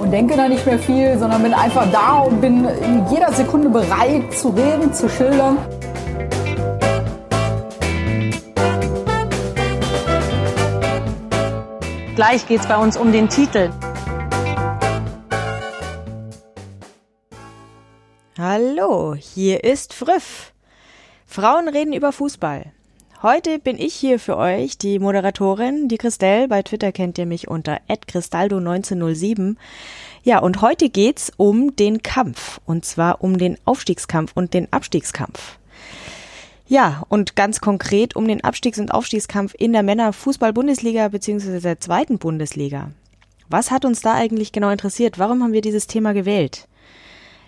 und denke da nicht mehr viel, sondern bin einfach da und bin in jeder Sekunde bereit zu reden, zu schildern. Gleich geht es bei uns um den Titel. Hallo, hier ist Früff. Frauen reden über Fußball. Heute bin ich hier für euch, die Moderatorin, die Christelle. Bei Twitter kennt ihr mich unter @cristaldo1907. Ja, und heute geht's um den Kampf. Und zwar um den Aufstiegskampf und den Abstiegskampf. Ja, und ganz konkret um den Abstiegs- und Aufstiegskampf in der Männerfußball-Bundesliga bzw. der zweiten Bundesliga. Was hat uns da eigentlich genau interessiert? Warum haben wir dieses Thema gewählt?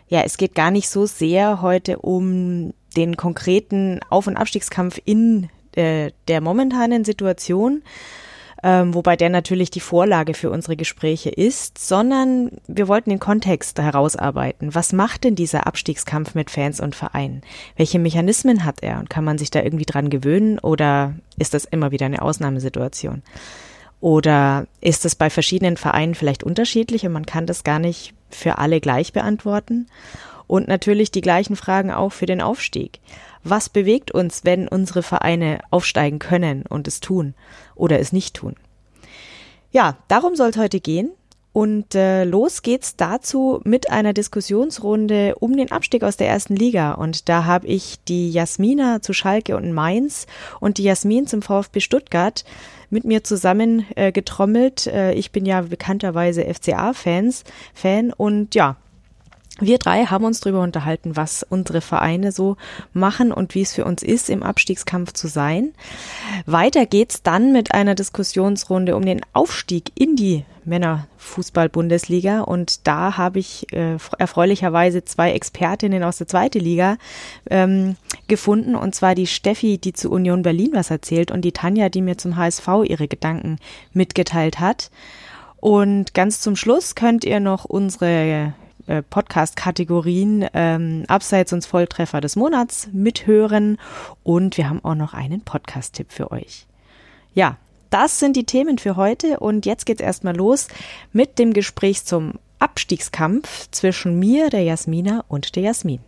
Ja, es geht gar nicht so sehr heute um den konkreten Auf- und Abstiegskampf in äh, der momentanen Situation, ähm, wobei der natürlich die Vorlage für unsere Gespräche ist, sondern wir wollten den Kontext herausarbeiten. Was macht denn dieser Abstiegskampf mit Fans und Vereinen? Welche Mechanismen hat er und kann man sich da irgendwie dran gewöhnen oder ist das immer wieder eine Ausnahmesituation? Oder ist es bei verschiedenen Vereinen vielleicht unterschiedlich und man kann das gar nicht für alle gleich beantworten? Und natürlich die gleichen Fragen auch für den Aufstieg. Was bewegt uns, wenn unsere Vereine aufsteigen können und es tun oder es nicht tun? Ja, darum soll es heute gehen. Und äh, los geht's dazu mit einer Diskussionsrunde um den Abstieg aus der ersten Liga. Und da habe ich die Jasmina zu Schalke und Mainz und die Jasmin zum VfB Stuttgart mit mir zusammen äh, getrommelt. Äh, ich bin ja bekannterweise FCA-Fans, Fan und ja, wir drei haben uns darüber unterhalten, was unsere Vereine so machen und wie es für uns ist, im Abstiegskampf zu sein. Weiter geht's dann mit einer Diskussionsrunde um den Aufstieg in die Männerfußball-Bundesliga und da habe ich äh, erfreulicherweise zwei Expertinnen aus der zweiten Liga ähm, gefunden und zwar die Steffi, die zu Union Berlin was erzählt und die Tanja, die mir zum HSV ihre Gedanken mitgeteilt hat. Und ganz zum Schluss könnt ihr noch unsere äh, Podcast-Kategorien ähm, Abseits und Volltreffer des Monats mithören und wir haben auch noch einen Podcast-Tipp für euch. Ja, das sind die Themen für heute und jetzt geht's erstmal los mit dem Gespräch zum Abstiegskampf zwischen mir, der Jasmina und der Jasmin.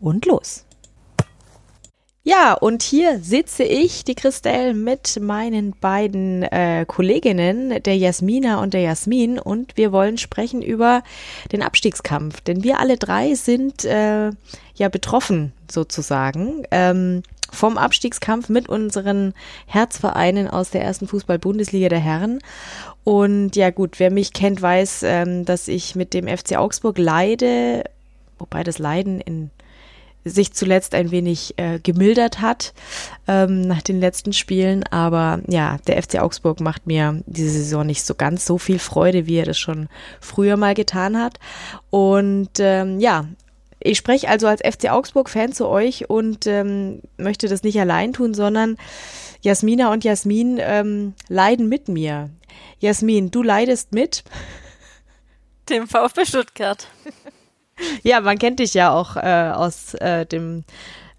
Und los! Ja, und hier sitze ich, die Christelle, mit meinen beiden äh, Kolleginnen, der Jasmina und der Jasmin, und wir wollen sprechen über den Abstiegskampf, denn wir alle drei sind äh, ja betroffen sozusagen. Ähm, vom Abstiegskampf mit unseren Herzvereinen aus der ersten Fußball-Bundesliga der Herren. Und ja gut, wer mich kennt, weiß, ähm, dass ich mit dem FC Augsburg leide, wobei das Leiden in sich zuletzt ein wenig äh, gemildert hat ähm, nach den letzten Spielen. Aber ja, der FC Augsburg macht mir diese Saison nicht so ganz so viel Freude, wie er das schon früher mal getan hat. Und ähm, ja, ich spreche also als FC Augsburg-Fan zu euch und ähm, möchte das nicht allein tun, sondern Jasmina und Jasmin ähm, leiden mit mir. Jasmin, du leidest mit dem VfB Stuttgart. Ja, man kennt dich ja auch äh, aus äh, dem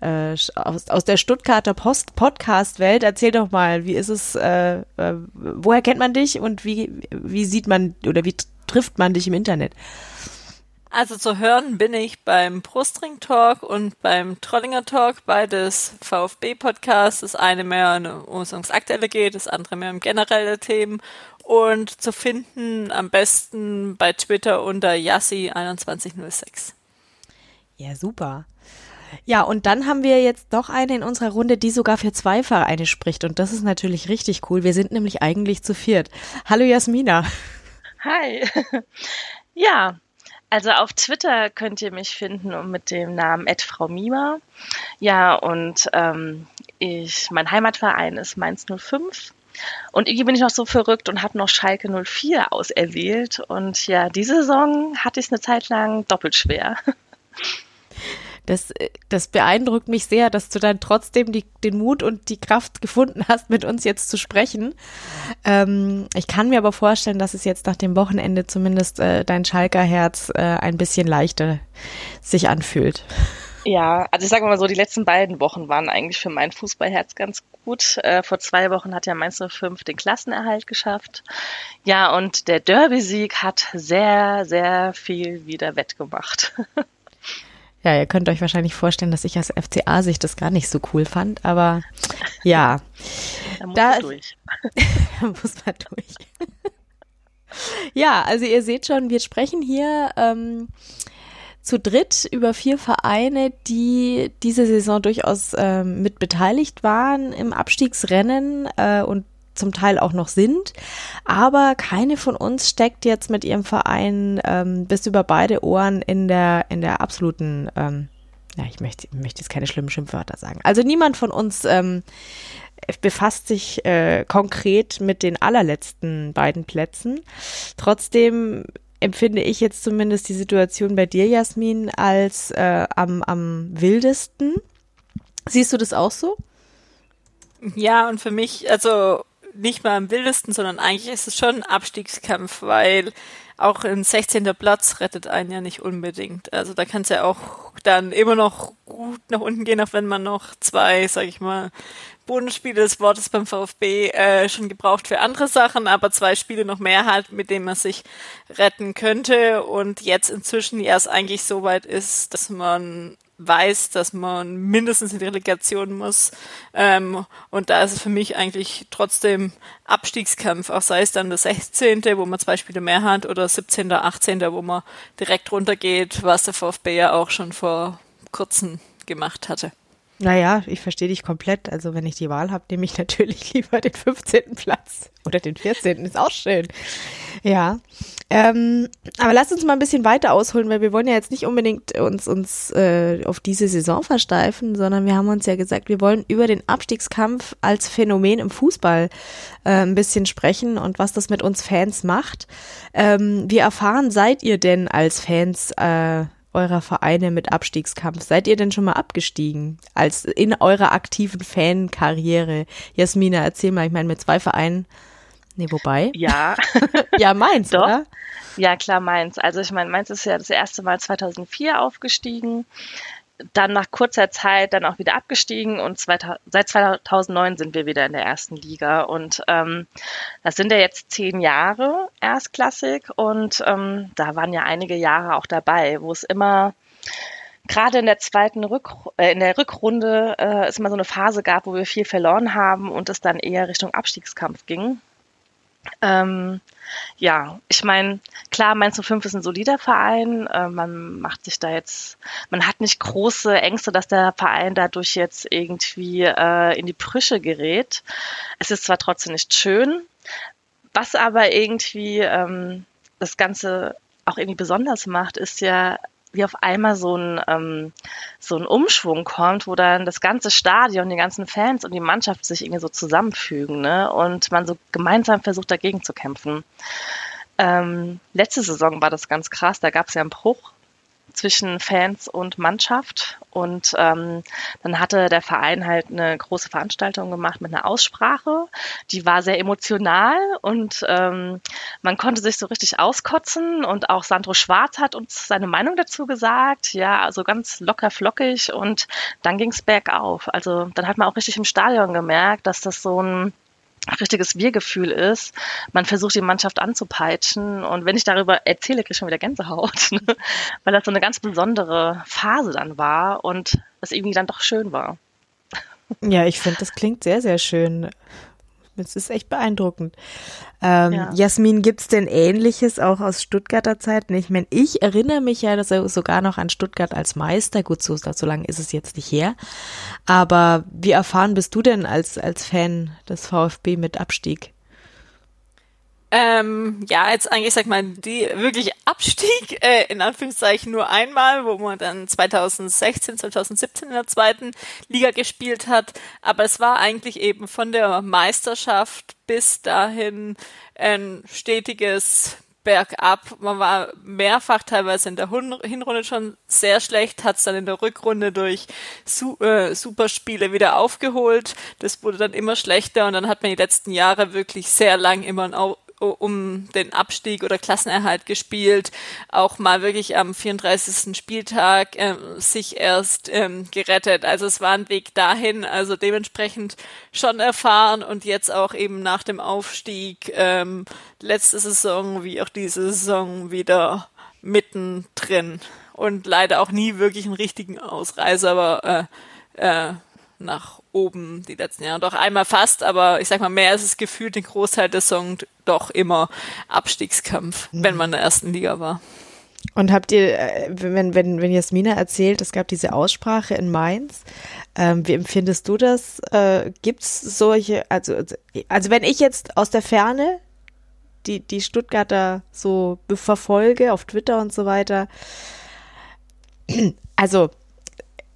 äh, aus, aus der Stuttgarter Post Podcast-Welt. Erzähl doch mal, wie ist es, äh, äh, woher kennt man dich und wie, wie sieht man oder wie trifft man dich im Internet? Also zu hören bin ich beim Brustring Talk und beim Trollinger Talk, beides VfB-Podcasts. Das eine mehr um ums Aktuelle geht, das andere mehr um generelle Themen. Und zu finden am besten bei Twitter unter Yassi2106. Ja, super. Ja, und dann haben wir jetzt noch eine in unserer Runde, die sogar für zwei Vereine spricht. Und das ist natürlich richtig cool. Wir sind nämlich eigentlich zu viert. Hallo Jasmina. Hi. Ja, also auf Twitter könnt ihr mich finden mit dem Namen Frau Mima. Ja, und ähm, ich, mein Heimatverein ist Mainz 05. und irgendwie bin ich noch so verrückt und habe noch Schalke 04 auserwählt. Und ja, diese Saison hatte ich es eine Zeit lang doppelt schwer. Das, das beeindruckt mich sehr, dass du dann trotzdem die, den Mut und die Kraft gefunden hast, mit uns jetzt zu sprechen. Ähm, ich kann mir aber vorstellen, dass es jetzt nach dem Wochenende zumindest äh, dein Schalker Herz äh, ein bisschen leichter sich anfühlt. Ja, also ich sage mal so, die letzten beiden Wochen waren eigentlich für mein Fußballherz ganz gut. Äh, vor zwei Wochen hat ja Mainz 05 den Klassenerhalt geschafft. Ja, und der Derby-Sieg hat sehr, sehr viel wieder wettgemacht. Ja, ihr könnt euch wahrscheinlich vorstellen, dass ich aus FCA-Sicht das gar nicht so cool fand, aber ja. Da muss da, man durch. da muss man durch. ja, also ihr seht schon, wir sprechen hier ähm, zu dritt über vier Vereine, die diese Saison durchaus ähm, mit beteiligt waren im Abstiegsrennen äh, und zum Teil auch noch sind. Aber keine von uns steckt jetzt mit ihrem Verein ähm, bis über beide Ohren in der, in der absoluten, ähm, ja, ich möchte, möchte jetzt keine schlimmen Schimpfwörter sagen. Also niemand von uns ähm, befasst sich äh, konkret mit den allerletzten beiden Plätzen. Trotzdem empfinde ich jetzt zumindest die Situation bei dir, Jasmin, als äh, am, am wildesten. Siehst du das auch so? Ja, und für mich, also nicht mal am wildesten, sondern eigentlich ist es schon ein Abstiegskampf, weil auch ein 16. Platz rettet einen ja nicht unbedingt. Also da kann es ja auch dann immer noch gut nach unten gehen, auch wenn man noch zwei, sag ich mal, Bonusspiele des Wortes beim VfB äh, schon gebraucht für andere Sachen, aber zwei Spiele noch mehr hat, mit denen man sich retten könnte und jetzt inzwischen erst eigentlich so weit ist, dass man weiß, dass man mindestens in die Relegation muss. Ähm, und da ist es für mich eigentlich trotzdem Abstiegskampf, auch sei es dann der 16., wo man zwei Spiele mehr hat, oder 17., 18., wo man direkt runtergeht, was der VfB ja auch schon vor kurzem gemacht hatte. Naja, ich verstehe dich komplett. Also wenn ich die Wahl habe, nehme ich natürlich lieber den 15. Platz. Oder den 14. ist auch schön. Ja. Ähm, aber lass uns mal ein bisschen weiter ausholen, weil wir wollen ja jetzt nicht unbedingt uns, uns äh, auf diese Saison versteifen, sondern wir haben uns ja gesagt, wir wollen über den Abstiegskampf als Phänomen im Fußball äh, ein bisschen sprechen und was das mit uns Fans macht. Ähm, wie erfahren seid ihr denn als Fans äh, eurer Vereine mit Abstiegskampf? Seid ihr denn schon mal abgestiegen als in eurer aktiven Fankarriere? Jasmina, erzähl mal, ich meine mit zwei Vereinen. Nee, wobei? Ja. ja, meins, Doch. oder? Ja, klar, meins. Also ich meine, meins ist ja das erste Mal 2004 aufgestiegen dann nach kurzer Zeit dann auch wieder abgestiegen und seit 2009 sind wir wieder in der ersten Liga und ähm, das sind ja jetzt zehn Jahre erstklassig und ähm, da waren ja einige Jahre auch dabei, wo es immer gerade in der zweiten Rück, äh, in der Rückrunde äh, es immer so eine Phase gab, wo wir viel verloren haben und es dann eher Richtung Abstiegskampf ging. Ähm, ja, ich meine, klar, Mainz 05 ist ein solider Verein. Äh, man macht sich da jetzt, man hat nicht große Ängste, dass der Verein dadurch jetzt irgendwie äh, in die Brüche gerät. Es ist zwar trotzdem nicht schön, was aber irgendwie ähm, das Ganze auch irgendwie besonders macht, ist ja, wie auf einmal so ein, ähm, so ein Umschwung kommt, wo dann das ganze Stadion, die ganzen Fans und die Mannschaft sich irgendwie so zusammenfügen ne? und man so gemeinsam versucht dagegen zu kämpfen. Ähm, letzte Saison war das ganz krass, da gab es ja einen Bruch zwischen Fans und Mannschaft. Und ähm, dann hatte der Verein halt eine große Veranstaltung gemacht mit einer Aussprache. Die war sehr emotional und ähm, man konnte sich so richtig auskotzen. Und auch Sandro Schwarz hat uns seine Meinung dazu gesagt. Ja, also ganz locker flockig. Und dann ging es bergauf. Also dann hat man auch richtig im Stadion gemerkt, dass das so ein richtiges Wir-Gefühl ist. Man versucht die Mannschaft anzupeitschen und wenn ich darüber erzähle, kriege ich schon wieder Gänsehaut, ne? weil das so eine ganz besondere Phase dann war und es irgendwie dann doch schön war. Ja, ich finde, das klingt sehr, sehr schön. Es ist echt beeindruckend. Ähm, ja. Jasmin, gibt's denn Ähnliches auch aus Stuttgarter Zeiten? Ich meine, ich erinnere mich ja sogar noch an Stuttgart als Meister. Gut, so, so lange ist es jetzt nicht her. Aber wie erfahren bist du denn als, als Fan des VfB mit Abstieg? Ähm, ja, jetzt eigentlich, sag mal, die wirklich Abstieg, äh, in Anführungszeichen nur einmal, wo man dann 2016, 2017 in der zweiten Liga gespielt hat. Aber es war eigentlich eben von der Meisterschaft bis dahin ein stetiges bergab. Man war mehrfach teilweise in der Hinrunde schon sehr schlecht, hat es dann in der Rückrunde durch Su äh, Superspiele wieder aufgeholt. Das wurde dann immer schlechter und dann hat man die letzten Jahre wirklich sehr lang immer um den Abstieg oder Klassenerhalt gespielt, auch mal wirklich am 34. Spieltag äh, sich erst ähm, gerettet. Also es war ein Weg dahin, also dementsprechend schon erfahren und jetzt auch eben nach dem Aufstieg ähm, letzte Saison wie auch diese Saison wieder mittendrin und leider auch nie wirklich einen richtigen Ausreißer, aber äh, äh, nach oben die letzten Jahre. Doch einmal fast, aber ich sag mal, mehr ist es gefühlt den Großteil der Song doch immer Abstiegskampf, mhm. wenn man in der ersten Liga war. Und habt ihr, äh, wenn, wenn, wenn Jasmina erzählt, es gab diese Aussprache in Mainz, ähm, wie empfindest du das? Äh, Gibt es solche, also, also wenn ich jetzt aus der Ferne die, die Stuttgarter so verfolge auf Twitter und so weiter, also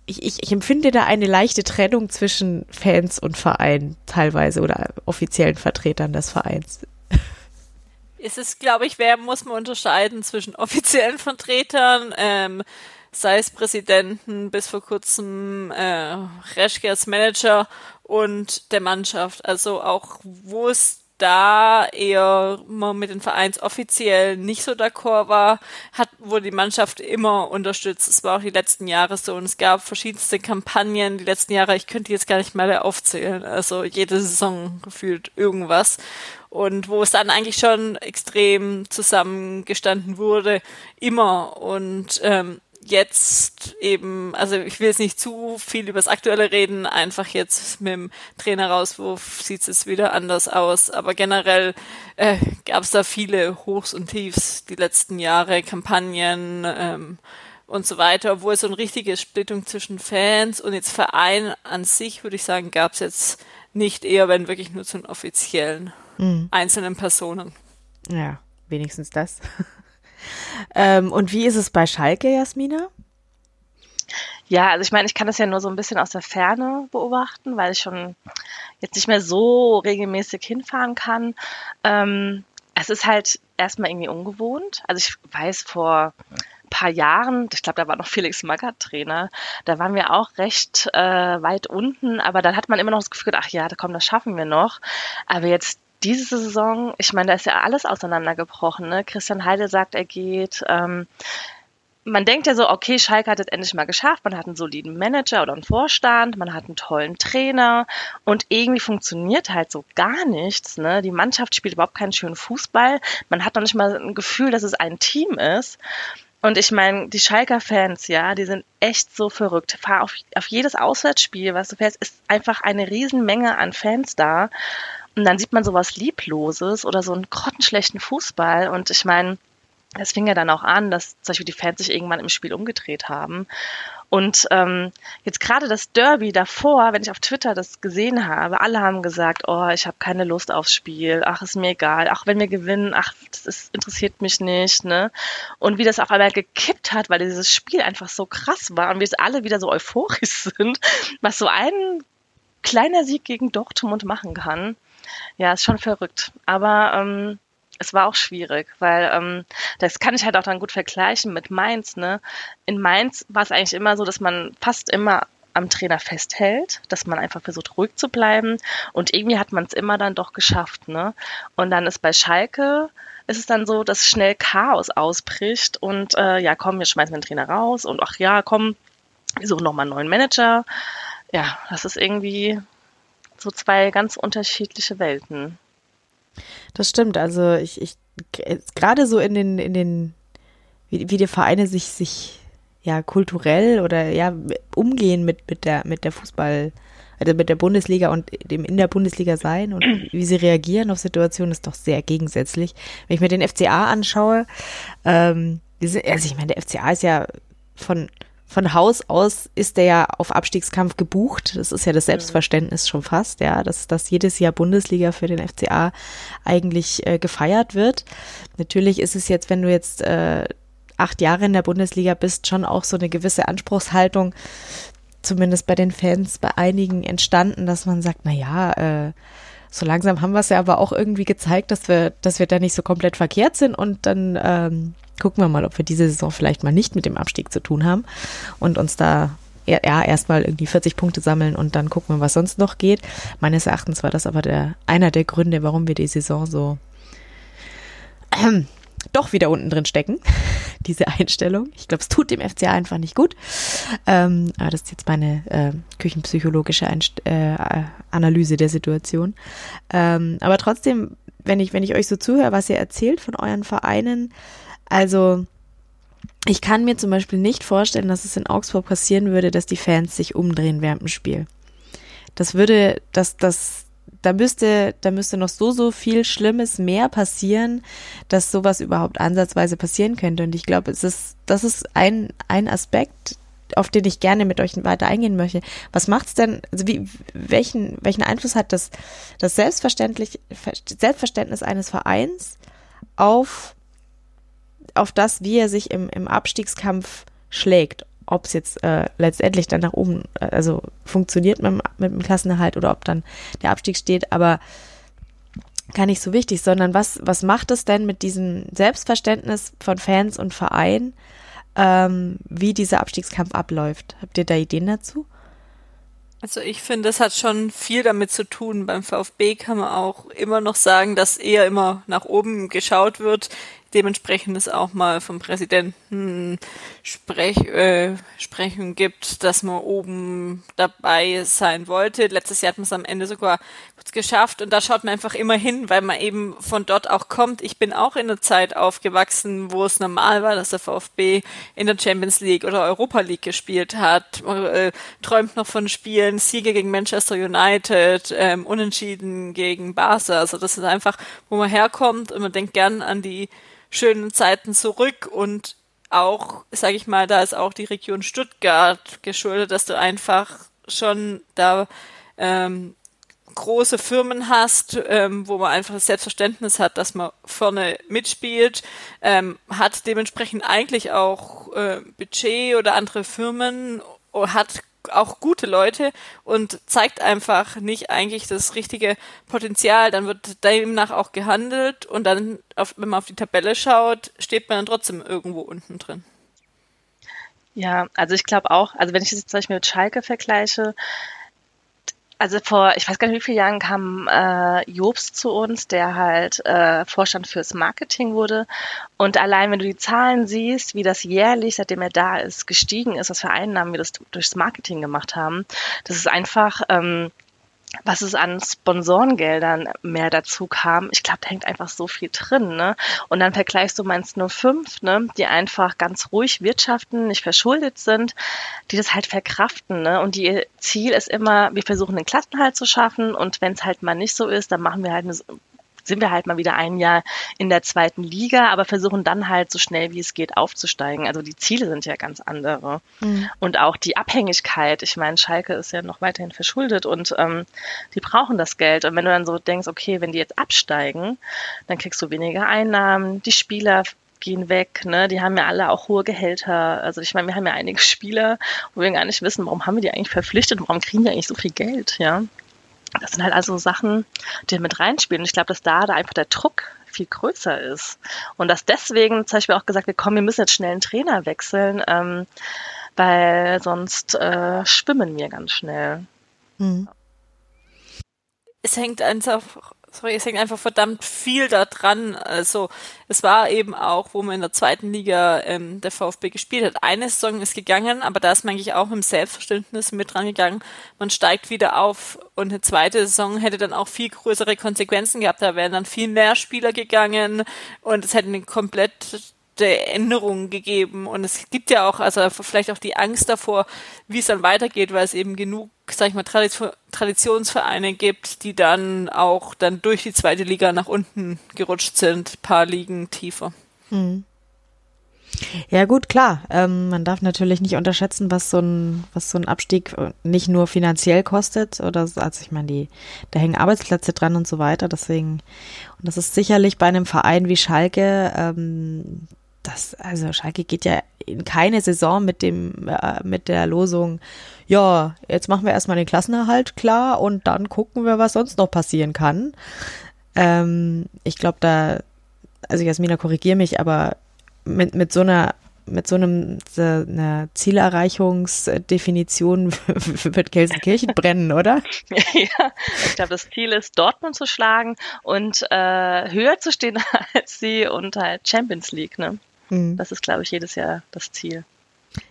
ich, ich, ich empfinde da eine leichte Trennung zwischen Fans und Verein teilweise oder offiziellen Vertretern des Vereins. Ist es, glaube ich, wer muss man unterscheiden zwischen offiziellen Vertretern, ähm, sei es Präsidenten bis vor kurzem äh, Reschke als Manager und der Mannschaft. Also auch wo es da eher man mit den Vereinsoffiziell nicht so d'accord war, hat wurde die Mannschaft immer unterstützt. Es war auch die letzten Jahre so und es gab verschiedenste Kampagnen die letzten Jahre. Ich könnte jetzt gar nicht mehr aufzählen. Also jede Saison gefühlt irgendwas und wo es dann eigentlich schon extrem zusammengestanden wurde, immer und ähm, jetzt eben, also ich will jetzt nicht zu viel über das Aktuelle reden, einfach jetzt mit dem Trainerauswurf sieht es wieder anders aus. Aber generell äh, gab es da viele Hochs und Tiefs die letzten Jahre, Kampagnen ähm, und so weiter, obwohl so eine richtige Splittung zwischen Fans und jetzt Verein an sich, würde ich sagen, gab es jetzt nicht eher, wenn wirklich nur zu den offiziellen mhm. einzelnen Personen. Ja, wenigstens das. Ähm, und wie ist es bei Schalke, Jasmina? Ja, also ich meine, ich kann das ja nur so ein bisschen aus der Ferne beobachten, weil ich schon jetzt nicht mehr so regelmäßig hinfahren kann. Ähm, es ist halt erstmal irgendwie ungewohnt. Also ich weiß vor ein paar Jahren, ich glaube, da war noch Felix Magath Trainer, da waren wir auch recht äh, weit unten, aber dann hat man immer noch das Gefühl, ach ja, da komm, das schaffen wir noch. Aber jetzt diese Saison, ich meine, da ist ja alles auseinandergebrochen. Ne? Christian Heide sagt, er geht. Ähm, man denkt ja so, okay, Schalke hat es endlich mal geschafft, man hat einen soliden Manager oder einen Vorstand, man hat einen tollen Trainer und irgendwie funktioniert halt so gar nichts. Ne? Die Mannschaft spielt überhaupt keinen schönen Fußball, man hat noch nicht mal ein Gefühl, dass es ein Team ist. Und ich meine, die Schalker Fans, ja, die sind echt so verrückt. Fahr auf, auf jedes Auswärtsspiel, was du fährst, ist einfach eine Riesenmenge an Fans da. Und dann sieht man sowas Liebloses oder so einen grottenschlechten Fußball. Und ich meine, es fing ja dann auch an, dass zum Beispiel die Fans sich irgendwann im Spiel umgedreht haben. Und ähm, jetzt gerade das Derby davor, wenn ich auf Twitter das gesehen habe, alle haben gesagt, oh, ich habe keine Lust aufs Spiel, ach, ist mir egal, ach, wenn wir gewinnen, ach, das ist, interessiert mich nicht, ne? Und wie das auf einmal gekippt hat, weil dieses Spiel einfach so krass war und wir alle wieder so euphorisch sind, was so ein kleiner Sieg gegen Dortmund machen kann. Ja, ist schon verrückt. Aber ähm, es war auch schwierig, weil ähm, das kann ich halt auch dann gut vergleichen mit Mainz. Ne? In Mainz war es eigentlich immer so, dass man fast immer am Trainer festhält, dass man einfach versucht, ruhig zu bleiben. Und irgendwie hat man es immer dann doch geschafft. Ne? Und dann ist bei Schalke ist es dann so, dass schnell Chaos ausbricht und äh, ja, komm, wir schmeißen den Trainer raus und ach ja, komm, wir suchen nochmal einen neuen Manager. Ja, das ist irgendwie so zwei ganz unterschiedliche Welten. Das stimmt. Also ich, ich gerade so in den, in den, wie, wie die Vereine sich, sich ja kulturell oder ja umgehen mit, mit der, mit der Fußball, also mit der Bundesliga und dem in der Bundesliga sein und wie sie reagieren auf Situationen ist doch sehr gegensätzlich. Wenn ich mir den FCA anschaue, ähm, also ich meine, der FCA ist ja von von Haus aus ist der ja auf Abstiegskampf gebucht. Das ist ja das Selbstverständnis schon fast, ja, dass, dass jedes Jahr Bundesliga für den FCA eigentlich äh, gefeiert wird. Natürlich ist es jetzt, wenn du jetzt äh, acht Jahre in der Bundesliga bist, schon auch so eine gewisse Anspruchshaltung, zumindest bei den Fans, bei einigen entstanden, dass man sagt, na ja, äh, so langsam haben wir es ja aber auch irgendwie gezeigt, dass wir, dass wir da nicht so komplett verkehrt sind und dann ähm, gucken wir mal, ob wir diese Saison vielleicht mal nicht mit dem Abstieg zu tun haben und uns da ja, erstmal irgendwie 40 Punkte sammeln und dann gucken wir, was sonst noch geht. Meines Erachtens war das aber der, einer der Gründe, warum wir die Saison so ähm, doch wieder unten drin stecken, diese Einstellung. Ich glaube, es tut dem FCA einfach nicht gut. Ähm, aber das ist jetzt meine äh, küchenpsychologische Einst äh, Analyse der Situation. Ähm, aber trotzdem, wenn ich, wenn ich euch so zuhöre, was ihr erzählt von euren Vereinen, also ich kann mir zum Beispiel nicht vorstellen, dass es in Augsburg passieren würde, dass die Fans sich umdrehen während dem Spiel. Das würde, das, das, da müsste, da müsste noch so, so viel Schlimmes mehr passieren, dass sowas überhaupt ansatzweise passieren könnte. Und ich glaube, es ist, das ist ein, ein Aspekt, auf den ich gerne mit euch weiter eingehen möchte. Was macht's denn, also wie, welchen, welchen Einfluss hat das, das Selbstverständlich, Selbstverständnis eines Vereins auf auf das, wie er sich im, im Abstiegskampf schlägt. Ob es jetzt äh, letztendlich dann nach oben, äh, also funktioniert mit, mit dem Klassenerhalt oder ob dann der Abstieg steht, aber gar nicht so wichtig, sondern was, was macht es denn mit diesem Selbstverständnis von Fans und Verein, ähm, wie dieser Abstiegskampf abläuft? Habt ihr da Ideen dazu? Also ich finde, es hat schon viel damit zu tun. Beim VfB kann man auch immer noch sagen, dass eher immer nach oben geschaut wird dementsprechend es auch mal vom Präsidenten Sprech, äh, Sprechung gibt, dass man oben dabei sein wollte. Letztes Jahr hat man es am Ende sogar kurz geschafft und da schaut man einfach immer hin, weil man eben von dort auch kommt. Ich bin auch in einer Zeit aufgewachsen, wo es normal war, dass der VfB in der Champions League oder Europa League gespielt hat. Man äh, träumt noch von Spielen, Siege gegen Manchester United, ähm, Unentschieden gegen Barca. Also das ist einfach, wo man herkommt und man denkt gern an die schönen Zeiten zurück und auch, sage ich mal, da ist auch die Region Stuttgart geschuldet, dass du einfach schon da ähm, große Firmen hast, ähm, wo man einfach das Selbstverständnis hat, dass man vorne mitspielt, ähm, hat dementsprechend eigentlich auch äh, Budget oder andere Firmen, hat auch gute Leute und zeigt einfach nicht eigentlich das richtige Potenzial. Dann wird demnach auch gehandelt und dann, auf, wenn man auf die Tabelle schaut, steht man dann trotzdem irgendwo unten drin. Ja, also ich glaube auch, also wenn ich das jetzt zum Beispiel mit Schalke vergleiche, also vor, ich weiß gar nicht, wie viele Jahren kam äh, Jobst zu uns, der halt äh, Vorstand fürs Marketing wurde. Und allein, wenn du die Zahlen siehst, wie das jährlich, seitdem er da ist, gestiegen ist, was für Einnahmen wir das durchs Marketing gemacht haben, das ist einfach ähm, was es an Sponsorengeldern mehr dazu kam, ich glaube, da hängt einfach so viel drin, ne? Und dann vergleichst du meinst nur fünf, ne, die einfach ganz ruhig wirtschaften, nicht verschuldet sind, die das halt verkraften, ne? Und die Ziel ist immer, wir versuchen den Klassenhalt zu schaffen und wenn es halt mal nicht so ist, dann machen wir halt eine sind wir halt mal wieder ein Jahr in der zweiten Liga, aber versuchen dann halt so schnell wie es geht aufzusteigen. Also die Ziele sind ja ganz andere. Mhm. Und auch die Abhängigkeit. Ich meine, Schalke ist ja noch weiterhin verschuldet und ähm, die brauchen das Geld. Und wenn du dann so denkst, okay, wenn die jetzt absteigen, dann kriegst du weniger Einnahmen, die Spieler gehen weg, ne? Die haben ja alle auch hohe Gehälter. Also ich meine, wir haben ja einige Spieler, wo wir gar nicht wissen, warum haben wir die eigentlich verpflichtet, warum kriegen die eigentlich so viel Geld, ja? Das sind halt also Sachen, die mit reinspielen. Und ich glaube, dass da, da einfach der Druck viel größer ist. Und dass deswegen zum Beispiel auch gesagt wird, komm, wir müssen jetzt schnell einen Trainer wechseln, ähm, weil sonst äh, schwimmen wir ganz schnell. Hm. Es hängt einfach sorry, es hängt einfach verdammt viel da dran. Also es war eben auch, wo man in der zweiten Liga ähm, der VfB gespielt hat. Eine Saison ist gegangen, aber da ist man eigentlich auch im Selbstverständnis mit dran gegangen. Man steigt wieder auf und eine zweite Saison hätte dann auch viel größere Konsequenzen gehabt. Da wären dann viel mehr Spieler gegangen und es hätte eine komplett Änderungen gegeben und es gibt ja auch, also vielleicht auch die Angst davor, wie es dann weitergeht, weil es eben genug, sag ich mal, Traditionsvereine gibt, die dann auch dann durch die zweite Liga nach unten gerutscht sind, paar Ligen tiefer. Hm. Ja gut, klar. Ähm, man darf natürlich nicht unterschätzen, was so ein, was so ein Abstieg nicht nur finanziell kostet oder also ich meine, die, da hängen Arbeitsplätze dran und so weiter. Deswegen und das ist sicherlich bei einem Verein wie Schalke, ähm, das also Schalke geht ja in keine Saison mit dem äh, mit der Losung, ja jetzt machen wir erstmal den Klassenerhalt klar und dann gucken wir, was sonst noch passieren kann. Ähm, ich glaube da, also Jasmina korrigier mich, aber mit, mit so einer mit so einem so einer Zielerreichungsdefinition wird Gelsenkirchen brennen, oder? Ja, ich glaube, das Ziel ist, Dortmund zu schlagen und äh, höher zu stehen als sie und halt Champions League. Ne? Mhm. Das ist, glaube ich, jedes Jahr das Ziel.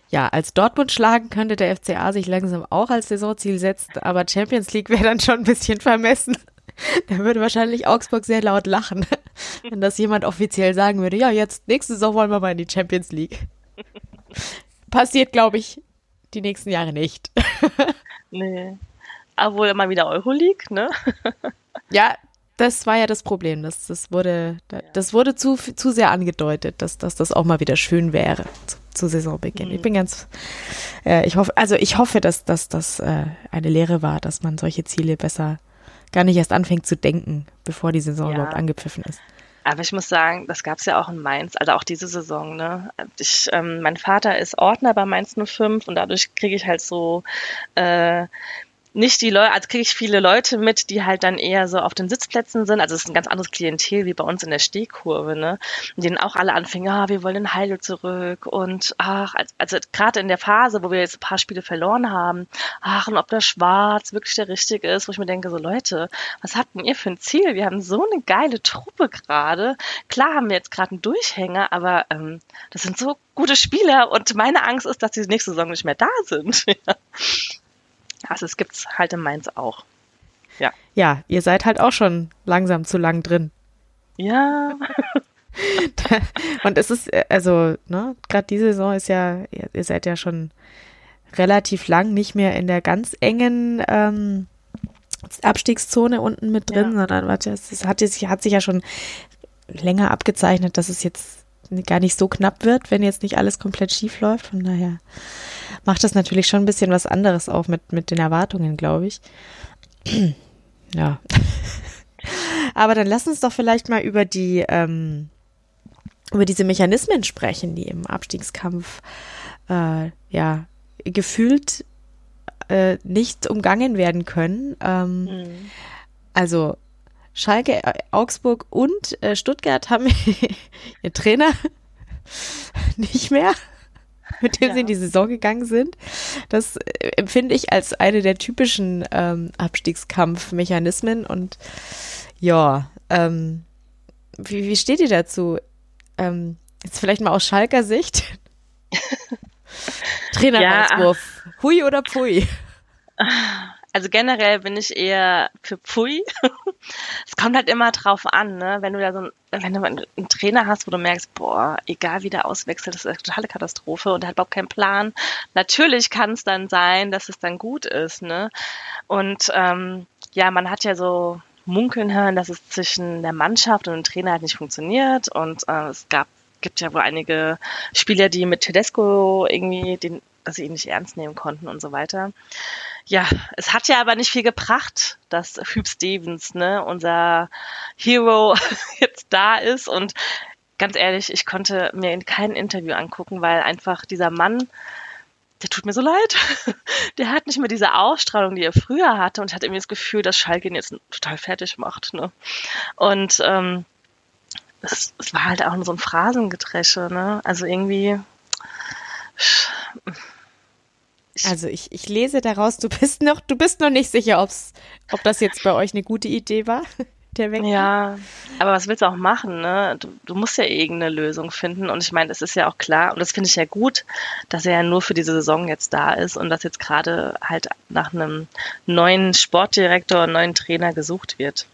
Ja, als Dortmund schlagen könnte der FCA sich langsam auch als Saisonziel setzen, aber Champions League wäre dann schon ein bisschen vermessen. Da würde wahrscheinlich Augsburg sehr laut lachen, wenn das jemand offiziell sagen würde. Ja, jetzt nächste Saison wollen wir mal in die Champions League. Passiert, glaube ich, die nächsten Jahre nicht. nee. Aber immer wieder Euroleague, ne? ja, das war ja das Problem. Das, das wurde, das wurde zu, zu sehr angedeutet, dass, dass das auch mal wieder schön wäre zu, zu Saisonbeginn. Mhm. Ich bin ganz, äh, ich hoffe, also ich hoffe, dass, dass das äh, eine Lehre war, dass man solche Ziele besser gar nicht erst anfängt zu denken, bevor die Saison ja. überhaupt angepfiffen ist. Aber ich muss sagen, das gab es ja auch in Mainz, also auch diese Saison. Ne? Ich, ähm, mein Vater ist Ordner bei Mainz 05 und dadurch kriege ich halt so äh, nicht die Leute, also kriege ich viele Leute mit, die halt dann eher so auf den Sitzplätzen sind. Also es ist ein ganz anderes Klientel wie bei uns in der Stehkurve, ne? Und denen auch alle anfingen, ah, wir wollen den Heidel zurück und ach, also gerade in der Phase, wo wir jetzt ein paar Spiele verloren haben, ach, und ob der Schwarz wirklich der richtige ist, wo ich mir denke, so Leute, was habt denn ihr für ein Ziel? Wir haben so eine geile Truppe gerade. Klar haben wir jetzt gerade einen Durchhänger, aber ähm, das sind so gute Spieler und meine Angst ist, dass die nächste Saison nicht mehr da sind. Also es gibt's halt in Mainz auch. Ja. Ja, ihr seid halt auch schon langsam zu lang drin. Ja. Und es ist, also, ne, gerade diese Saison ist ja, ihr seid ja schon relativ lang nicht mehr in der ganz engen ähm, Abstiegszone unten mit drin, ja. sondern warte, es hat, es hat sich ja schon länger abgezeichnet, dass es jetzt gar nicht so knapp wird, wenn jetzt nicht alles komplett schief läuft. Von daher macht das natürlich schon ein bisschen was anderes auch mit, mit den Erwartungen, glaube ich. ja. Aber dann lass uns doch vielleicht mal über die, ähm, über diese Mechanismen sprechen, die im Abstiegskampf äh, ja gefühlt äh, nicht umgangen werden können. Ähm, mhm. Also Schalke, äh, Augsburg und äh, Stuttgart haben ihr Trainer nicht mehr mit dem ja. sie in die Saison gegangen sind. Das äh, empfinde ich als eine der typischen ähm, Abstiegskampfmechanismen. Und ja, ähm, wie, wie steht ihr dazu? Ähm, jetzt vielleicht mal aus Schalker Sicht. Trainerauswurf. Ja. Hui oder Pui? Also generell bin ich eher für Pfui. es kommt halt immer drauf an, ne? Wenn du da so ein, wenn du einen Trainer hast, wo du merkst, boah, egal wie der auswechselt, das ist eine totale Katastrophe und der hat überhaupt keinen Plan. Natürlich kann es dann sein, dass es dann gut ist, ne? Und ähm, ja, man hat ja so munkeln hören, dass es zwischen der Mannschaft und dem Trainer halt nicht funktioniert und äh, es gab gibt ja wohl einige Spieler, die mit Tedesco irgendwie den, dass sie ihn nicht ernst nehmen konnten und so weiter ja, es hat ja aber nicht viel gebracht, dass Hugh Stevens, ne, unser Hero jetzt da ist und ganz ehrlich, ich konnte mir kein Interview angucken, weil einfach dieser Mann, der tut mir so leid. Der hat nicht mehr diese Ausstrahlung, die er früher hatte und hat irgendwie das Gefühl, dass Schalke ihn jetzt total fertig macht. Ne? Und ähm, es, es war halt auch so ein Phrasengedresche. Ne? Also irgendwie also ich, ich lese daraus, du bist noch, du bist noch nicht sicher, ob's, ob das jetzt bei euch eine gute Idee war. Der Wechsel. Ja, aber was willst du auch machen, ne? Du, du musst ja irgendeine Lösung finden. Und ich meine, es ist ja auch klar, und das finde ich ja gut, dass er ja nur für diese Saison jetzt da ist und dass jetzt gerade halt nach einem neuen Sportdirektor, neuen Trainer gesucht wird.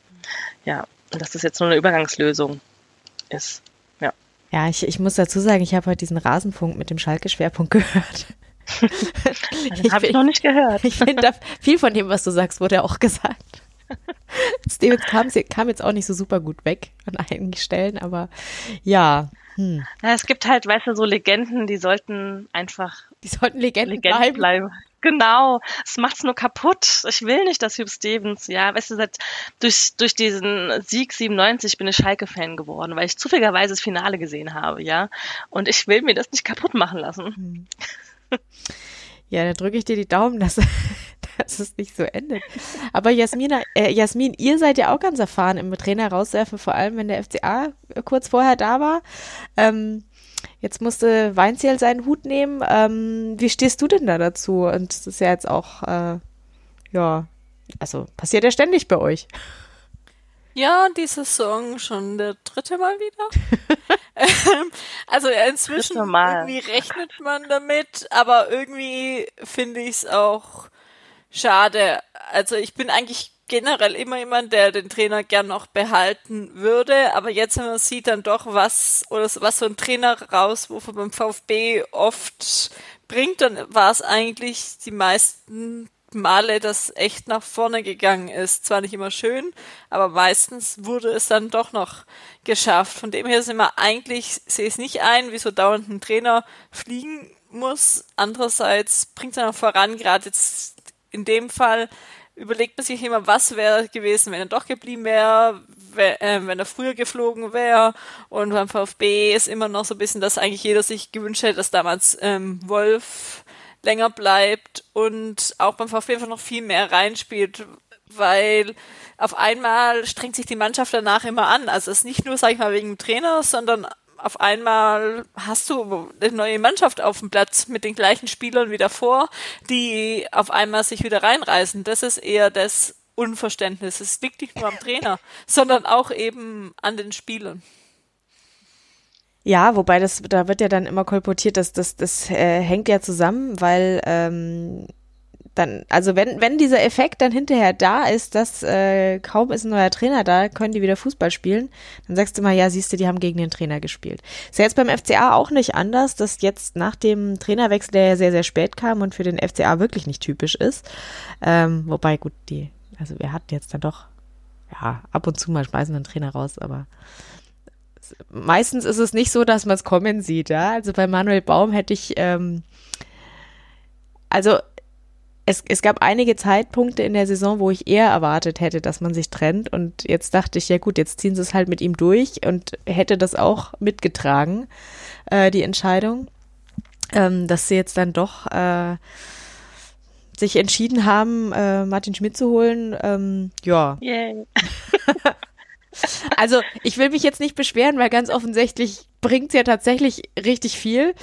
Ja, und dass das jetzt nur eine Übergangslösung ist. Ja. Ja, ich, ich muss dazu sagen, ich habe heute diesen Rasenpunkt mit dem Schalke-Schwerpunkt gehört. Habe ich noch nicht gehört. Ich finde, viel von dem, was du sagst, wurde auch gesagt. Stevens kam, kam, jetzt auch nicht so super gut weg an einigen Stellen, aber ja. Hm. Ja, es gibt halt, weißt du, so Legenden, die sollten einfach. Die sollten Legenden, Legenden bleiben. bleiben. Genau, es macht's nur kaputt. Ich will nicht, dass Hugh Stevens, ja, weißt du, seit, durch, durch diesen Sieg 97 bin ich Schalke-Fan geworden, weil ich zufälligerweise das Finale gesehen habe, ja. Und ich will mir das nicht kaputt machen lassen. Hm. Ja, dann drücke ich dir die Daumen, dass, dass es nicht so endet. Aber Jasmina, äh, Jasmin, ihr seid ja auch ganz erfahren im Trainer rauswerfen, vor allem wenn der FCA kurz vorher da war. Ähm, jetzt musste Weinziel seinen Hut nehmen. Ähm, wie stehst du denn da dazu? Und das ist ja jetzt auch, äh, ja, also passiert ja ständig bei euch. Ja, die Saison schon der dritte Mal wieder. Ähm, also inzwischen irgendwie rechnet man damit, aber irgendwie finde ich es auch schade. Also ich bin eigentlich generell immer jemand, der den Trainer gern noch behalten würde, aber jetzt, wenn man sieht dann doch, was oder was so ein Trainer rauswurf beim VfB oft bringt, dann war es eigentlich die meisten Male das echt nach vorne gegangen ist. Zwar nicht immer schön, aber meistens wurde es dann doch noch geschafft. Von dem her sind wir eigentlich, sehe ich es nicht ein, wieso dauernd ein Trainer fliegen muss. Andererseits bringt dann auch voran, gerade jetzt in dem Fall überlegt man sich immer, was wäre gewesen, wenn er doch geblieben wäre, äh, wenn er früher geflogen wäre. Und beim VfB ist immer noch so ein bisschen, dass eigentlich jeder sich gewünscht hätte, dass damals ähm, Wolf länger bleibt und auch beim VfB einfach noch viel mehr reinspielt, weil auf einmal strengt sich die Mannschaft danach immer an. Also es ist nicht nur, sag ich mal, wegen dem Trainer, sondern auf einmal hast du eine neue Mannschaft auf dem Platz mit den gleichen Spielern wie davor, die auf einmal sich wieder reinreißen. Das ist eher das Unverständnis. Es liegt nicht nur am Trainer, sondern auch eben an den Spielern. Ja, wobei das, da wird ja dann immer kolportiert, dass das, das äh, hängt ja zusammen, weil ähm, dann, also wenn, wenn dieser Effekt dann hinterher da ist, dass äh, kaum ist ein neuer Trainer da, können die wieder Fußball spielen, dann sagst du mal, ja, siehst du, die haben gegen den Trainer gespielt. Ist ja jetzt beim FCA auch nicht anders, dass jetzt nach dem Trainerwechsel, der ja sehr, sehr spät kam und für den FCA wirklich nicht typisch ist, ähm, wobei gut, die, also wir hatten jetzt dann doch, ja, ab und zu mal schmeißen wir einen Trainer raus, aber meistens ist es nicht so, dass man es kommen sieht, ja. Also bei Manuel Baum hätte ich, ähm, also es, es gab einige Zeitpunkte in der Saison, wo ich eher erwartet hätte, dass man sich trennt. Und jetzt dachte ich, ja gut, jetzt ziehen sie es halt mit ihm durch und hätte das auch mitgetragen, äh, die Entscheidung, ähm, dass sie jetzt dann doch äh, sich entschieden haben, äh, Martin Schmidt zu holen. Ähm, ja. Yay. Also ich will mich jetzt nicht beschweren, weil ganz offensichtlich bringt es ja tatsächlich richtig viel.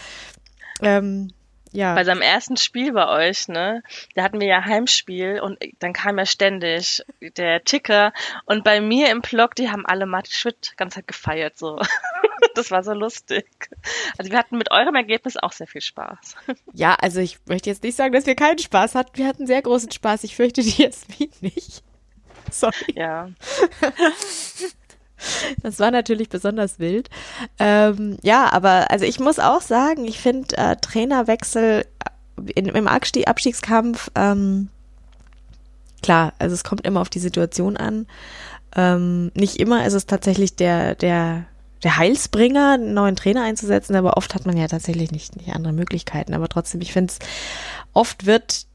Ähm, ja. Bei seinem ersten Spiel bei euch, ne? Da hatten wir ja Heimspiel und dann kam ja ständig der Ticker und bei mir im Blog, die haben alle Martin Schmidt ganz Zeit gefeiert, so. Das war so lustig. Also wir hatten mit eurem Ergebnis auch sehr viel Spaß. Ja, also ich möchte jetzt nicht sagen, dass wir keinen Spaß hatten. Wir hatten sehr großen Spaß. Ich fürchte die Jasmin nicht. Sorry. Ja. Das war natürlich besonders wild. Ähm, ja, aber also ich muss auch sagen, ich finde äh, Trainerwechsel in, im Abstieg, Abstiegskampf, ähm, klar, also es kommt immer auf die Situation an. Ähm, nicht immer ist es tatsächlich der, der, der Heilsbringer, einen neuen Trainer einzusetzen, aber oft hat man ja tatsächlich nicht, nicht andere Möglichkeiten. Aber trotzdem, ich finde es, oft wird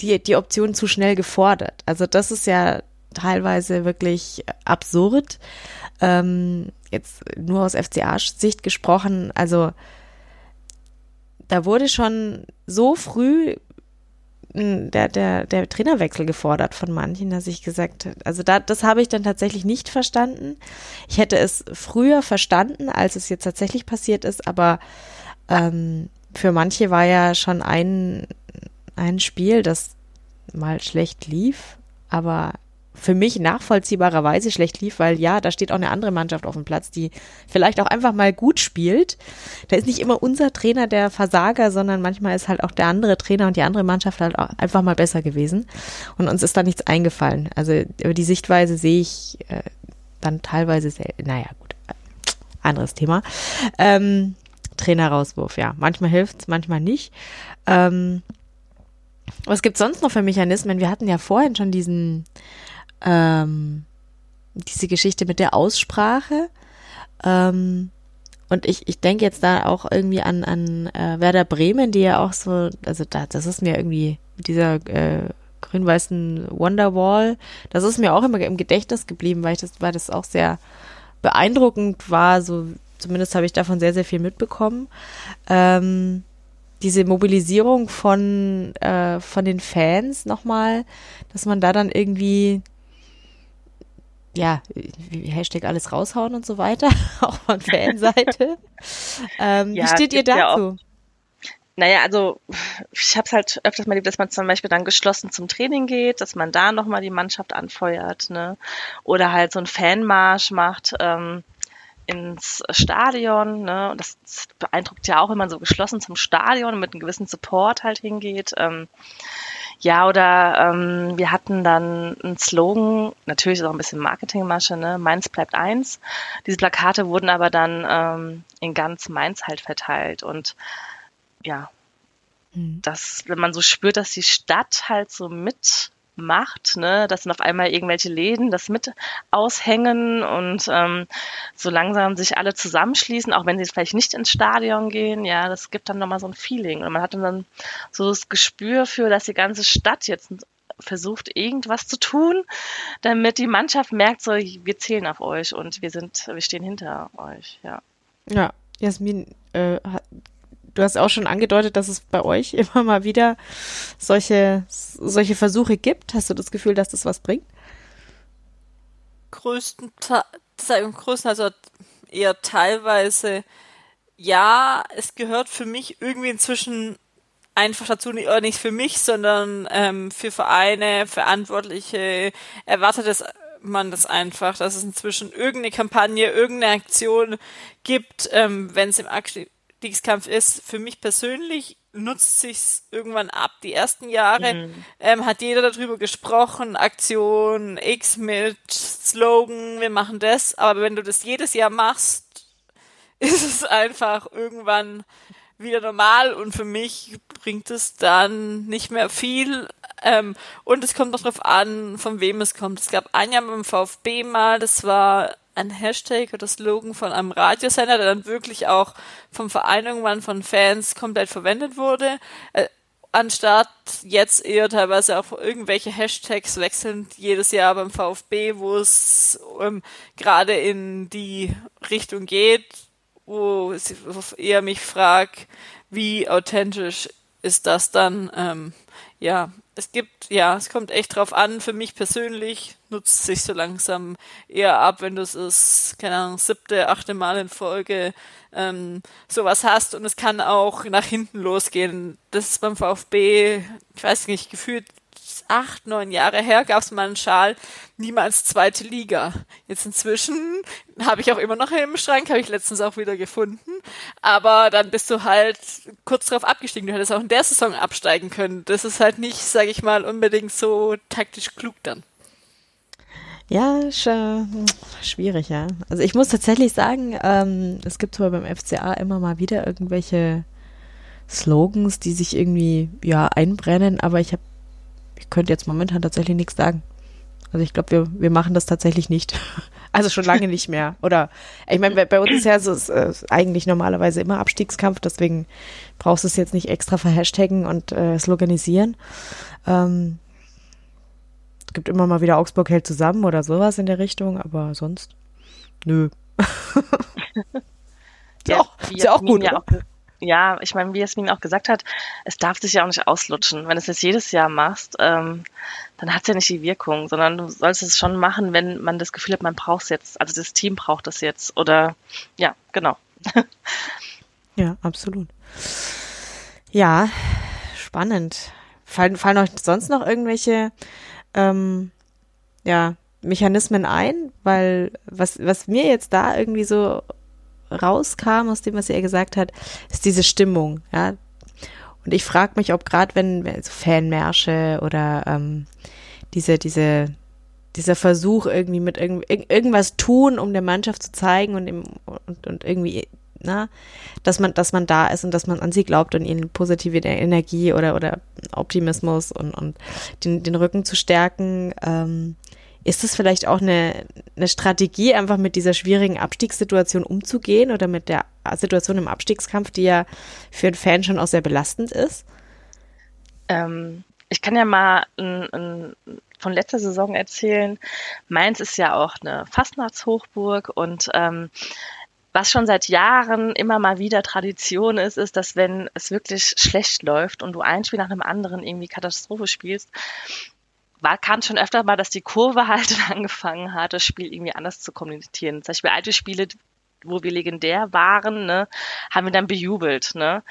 die, die Option zu schnell gefordert. Also das ist ja teilweise wirklich absurd. Ähm, jetzt nur aus FCA-Sicht gesprochen, also da wurde schon so früh der, der, der Trainerwechsel gefordert von manchen, dass ich gesagt habe, also da, das habe ich dann tatsächlich nicht verstanden. Ich hätte es früher verstanden, als es jetzt tatsächlich passiert ist, aber ähm, für manche war ja schon ein, ein Spiel, das mal schlecht lief, aber für mich nachvollziehbarerweise schlecht lief, weil ja, da steht auch eine andere Mannschaft auf dem Platz, die vielleicht auch einfach mal gut spielt. Da ist nicht immer unser Trainer der Versager, sondern manchmal ist halt auch der andere Trainer und die andere Mannschaft halt auch einfach mal besser gewesen. Und uns ist da nichts eingefallen. Also über die Sichtweise sehe ich äh, dann teilweise sehr, naja, gut, anderes Thema. Ähm, Trainerauswurf, ja. Manchmal hilft's, manchmal nicht. Ähm, was gibt's sonst noch für Mechanismen? Wir hatten ja vorhin schon diesen, ähm, diese Geschichte mit der Aussprache. Ähm, und ich, ich denke jetzt da auch irgendwie an, an äh, Werder Bremen, die ja auch so, also da, das ist mir irgendwie dieser äh, grün-weißen Wonderwall, das ist mir auch immer im Gedächtnis geblieben, weil ich das, weil das auch sehr beeindruckend war, so zumindest habe ich davon sehr, sehr viel mitbekommen. Ähm, diese Mobilisierung von, äh, von den Fans nochmal, dass man da dann irgendwie ja, Hashtag alles raushauen und so weiter, auch von Fanseite. ähm, ja, wie steht ihr dazu? Ja naja, also ich habe es halt öfters mal erlebt, dass man zum Beispiel dann geschlossen zum Training geht, dass man da nochmal die Mannschaft anfeuert, ne? Oder halt so einen Fanmarsch macht ähm, ins Stadion, ne? Und das, das beeindruckt ja auch, wenn man so geschlossen zum Stadion mit einem gewissen Support halt hingeht. Ähm, ja, oder ähm, wir hatten dann einen Slogan, natürlich ist auch ein bisschen Marketingmasche, ne? Mainz bleibt eins. Diese Plakate wurden aber dann ähm, in ganz Mainz halt verteilt. Und ja, mhm. das, wenn man so spürt, dass die Stadt halt so mit macht, ne, dass dann auf einmal irgendwelche Läden das mit aushängen und ähm, so langsam sich alle zusammenschließen, auch wenn sie vielleicht nicht ins Stadion gehen, ja, das gibt dann nochmal so ein Feeling. Und man hat dann so das Gespür für, dass die ganze Stadt jetzt versucht, irgendwas zu tun, damit die Mannschaft merkt, so, wir zählen auf euch und wir sind, wir stehen hinter euch, ja. Ja, Jasmin, äh, du hast auch schon angedeutet, dass es bei euch immer mal wieder solche, solche Versuche gibt. Hast du das Gefühl, dass das was bringt? Größten, größten also eher teilweise ja, es gehört für mich irgendwie inzwischen einfach dazu, nicht für mich, sondern ähm, für Vereine, Verantwortliche, erwartet es man das einfach, dass es inzwischen irgendeine Kampagne, irgendeine Aktion gibt, ähm, wenn es im Abstiegskampf ist. Für mich persönlich nutzt sich's irgendwann ab. Die ersten Jahre mhm. ähm, hat jeder darüber gesprochen, Aktion X mit Slogan, wir machen das. Aber wenn du das jedes Jahr machst, ist es einfach irgendwann wieder normal und für mich bringt es dann nicht mehr viel. Ähm, und es kommt noch darauf an, von wem es kommt. Es gab ein Jahr beim VfB mal, das war ein Hashtag oder Slogan von einem Radiosender, der dann wirklich auch vom Verein irgendwann von Fans komplett verwendet wurde. Äh, anstatt jetzt eher teilweise auch irgendwelche Hashtags wechselnd jedes Jahr beim VfB, wo es ähm, gerade in die Richtung geht, wo eher mich fragt, wie authentisch ist das dann? Ähm, ja, es gibt, ja, es kommt echt drauf an. Für mich persönlich nutzt sich so langsam eher ab, wenn du es, keine Ahnung, siebte, achte Mal in Folge ähm, sowas hast und es kann auch nach hinten losgehen. Das ist beim VfB, ich weiß nicht, gefühlt acht, neun Jahre her gab es mal einen Schal, niemals zweite Liga. Jetzt inzwischen habe ich auch immer noch im Schrank, habe ich letztens auch wieder gefunden. Aber dann bist du halt kurz drauf abgestiegen. Du hättest auch in der Saison absteigen können. Das ist halt nicht, sage ich mal, unbedingt so taktisch klug dann. Ja, schwierig, ja. Also ich muss tatsächlich sagen, ähm, es gibt zwar beim FCA immer mal wieder irgendwelche Slogans, die sich irgendwie ja einbrennen, aber ich habe ich könnte jetzt momentan tatsächlich nichts sagen. Also ich glaube, wir, wir machen das tatsächlich nicht. Also schon lange nicht mehr. Oder ich meine, bei uns ist ja so, ist, äh, eigentlich normalerweise immer Abstiegskampf, deswegen brauchst du es jetzt nicht extra verhashtaggen und äh, sloganisieren. Ähm, es gibt immer mal wieder Augsburg hält zusammen oder sowas in der Richtung, aber sonst nö. ist ja, auch, ist ja auch gut. Ja auch, ja, ich meine, wie Jasmin auch gesagt hat, es darf sich ja auch nicht auslutschen. Wenn du es jetzt jedes Jahr machst, ähm, dann hat es ja nicht die Wirkung, sondern du sollst es schon machen, wenn man das Gefühl hat, man braucht es jetzt, also das Team braucht es jetzt. Oder ja, genau. ja, absolut. Ja, spannend. Fallen, fallen euch sonst noch irgendwelche ähm, ja, Mechanismen ein? Weil was, was mir jetzt da irgendwie so rauskam aus dem, was er gesagt hat, ist diese Stimmung, ja. Und ich frage mich, ob gerade wenn, wenn so Fanmärsche oder ähm, diese, diese, dieser Versuch irgendwie mit irgend, irgendwas tun, um der Mannschaft zu zeigen und, im, und, und irgendwie, na, dass man, dass man da ist und dass man an sie glaubt und ihnen positive Energie oder, oder Optimismus und, und den, den Rücken zu stärken, ähm, Ist es vielleicht auch eine, eine Strategie, einfach mit dieser schwierigen Abstiegssituation umzugehen oder mit der Situation im Abstiegskampf, die ja für einen Fan schon auch sehr belastend ist? Ähm, ich kann ja mal ein, ein, von letzter Saison erzählen. Mainz ist ja auch eine Fastnachtshochburg und ähm, was schon seit Jahren immer mal wieder Tradition ist, ist, dass wenn es wirklich schlecht läuft und du ein Spiel nach einem anderen irgendwie Katastrophe spielst, war, kam schon öfter mal, dass die Kurve halt angefangen hat, das Spiel irgendwie anders zu kommunizieren. Zum Beispiel alte Spiele, wo wir legendär waren, ne, haben wir dann bejubelt. Ne?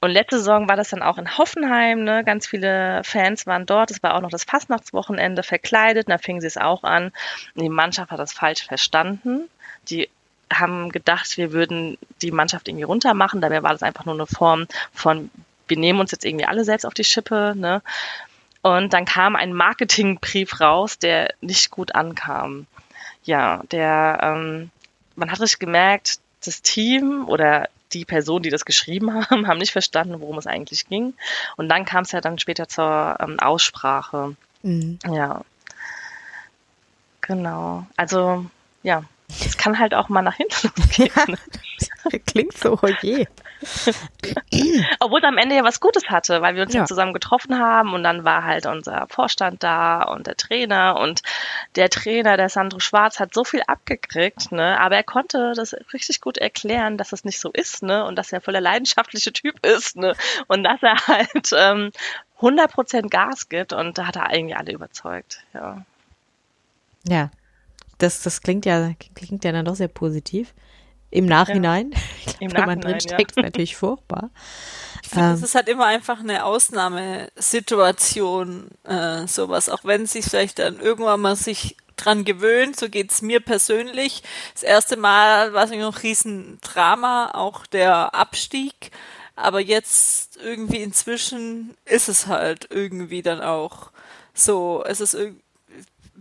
Und letzte Saison war das dann auch in Hoffenheim. Ne? Ganz viele Fans waren dort. Es war auch noch das Fastnachtswochenende verkleidet. Da fingen sie es auch an. Die Mannschaft hat das falsch verstanden. Die haben gedacht, wir würden die Mannschaft irgendwie runtermachen. Dabei war das einfach nur eine Form von, wir nehmen uns jetzt irgendwie alle selbst auf die Schippe. Ne? Und dann kam ein Marketingbrief raus, der nicht gut ankam. Ja, der, ähm, man hat richtig gemerkt, das Team oder die Personen, die das geschrieben haben, haben nicht verstanden, worum es eigentlich ging. Und dann kam es ja dann später zur ähm, Aussprache. Mhm. Ja. Genau. Also, ja, es kann halt auch mal nach hinten losgehen. Ja, klingt so, oh je. Obwohl es am Ende ja was Gutes hatte, weil wir uns ja. zusammen getroffen haben und dann war halt unser Vorstand da und der Trainer und der Trainer, der Sandro Schwarz, hat so viel abgekriegt, ne? Aber er konnte das richtig gut erklären, dass das nicht so ist, ne? Und dass er voll der leidenschaftliche Typ ist, ne? Und dass er halt ähm, 100% Gas gibt und da hat er eigentlich alle überzeugt, ja. Ja, das, das klingt ja, klingt ja dann doch sehr positiv. Im Nachhinein, ja. Im wenn man drin steckt, ja. ist natürlich furchtbar. Ich finde, ähm, es ist halt immer einfach eine Ausnahmesituation, äh, sowas, auch wenn sich vielleicht dann irgendwann mal sich dran gewöhnt, so geht's mir persönlich. Das erste Mal war es noch ein Riesendrama, auch der Abstieg. Aber jetzt irgendwie inzwischen ist es halt irgendwie dann auch so. Es ist irgendwie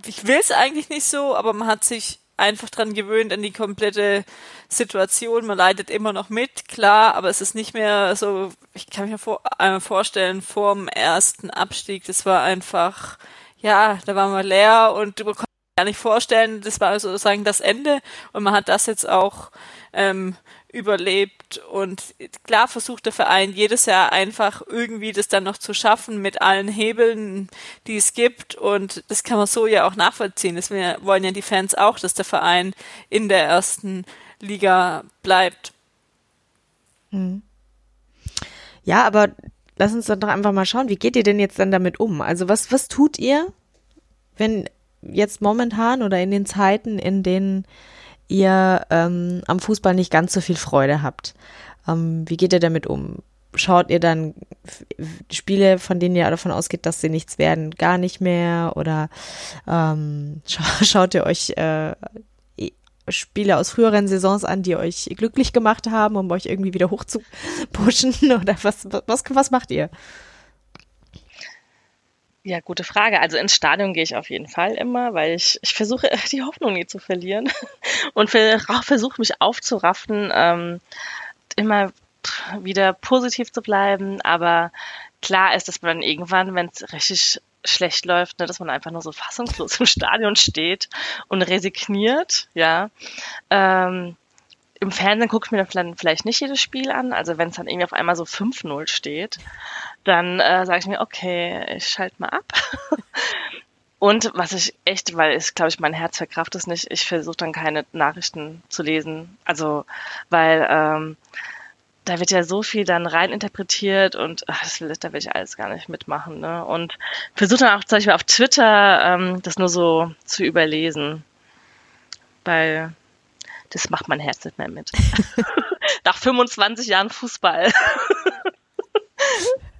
ich will es eigentlich nicht so, aber man hat sich einfach dran gewöhnt an die komplette Situation. Man leidet immer noch mit, klar, aber es ist nicht mehr so, ich kann mir vor, äh, vorstellen, vor dem ersten Abstieg, das war einfach, ja, da war man leer und du konntest gar nicht vorstellen, das war sozusagen das Ende und man hat das jetzt auch ähm, überlebt. Und klar versucht der Verein jedes Jahr einfach irgendwie das dann noch zu schaffen mit allen Hebeln, die es gibt. Und das kann man so ja auch nachvollziehen. Das wollen ja die Fans auch, dass der Verein in der ersten Liga bleibt. Hm. Ja, aber lass uns doch einfach mal schauen, wie geht ihr denn jetzt dann damit um? Also was, was tut ihr, wenn jetzt momentan oder in den Zeiten, in denen ihr ähm, am Fußball nicht ganz so viel Freude habt. Ähm, wie geht ihr damit um? Schaut ihr dann Spiele, von denen ihr davon ausgeht, dass sie nichts werden, gar nicht mehr? Oder ähm, scha schaut ihr euch äh, Spiele aus früheren Saisons an, die euch glücklich gemacht haben, um euch irgendwie wieder hochzupushen? Oder was, was, was macht ihr? Ja, gute Frage. Also ins Stadion gehe ich auf jeden Fall immer, weil ich, ich versuche, die Hoffnung nie zu verlieren und versuche mich aufzuraffen, ähm, immer wieder positiv zu bleiben. Aber klar ist, dass man irgendwann, wenn es richtig schlecht läuft, ne, dass man einfach nur so fassungslos im Stadion steht und resigniert, ja. Ähm, Im Fernsehen gucke ich mir dann vielleicht nicht jedes Spiel an, also wenn es dann irgendwie auf einmal so 5-0 steht, dann äh, sage ich mir, okay, ich schalte mal ab. Und was ich echt, weil ich glaube ich, mein Herz verkraft es nicht, ich versuche dann keine Nachrichten zu lesen. Also, weil ähm, da wird ja so viel dann reininterpretiert und ach, das will, da will ich alles gar nicht mitmachen. Ne? Und versuche dann auch zum Beispiel auf Twitter ähm, das nur so zu überlesen. Weil das macht mein Herz nicht mehr mit. Nach 25 Jahren Fußball.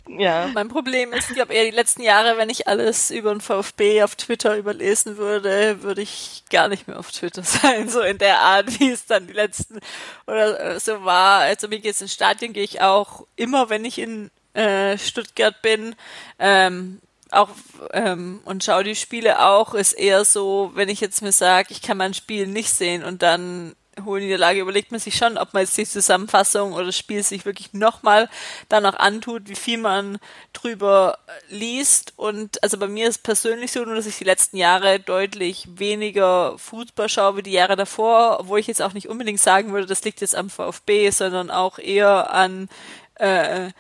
Ja. Mein Problem ist, ich glaube eher die letzten Jahre, wenn ich alles über den VfB auf Twitter überlesen würde, würde ich gar nicht mehr auf Twitter sein, so in der Art, wie es dann die letzten oder so war. Also wie geht's ins Stadion, gehe ich auch immer, wenn ich in äh, Stuttgart bin. Ähm, auch ähm, und schaue die Spiele auch, ist eher so, wenn ich jetzt mir sage, ich kann mein Spiel nicht sehen und dann hohe Niederlage überlegt man sich schon, ob man jetzt die Zusammenfassung oder das Spiel sich wirklich nochmal danach antut, wie viel man drüber liest. Und also bei mir ist persönlich so, nur dass ich die letzten Jahre deutlich weniger Fußball schaue wie die Jahre davor, wo ich jetzt auch nicht unbedingt sagen würde, das liegt jetzt am VfB, sondern auch eher an äh,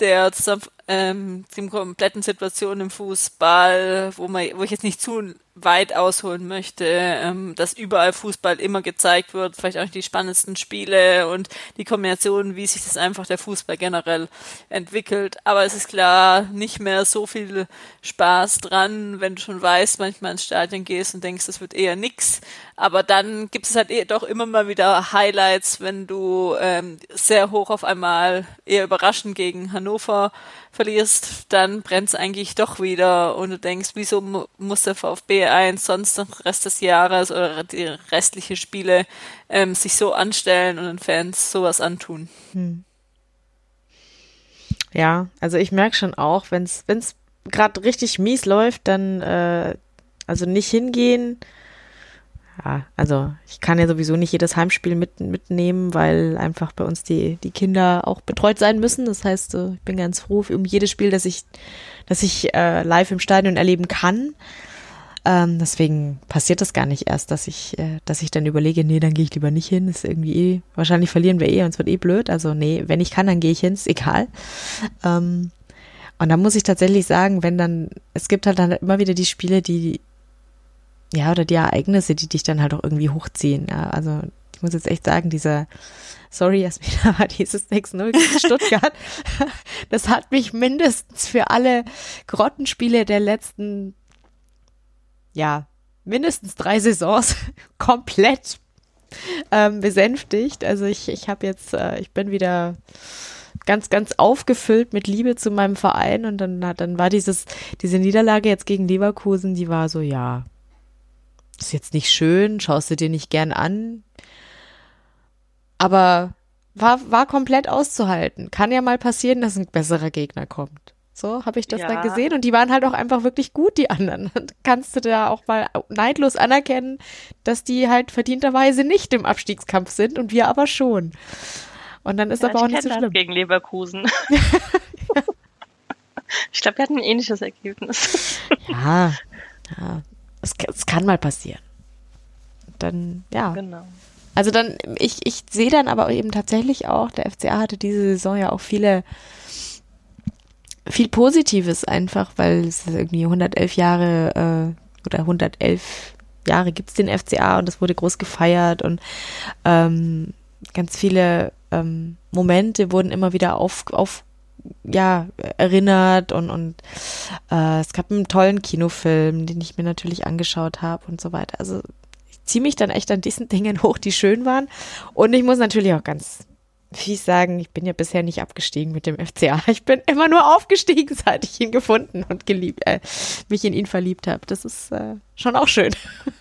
der zusammen ähm, die kompletten Situation im Fußball, wo man, wo ich jetzt nicht zu weit ausholen möchte, ähm, dass überall Fußball immer gezeigt wird, vielleicht auch die spannendsten Spiele und die Kombination, wie sich das einfach der Fußball generell entwickelt. Aber es ist klar, nicht mehr so viel Spaß dran, wenn du schon weißt, manchmal ins Stadion gehst und denkst, das wird eher nix. Aber dann gibt es halt eh doch immer mal wieder Highlights, wenn du ähm, sehr hoch auf einmal eher überraschend gegen Hannover verlierst, dann brennt es eigentlich doch wieder und du denkst, wieso muss der VfB 1 sonst noch Rest des Jahres oder die restlichen Spiele ähm, sich so anstellen und den Fans sowas antun. Hm. Ja, also ich merke schon auch, wenn es gerade richtig mies läuft, dann äh, also nicht hingehen, ja, also ich kann ja sowieso nicht jedes Heimspiel mit, mitnehmen, weil einfach bei uns die, die Kinder auch betreut sein müssen. Das heißt, ich bin ganz froh um jedes Spiel, das ich, das ich äh, live im Stadion erleben kann. Ähm, deswegen passiert das gar nicht erst, dass ich, äh, dass ich dann überlege, nee, dann gehe ich lieber nicht hin. Ist irgendwie eh, wahrscheinlich verlieren wir eh und es wird eh blöd. Also nee, wenn ich kann, dann gehe ich hin, ist egal. Ähm, und da muss ich tatsächlich sagen, wenn dann, es gibt halt dann immer wieder die Spiele, die, ja, oder die Ereignisse, die dich dann halt auch irgendwie hochziehen. Ja, also ich muss jetzt echt sagen, dieser, sorry Jasmina, aber dieses 6-0 gegen Stuttgart, das hat mich mindestens für alle Grottenspiele der letzten, ja, mindestens drei Saisons komplett ähm, besänftigt. Also ich, ich habe jetzt, äh, ich bin wieder ganz, ganz aufgefüllt mit Liebe zu meinem Verein und dann, dann war dieses, diese Niederlage jetzt gegen Leverkusen, die war so, ja, ist jetzt nicht schön, schaust du dir nicht gern an. Aber war, war komplett auszuhalten. Kann ja mal passieren, dass ein besserer Gegner kommt. So habe ich das ja. dann gesehen und die waren halt auch einfach wirklich gut, die anderen. Und kannst du da auch mal neidlos anerkennen, dass die halt verdienterweise nicht im Abstiegskampf sind und wir aber schon. Und dann ist ja, aber auch nicht so schlimm. gegen Leverkusen. ich glaube, wir hatten ein ähnliches Ergebnis. ja, ja es, es kann mal passieren. Dann, ja. Genau. Also dann, ich, ich sehe dann aber eben tatsächlich auch, der FCA hatte diese Saison ja auch viele, viel Positives einfach, weil es irgendwie 111 Jahre äh, oder 111 Jahre gibt es den FCA und das wurde groß gefeiert und ähm, ganz viele ähm, Momente wurden immer wieder auf, auf ja, erinnert und, und äh, es gab einen tollen Kinofilm, den ich mir natürlich angeschaut habe und so weiter. Also ich ziehe mich dann echt an diesen Dingen hoch, die schön waren. Und ich muss natürlich auch ganz fies sagen, ich bin ja bisher nicht abgestiegen mit dem FCA. Ich bin immer nur aufgestiegen, seit ich ihn gefunden und geliebt, äh, mich in ihn verliebt habe. Das ist äh, schon auch schön.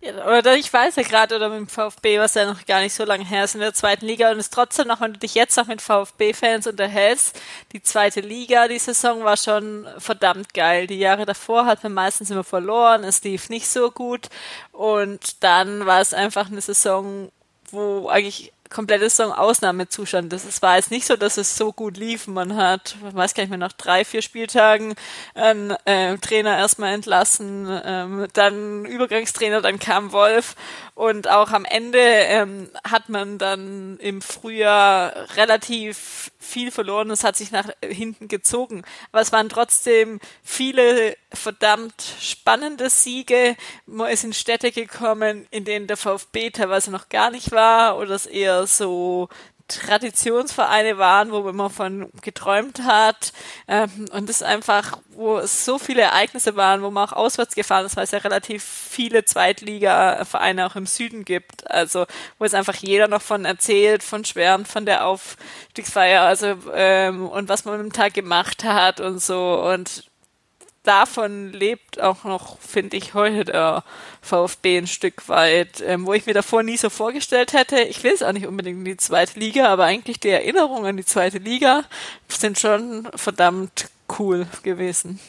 Ja, oder ich weiß ja gerade, oder mit dem VfB, was ja noch gar nicht so lange her ist in der zweiten Liga und es trotzdem noch, wenn du dich jetzt noch mit VfB-Fans unterhältst, die zweite Liga, die Saison war schon verdammt geil. Die Jahre davor hat man meistens immer verloren, es lief nicht so gut und dann war es einfach eine Saison, wo eigentlich komplette Saison Ausnahmezustand. Das ist, war jetzt nicht so, dass es so gut lief. Man hat, weiß gar nicht mehr, nach drei, vier Spieltagen einen äh, Trainer erstmal entlassen, ähm, dann Übergangstrainer, dann kam Wolf und auch am Ende ähm, hat man dann im Frühjahr relativ viel verloren. Es hat sich nach hinten gezogen. Aber es waren trotzdem viele verdammt spannende Siege. Man ist in Städte gekommen, in denen der VfB teilweise noch gar nicht war oder es eher so Traditionsvereine waren, wo man von geträumt hat. Ähm, und es einfach, wo es so viele Ereignisse waren, wo man auch auswärts gefahren ist, weil es ja relativ viele Zweitliga-Vereine auch im Süden gibt. Also wo es einfach jeder noch von erzählt, von schwärmt, von der Aufstiegsfeier, also ähm, und was man am Tag gemacht hat und so. Und davon lebt auch noch, finde ich, heute der VfB ein Stück weit, ähm, wo ich mir davor nie so vorgestellt hätte. Ich will es auch nicht unbedingt in die zweite Liga, aber eigentlich die Erinnerungen an die zweite Liga sind schon verdammt cool gewesen.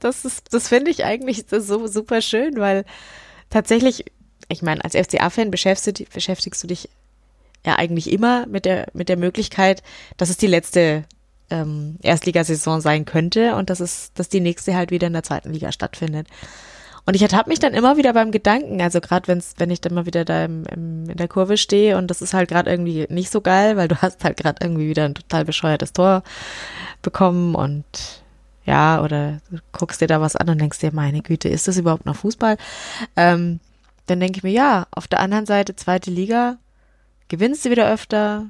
Das ist, das finde ich eigentlich so super schön, weil tatsächlich ich meine, als FCA-Fan beschäftigst, beschäftigst du dich ja eigentlich immer mit der, mit der Möglichkeit, dass es die letzte ähm, Erstligasaison sein könnte und dass es, dass die nächste halt wieder in der zweiten Liga stattfindet. Und ich ertappe mich dann immer wieder beim Gedanken, also gerade wenn's, wenn ich dann mal wieder da im, im, in der Kurve stehe und das ist halt gerade irgendwie nicht so geil, weil du hast halt gerade irgendwie wieder ein total bescheuertes Tor bekommen und ja, oder du guckst dir da was an und denkst dir, meine Güte, ist das überhaupt noch Fußball? Ähm, dann denke ich mir, ja, auf der anderen Seite zweite Liga, gewinnst du wieder öfter,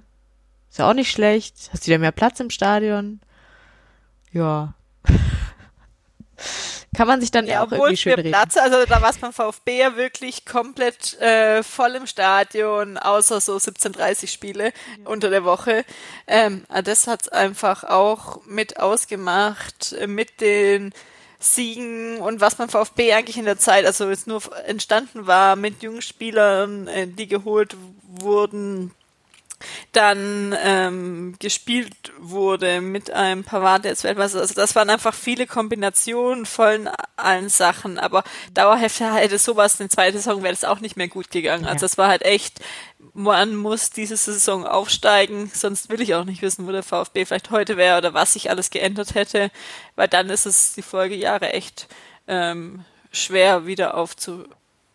ist ja auch nicht schlecht, hast wieder mehr Platz im Stadion. Ja. Kann man sich dann ja, auch irgendwie schön reden. Platz, also da war es beim VfB ja wirklich komplett äh, voll im Stadion, außer so 17:30 Spiele mhm. unter der Woche. Ähm, das hat's einfach auch mit ausgemacht, äh, mit den Siegen und was beim VfB eigentlich in der Zeit, also jetzt nur entstanden war mit jungen Spielern, äh, die geholt wurden, dann ähm, gespielt wurde mit einem Pavard, jetzt Weltmeister Also das waren einfach viele Kombinationen von allen Sachen. Aber dauerhaft hätte sowas in der zweiten Saison wäre das auch nicht mehr gut gegangen. Also es war halt echt, man muss diese Saison aufsteigen, sonst will ich auch nicht wissen, wo der VfB vielleicht heute wäre oder was sich alles geändert hätte, weil dann ist es die Folgejahre echt ähm, schwer wieder aufzu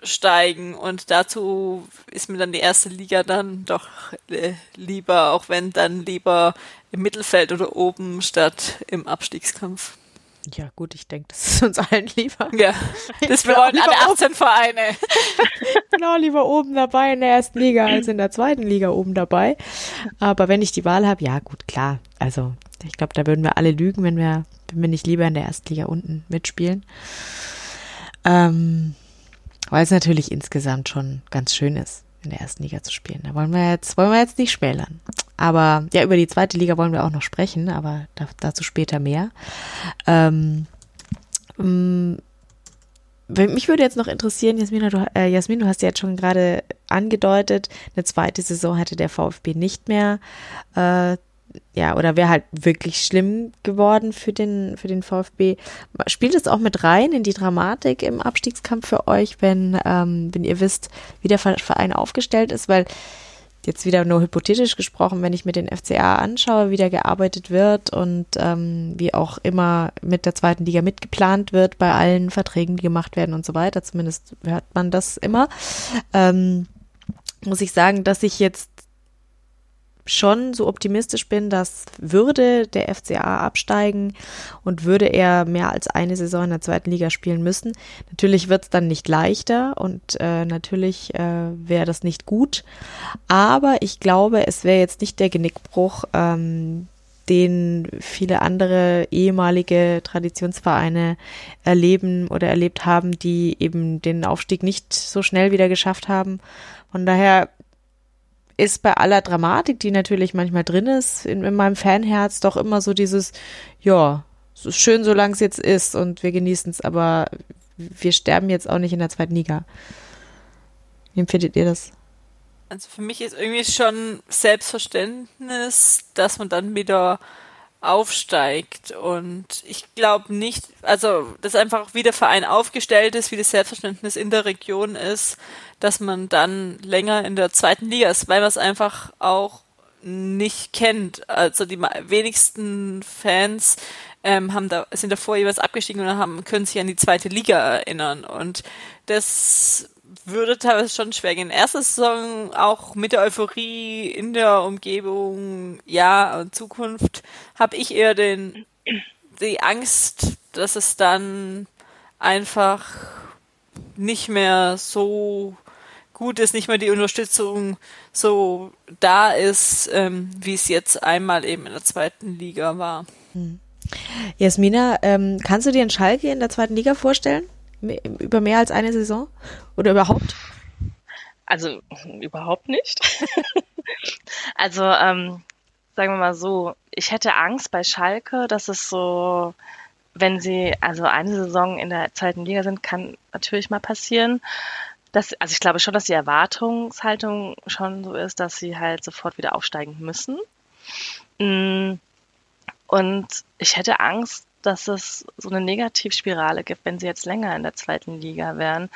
steigen und dazu ist mir dann die erste Liga dann doch äh, lieber, auch wenn dann lieber im Mittelfeld oder oben statt im Abstiegskampf. Ja, gut, ich denke, das ist uns allen lieber. Ja, das wollen alle 18 oben. Vereine. genau, lieber oben dabei in der ersten Liga als in der zweiten Liga oben dabei. Aber wenn ich die Wahl habe, ja, gut, klar. Also, ich glaube, da würden wir alle lügen, wenn wir, wenn wir nicht lieber in der ersten Liga unten mitspielen. Ähm, weil es natürlich insgesamt schon ganz schön ist, in der ersten Liga zu spielen. Da wollen wir jetzt, wollen wir jetzt nicht schmälern. Aber ja, über die zweite Liga wollen wir auch noch sprechen, aber da, dazu später mehr. Ähm, mm, mich würde jetzt noch interessieren, Jasmin, du, äh, Jasmin, du hast ja jetzt schon gerade angedeutet, eine zweite Saison hätte der VfB nicht mehr äh, ja, oder wäre halt wirklich schlimm geworden für den, für den VfB. Spielt es auch mit rein in die Dramatik im Abstiegskampf für euch, wenn, ähm, wenn ihr wisst, wie der Verein aufgestellt ist? Weil jetzt wieder nur hypothetisch gesprochen, wenn ich mir den FCA anschaue, wie der gearbeitet wird und ähm, wie auch immer mit der zweiten Liga mitgeplant wird bei allen Verträgen, die gemacht werden und so weiter, zumindest hört man das immer, ähm, muss ich sagen, dass ich jetzt schon so optimistisch bin, dass würde der FCA absteigen und würde er mehr als eine Saison in der zweiten Liga spielen müssen. Natürlich wird es dann nicht leichter und äh, natürlich äh, wäre das nicht gut. Aber ich glaube, es wäre jetzt nicht der Genickbruch, ähm, den viele andere ehemalige Traditionsvereine erleben oder erlebt haben, die eben den Aufstieg nicht so schnell wieder geschafft haben. Von daher ist bei aller Dramatik, die natürlich manchmal drin ist, in, in meinem Fanherz doch immer so dieses, ja, so schön, solange es jetzt ist und wir genießen es, aber wir sterben jetzt auch nicht in der zweiten Liga. Wie empfindet ihr das? Also für mich ist irgendwie schon Selbstverständnis, dass man dann wieder aufsteigt. Und ich glaube nicht, also dass einfach wie der Verein aufgestellt ist, wie das Selbstverständnis in der Region ist, dass man dann länger in der zweiten Liga ist, weil man es einfach auch nicht kennt. Also die wenigsten Fans ähm, haben da, sind davor jeweils abgestiegen und haben, können sich an die zweite Liga erinnern. Und das würde teilweise schon schwer gehen. Erste Saison auch mit der Euphorie in der Umgebung, ja, und Zukunft, habe ich eher den, die Angst, dass es dann einfach nicht mehr so gut ist, nicht mehr die Unterstützung so da ist, ähm, wie es jetzt einmal eben in der zweiten Liga war. Hm. Jasmina, ähm, kannst du dir einen Schalke in der zweiten Liga vorstellen? Über mehr als eine Saison? Oder überhaupt? Also überhaupt nicht. also ähm, sagen wir mal so, ich hätte Angst bei Schalke, dass es so, wenn sie also eine Saison in der zweiten Liga sind, kann natürlich mal passieren. Dass, also ich glaube schon, dass die Erwartungshaltung schon so ist, dass sie halt sofort wieder aufsteigen müssen. Mm, und ich hätte Angst, dass es so eine Negativspirale gibt, wenn sie jetzt länger in der zweiten Liga wären.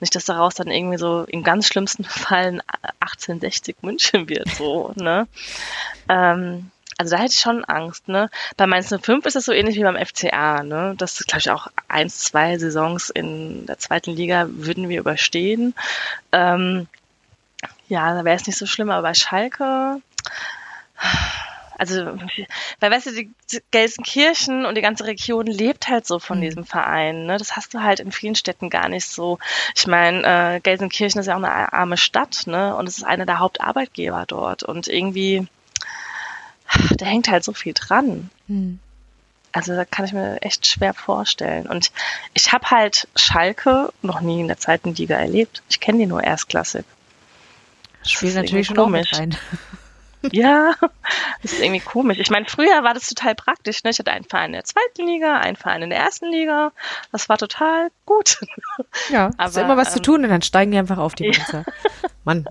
Nicht, dass daraus dann irgendwie so im ganz schlimmsten Fall ein 1860 München wird, so, ne? Ähm, also da hätte ich schon Angst, ne? Bei Mainz 05 ist es so ähnlich wie beim FCA, ne? Das ist, glaube ich, auch eins, zwei Saisons in der zweiten Liga würden wir überstehen. Ähm, ja, da wäre es nicht so schlimm, aber bei Schalke, also, weil weißt du, die Gelsenkirchen und die ganze Region lebt halt so von mhm. diesem Verein. Ne? Das hast du halt in vielen Städten gar nicht so. Ich meine, äh, Gelsenkirchen ist ja auch eine arme Stadt, ne? Und es ist einer der Hauptarbeitgeber dort. Und irgendwie, da hängt halt so viel dran. Mhm. Also da kann ich mir echt schwer vorstellen. Und ich habe halt Schalke noch nie in der zweiten Liga erlebt. Ich kenne die nur erstklassig. Spielt natürlich schon komisch. rein. Ja, das ist irgendwie komisch. Ich meine, früher war das total praktisch. Ne? Ich hatte einen Verein in der zweiten Liga, einen Verein in der ersten Liga. Das war total gut. Ja, aber, ist immer was ähm, zu tun und dann steigen die einfach auf die Panzer. Ja. Mann.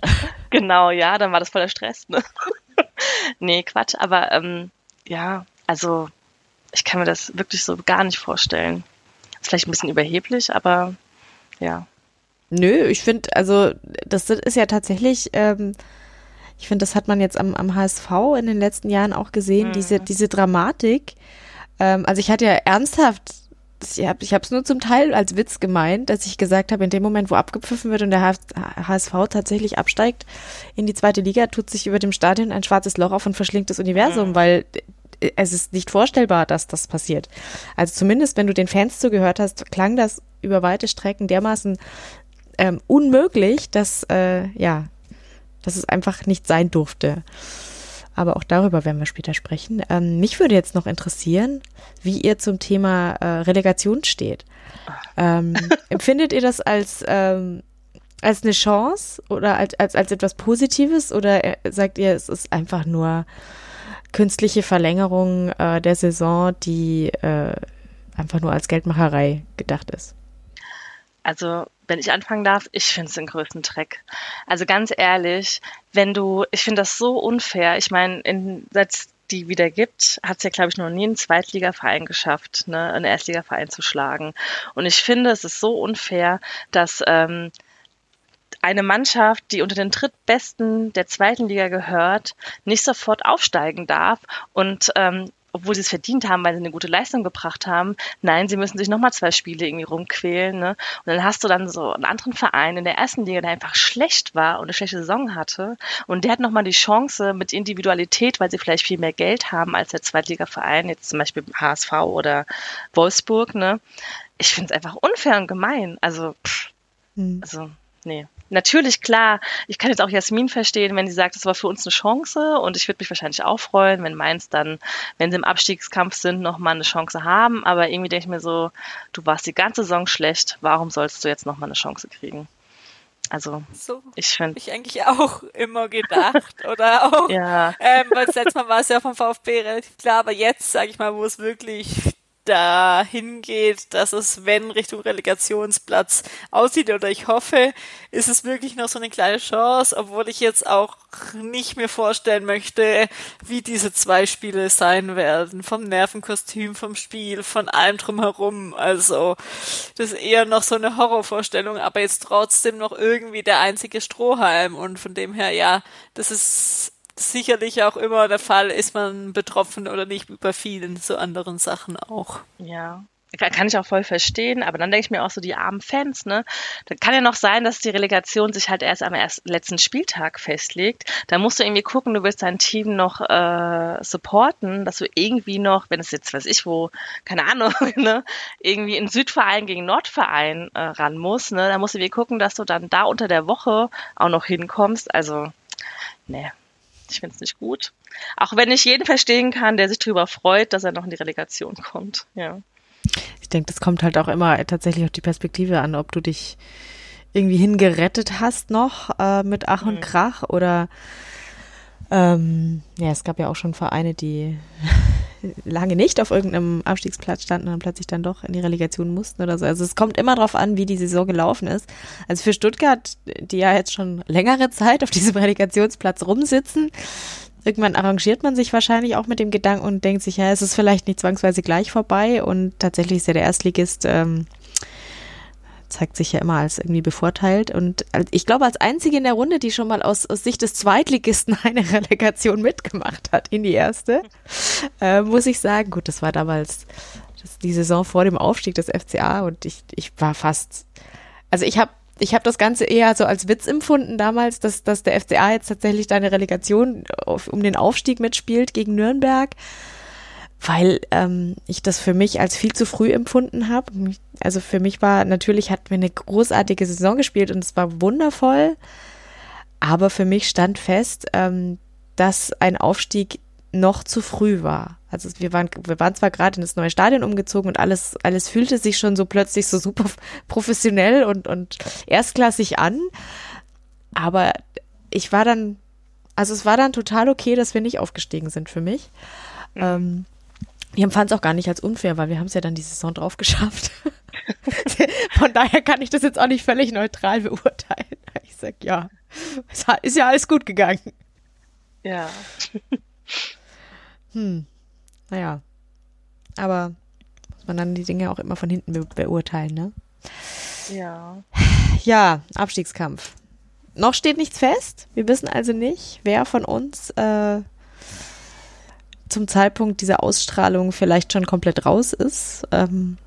Genau, ja, dann war das voller Stress. Ne? nee, Quatsch. Aber ähm, ja, also ich kann mir das wirklich so gar nicht vorstellen. Ist vielleicht ein bisschen überheblich, aber ja. Nö, ich finde, also das ist ja tatsächlich, ähm, ich finde, das hat man jetzt am, am HSV in den letzten Jahren auch gesehen, mhm. diese, diese Dramatik. Ähm, also ich hatte ja ernsthaft, ich habe ich es nur zum Teil als Witz gemeint, dass ich gesagt habe, in dem Moment, wo abgepfiffen wird und der HSV tatsächlich absteigt in die zweite Liga, tut sich über dem Stadion ein schwarzes Loch auf und verschlingt das Universum, mhm. weil es ist nicht vorstellbar, dass das passiert. Also zumindest, wenn du den Fans zugehört hast, klang das über weite Strecken dermaßen ähm, unmöglich, dass äh, ja, dass es einfach nicht sein durfte. Aber auch darüber werden wir später sprechen. Ähm, mich würde jetzt noch interessieren, wie ihr zum Thema äh, Relegation steht. Ähm, empfindet ihr das als ähm, als eine Chance oder als, als, als etwas Positives oder äh, sagt ihr, es ist einfach nur künstliche Verlängerung äh, der Saison, die äh, einfach nur als Geldmacherei gedacht ist? Also, wenn ich anfangen darf, ich finde es den größten Dreck. Also ganz ehrlich, wenn du, ich finde das so unfair. Ich meine, seit es die wieder gibt, hat es ja, glaube ich, noch nie einen Zweitligaverein geschafft, ne, einen Erstligaverein zu schlagen. Und ich finde, es ist so unfair, dass ähm, eine Mannschaft, die unter den drittbesten der zweiten Liga gehört, nicht sofort aufsteigen darf und ähm, obwohl sie es verdient haben, weil sie eine gute Leistung gebracht haben. Nein, sie müssen sich nochmal zwei Spiele irgendwie rumquälen. Ne? Und dann hast du dann so einen anderen Verein in der ersten Liga, der einfach schlecht war und eine schlechte Saison hatte. Und der hat nochmal die Chance mit Individualität, weil sie vielleicht viel mehr Geld haben als der Zweitligaverein, jetzt zum Beispiel HSV oder Wolfsburg. Ne? Ich finde es einfach unfair und gemein. Also, pff, hm. also nee natürlich klar, ich kann jetzt auch Jasmin verstehen, wenn sie sagt, das war für uns eine Chance und ich würde mich wahrscheinlich auch freuen, wenn Mainz dann, wenn sie im Abstiegskampf sind, nochmal eine Chance haben. Aber irgendwie denke ich mir so, du warst die ganze Saison schlecht, warum sollst du jetzt nochmal eine Chance kriegen? Also so ich finde ich eigentlich auch immer gedacht oder auch ja. ähm, weil das letzte Mal war es ja vom VfB relativ klar, aber jetzt sage ich mal, wo es wirklich dahin geht, dass es, wenn Richtung Relegationsplatz aussieht, oder ich hoffe, ist es wirklich noch so eine kleine Chance, obwohl ich jetzt auch nicht mir vorstellen möchte, wie diese zwei Spiele sein werden. Vom Nervenkostüm, vom Spiel, von allem drumherum. Also, das ist eher noch so eine Horrorvorstellung, aber jetzt trotzdem noch irgendwie der einzige Strohhalm. Und von dem her, ja, das ist sicherlich auch immer der Fall, ist man betroffen oder nicht bei vielen so anderen Sachen auch. Ja. Kann ich auch voll verstehen, aber dann denke ich mir auch so, die armen Fans, ne? Da kann ja noch sein, dass die Relegation sich halt erst am ersten, letzten Spieltag festlegt. Da musst du irgendwie gucken, du willst dein Team noch äh, supporten, dass du irgendwie noch, wenn es jetzt, weiß ich wo, keine Ahnung, ne, irgendwie in Südverein gegen Nordverein äh, ran muss, ne? Da musst du irgendwie gucken, dass du dann da unter der Woche auch noch hinkommst. Also, ne, ich finde es nicht gut. Auch wenn ich jeden verstehen kann, der sich darüber freut, dass er noch in die Relegation kommt. Ja. Ich denke, das kommt halt auch immer tatsächlich auf die Perspektive an, ob du dich irgendwie hingerettet hast noch äh, mit Ach und mhm. Krach oder ähm, ja, es gab ja auch schon Vereine, die lange nicht auf irgendeinem Abstiegsplatz standen und dann plötzlich dann doch in die Relegation mussten oder so. Also es kommt immer darauf an, wie die Saison gelaufen ist. Also für Stuttgart, die ja jetzt schon längere Zeit auf diesem Relegationsplatz rumsitzen, irgendwann arrangiert man sich wahrscheinlich auch mit dem Gedanken und denkt sich, ja, es ist vielleicht nicht zwangsweise gleich vorbei und tatsächlich ist ja der Erstligist ähm, zeigt sich ja immer als irgendwie bevorteilt. Und ich glaube, als einzige in der Runde, die schon mal aus, aus Sicht des Zweitligisten eine Relegation mitgemacht hat in die erste, äh, muss ich sagen, gut, das war damals das, die Saison vor dem Aufstieg des FCA und ich, ich war fast, also ich habe ich habe das Ganze eher so als Witz empfunden damals, dass, dass der FCA jetzt tatsächlich da eine Relegation auf, um den Aufstieg mitspielt gegen Nürnberg weil ähm, ich das für mich als viel zu früh empfunden habe. Also für mich war natürlich, hatten wir eine großartige Saison gespielt und es war wundervoll, aber für mich stand fest, ähm, dass ein Aufstieg noch zu früh war. Also wir waren, wir waren zwar gerade in das neue Stadion umgezogen und alles, alles fühlte sich schon so plötzlich so super professionell und, und erstklassig an, aber ich war dann, also es war dann total okay, dass wir nicht aufgestiegen sind für mich. Mhm. Ähm, wir empfanden es auch gar nicht als unfair, weil wir haben es ja dann die Saison drauf geschafft. Von daher kann ich das jetzt auch nicht völlig neutral beurteilen. Ich sag ja, es ist ja alles gut gegangen. Ja. Hm. Naja. Aber muss man dann die Dinge auch immer von hinten be beurteilen, ne? Ja. Ja, Abstiegskampf. Noch steht nichts fest. Wir wissen also nicht, wer von uns äh, zum Zeitpunkt dieser Ausstrahlung vielleicht schon komplett raus ist ähm,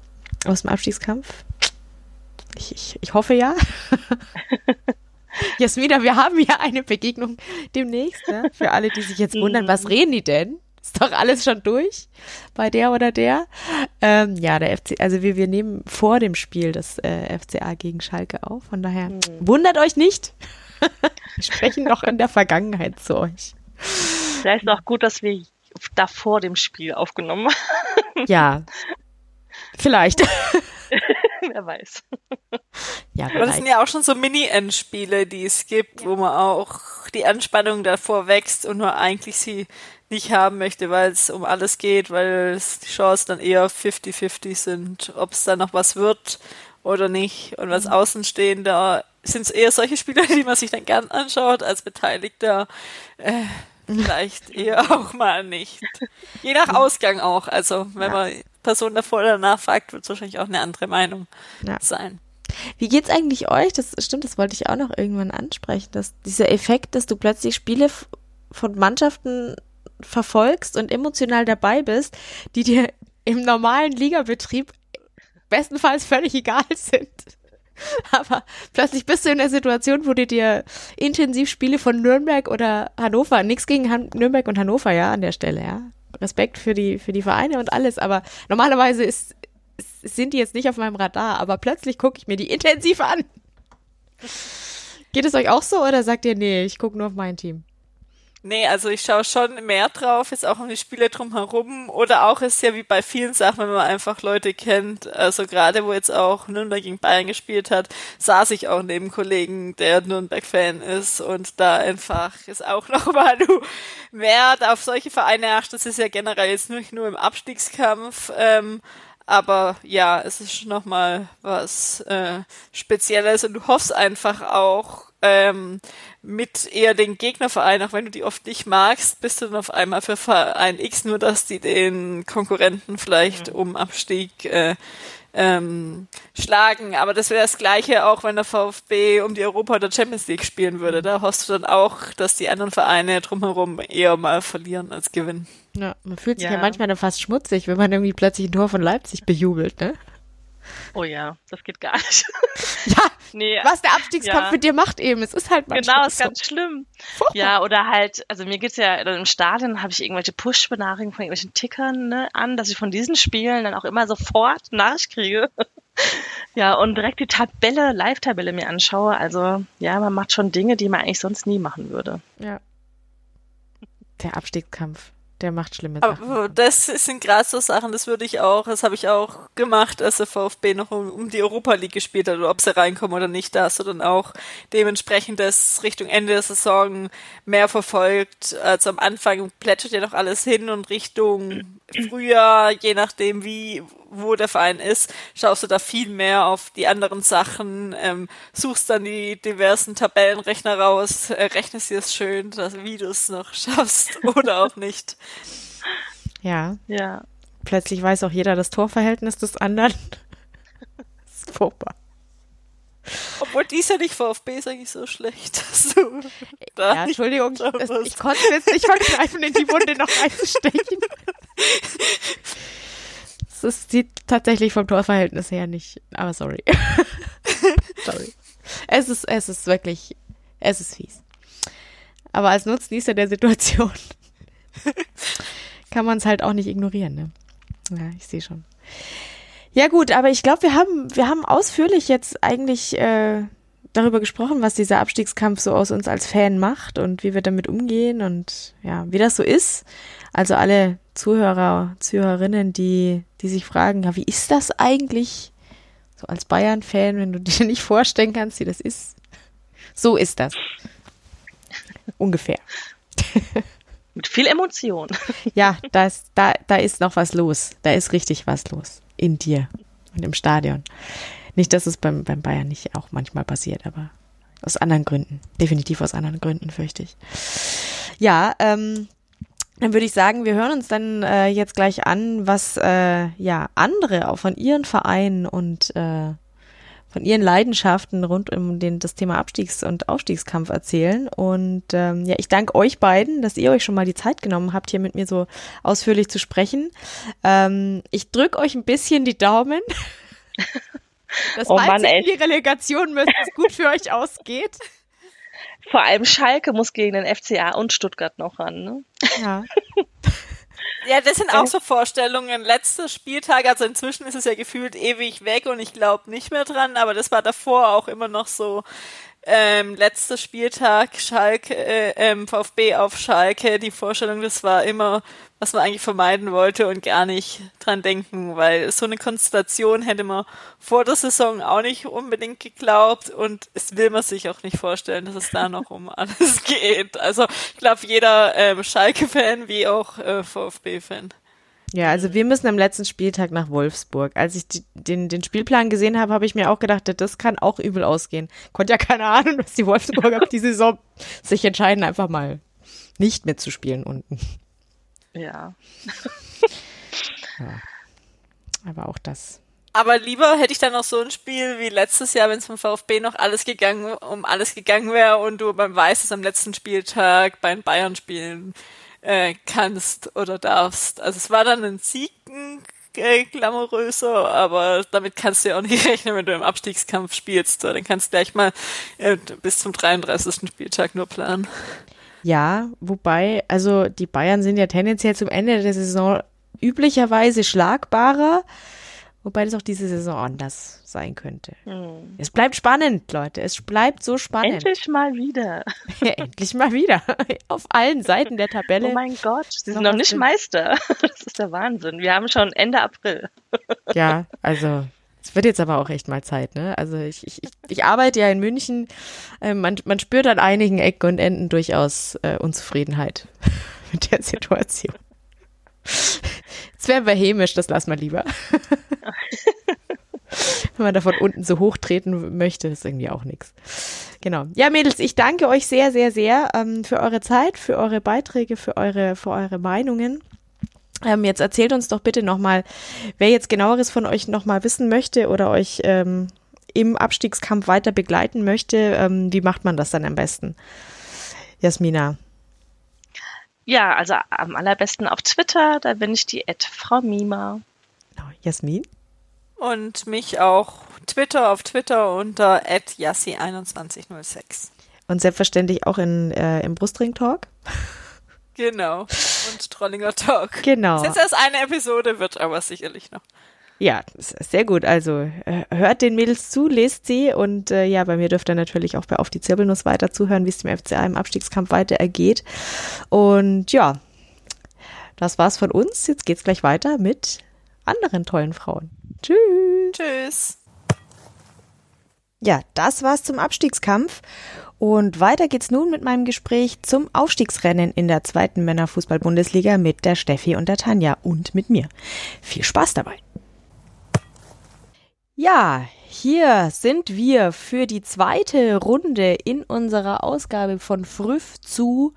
aus dem Abstiegskampf. Ich, ich, ich hoffe ja. Jasmina, wir haben ja eine Begegnung demnächst. Ne? Für alle, die sich jetzt wundern, was reden die denn? Ist doch alles schon durch bei der oder der. Ähm, ja, der FC, also wir, wir nehmen vor dem Spiel das äh, FCA gegen Schalke auf. Von daher mhm. wundert euch nicht. wir sprechen noch in der Vergangenheit zu euch. Vielleicht ist auch gut, dass wir da vor dem Spiel aufgenommen. Ja. Vielleicht. Wer weiß. Ja, Aber das sind ja auch schon so Mini-Endspiele, die es gibt, ja. wo man auch die Anspannung davor wächst und nur eigentlich sie nicht haben möchte, weil es um alles geht, weil die Chancen dann eher 50-50 sind, ob es da noch was wird oder nicht. Und als mhm. Außenstehender sind es eher solche Spiele, die man sich dann gern anschaut als Beteiligter. Äh, Vielleicht eher auch mal nicht. Je nach Ausgang auch. Also, wenn ja. man Person davor oder danach fragt, wird es wahrscheinlich auch eine andere Meinung ja. sein. Wie geht's eigentlich euch? Das stimmt, das wollte ich auch noch irgendwann ansprechen, dass dieser Effekt, dass du plötzlich Spiele von Mannschaften verfolgst und emotional dabei bist, die dir im normalen Ligabetrieb bestenfalls völlig egal sind. Aber plötzlich bist du in der Situation, wo du dir intensiv Spiele von Nürnberg oder Hannover, nichts gegen Han Nürnberg und Hannover, ja, an der Stelle, ja. Respekt für die, für die Vereine und alles, aber normalerweise ist, sind die jetzt nicht auf meinem Radar, aber plötzlich gucke ich mir die intensiv an. Geht es euch auch so oder sagt ihr, nee, ich gucke nur auf mein Team? Nee, also ich schaue schon mehr drauf, jetzt auch um die Spiele drumherum. Oder auch ist ja wie bei vielen Sachen, wenn man einfach Leute kennt. Also gerade wo jetzt auch Nürnberg gegen Bayern gespielt hat, saß ich auch neben Kollegen, der Nürnberg-Fan ist und da einfach ist auch nochmal du mehr auf solche Vereine achtest. Das ist ja generell jetzt nicht nur im Abstiegskampf. Ähm, aber ja, es ist nochmal was äh, Spezielles und du hoffst einfach auch, ähm, mit eher den Gegnerverein, auch wenn du die oft nicht magst, bist du dann auf einmal für Verein X, nur dass die den Konkurrenten vielleicht mhm. um Abstieg äh, ähm, schlagen. Aber das wäre das Gleiche auch, wenn der VfB um die Europa- oder Champions League spielen würde. Da hoffst du dann auch, dass die anderen Vereine drumherum eher mal verlieren als gewinnen. Ja, man fühlt sich ja, ja manchmal dann fast schmutzig, wenn man irgendwie plötzlich ein Tor von Leipzig bejubelt, ne? Oh ja, das geht gar nicht. ja, nee, was der Abstiegskampf ja. mit dir macht eben. Es ist halt manchmal Genau, ist so. ganz schlimm. Furchtbar. Ja, oder halt, also mir geht's ja, im Stadion habe ich irgendwelche Push-Benachrichtigungen von irgendwelchen Tickern ne, an, dass ich von diesen Spielen dann auch immer sofort Nachricht kriege. ja, und direkt die Tabelle, Live-Tabelle mir anschaue. Also ja, man macht schon Dinge, die man eigentlich sonst nie machen würde. Ja. Der Abstiegskampf. Der macht schlimme Sachen. Aber das sind gerade so Sachen, das würde ich auch, das habe ich auch gemacht, als der VfB noch um, um, die Europa League gespielt hat, oder ob sie reinkommen oder nicht, da hast du dann auch dementsprechend das Richtung Ende der Saison mehr verfolgt. Also am Anfang plätschert ja noch alles hin und Richtung Frühjahr, je nachdem wie, wo der Verein ist, schaust du da viel mehr auf die anderen Sachen, ähm, suchst dann die diversen Tabellenrechner raus, äh, rechnest dir es schön, dass, wie du es noch schaffst oder auch nicht. Ja. Ja. Plötzlich weiß auch jeder das Torverhältnis des anderen. das ist furchtbar. Obwohl dies ja nicht VfB ist eigentlich so schlecht. So, ja, Entschuldigung, das, ich konnte jetzt nicht verkneifen, in die Wunde noch reinzustechen. Es sieht tatsächlich vom Torverhältnis her nicht, aber sorry. sorry. Es ist, es ist wirklich, es ist fies. Aber als Nutznießer der Situation kann man es halt auch nicht ignorieren, ne? Ja, ich sehe schon. Ja gut, aber ich glaube, wir haben, wir haben ausführlich jetzt eigentlich äh, darüber gesprochen, was dieser Abstiegskampf so aus uns als Fan macht und wie wir damit umgehen und ja, wie das so ist. Also alle Zuhörer, Zuhörerinnen, die, die sich fragen, ja, wie ist das eigentlich? So als Bayern-Fan, wenn du dir nicht vorstellen kannst, wie das ist. So ist das. Ungefähr. Mit viel Emotion. Ja, das, da, da ist noch was los. Da ist richtig was los. In dir und im Stadion. Nicht, dass es beim, beim Bayern nicht auch manchmal passiert, aber aus anderen Gründen. Definitiv aus anderen Gründen, fürchte ich. Ja, ähm, dann würde ich sagen, wir hören uns dann äh, jetzt gleich an, was äh, ja andere auch von ihren Vereinen und äh, von ihren Leidenschaften rund um den, das Thema Abstiegs- und Aufstiegskampf erzählen. Und ähm, ja, ich danke euch beiden, dass ihr euch schon mal die Zeit genommen habt, hier mit mir so ausführlich zu sprechen. Ähm, ich drücke euch ein bisschen die Daumen. dass Oh Mann, in die Relegation müsst, es gut für euch ausgeht. Vor allem Schalke muss gegen den FCA und Stuttgart noch ran. Ne? Ja. Ja, das sind auch so Vorstellungen. Letzter Spieltag, also inzwischen ist es ja gefühlt ewig weg und ich glaube nicht mehr dran, aber das war davor auch immer noch so. Ähm, letzter Spieltag, Schalke, äh, ähm, VfB auf Schalke, die Vorstellung, das war immer, was man eigentlich vermeiden wollte und gar nicht dran denken, weil so eine Konstellation hätte man vor der Saison auch nicht unbedingt geglaubt und es will man sich auch nicht vorstellen, dass es da noch um alles geht. Also ich glaube, jeder ähm, Schalke-Fan wie auch äh, VfB-Fan. Ja, also wir müssen am letzten Spieltag nach Wolfsburg. Als ich die, den, den Spielplan gesehen habe, habe ich mir auch gedacht, das kann auch übel ausgehen. Konnte ja keine Ahnung, dass die Wolfsburger die Saison sich entscheiden, einfach mal nicht mitzuspielen unten. Ja. Aber auch das. Aber lieber hätte ich dann noch so ein Spiel wie letztes Jahr, wenn es vom VfB noch alles gegangen, um alles gegangen wäre und du beim Weißes am letzten Spieltag bei den Bayern spielen äh, kannst oder darfst. Also es war dann ein Sieg, ein äh, glamouröser, aber damit kannst du ja auch nicht rechnen, wenn du im Abstiegskampf spielst. So, Dann kannst du gleich mal äh, bis zum 33. Spieltag nur planen. Ja, wobei, also die Bayern sind ja tendenziell zum Ende der Saison üblicherweise schlagbarer, wobei das auch diese Saison anders sein könnte. Hm. Es bleibt spannend, Leute. Es bleibt so spannend. Endlich mal wieder. Endlich mal wieder. Auf allen Seiten der Tabelle. Oh mein Gott, sie sind noch nicht drin. Meister. Das ist der Wahnsinn. Wir haben schon Ende April. Ja, also es wird jetzt aber auch echt mal Zeit, ne? Also ich, ich, ich- arbeite ja in München. Äh, man, man spürt an einigen Ecken und Enden durchaus äh, Unzufriedenheit mit der Situation. Jetzt wären wir hämisch, das lassen wir lieber. Wenn man da von unten so hoch treten möchte, ist irgendwie auch nichts. Genau. Ja, Mädels, ich danke euch sehr, sehr, sehr ähm, für eure Zeit, für eure Beiträge, für eure, für eure Meinungen. Ähm, jetzt erzählt uns doch bitte nochmal, wer jetzt genaueres von euch nochmal wissen möchte oder euch ähm, im Abstiegskampf weiter begleiten möchte, ähm, wie macht man das dann am besten? Jasmina. Ja, also am allerbesten auf Twitter, da bin ich die Ed Frau Mima. Genau. Jasmin? Und mich auch Twitter auf Twitter unter @yassi2106. Und selbstverständlich auch in, äh, im Brustring-Talk. Genau. Und Trollinger Talk. Genau. Ist jetzt erst eine Episode, wird aber sicherlich noch. Ja, sehr gut. Also äh, hört den Mädels zu, lest sie und äh, ja, bei mir dürft ihr natürlich auch bei Auf die Zirbelnuss weiter zuhören, wie es dem FCA im Abstiegskampf weiter ergeht. Und ja, das war's von uns. Jetzt geht's gleich weiter mit anderen tollen Frauen. Tschüss. Tschüss. Ja, das war's zum Abstiegskampf. Und weiter geht's nun mit meinem Gespräch zum Aufstiegsrennen in der zweiten Männerfußball-Bundesliga mit der Steffi und der Tanja und mit mir. Viel Spaß dabei. Ja, hier sind wir für die zweite Runde in unserer Ausgabe von Früff zu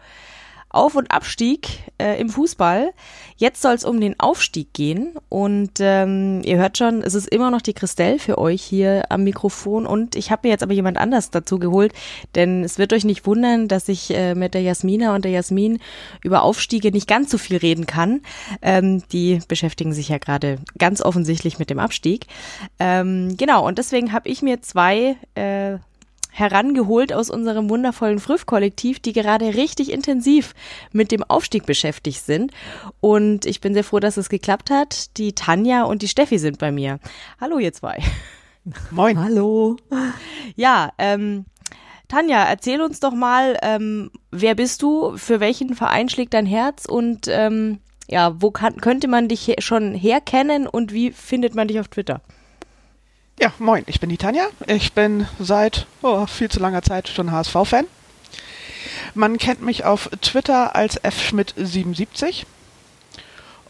auf- und Abstieg äh, im Fußball. Jetzt soll es um den Aufstieg gehen und ähm, ihr hört schon, es ist immer noch die Christelle für euch hier am Mikrofon und ich habe mir jetzt aber jemand anders dazu geholt, denn es wird euch nicht wundern, dass ich äh, mit der Jasmina und der Jasmin über Aufstiege nicht ganz so viel reden kann. Ähm, die beschäftigen sich ja gerade ganz offensichtlich mit dem Abstieg. Ähm, genau, und deswegen habe ich mir zwei äh, herangeholt aus unserem wundervollen Früff-Kollektiv, die gerade richtig intensiv mit dem Aufstieg beschäftigt sind. Und ich bin sehr froh, dass es geklappt hat. Die Tanja und die Steffi sind bei mir. Hallo, ihr zwei. Moin. Hallo. Ja, ähm, Tanja, erzähl uns doch mal, ähm, wer bist du, für welchen Verein schlägt dein Herz und ähm, ja, wo kann, könnte man dich schon herkennen und wie findet man dich auf Twitter? Ja, moin, ich bin die Tanja. Ich bin seit oh, viel zu langer Zeit schon HSV-Fan. Man kennt mich auf Twitter als fschmidt77.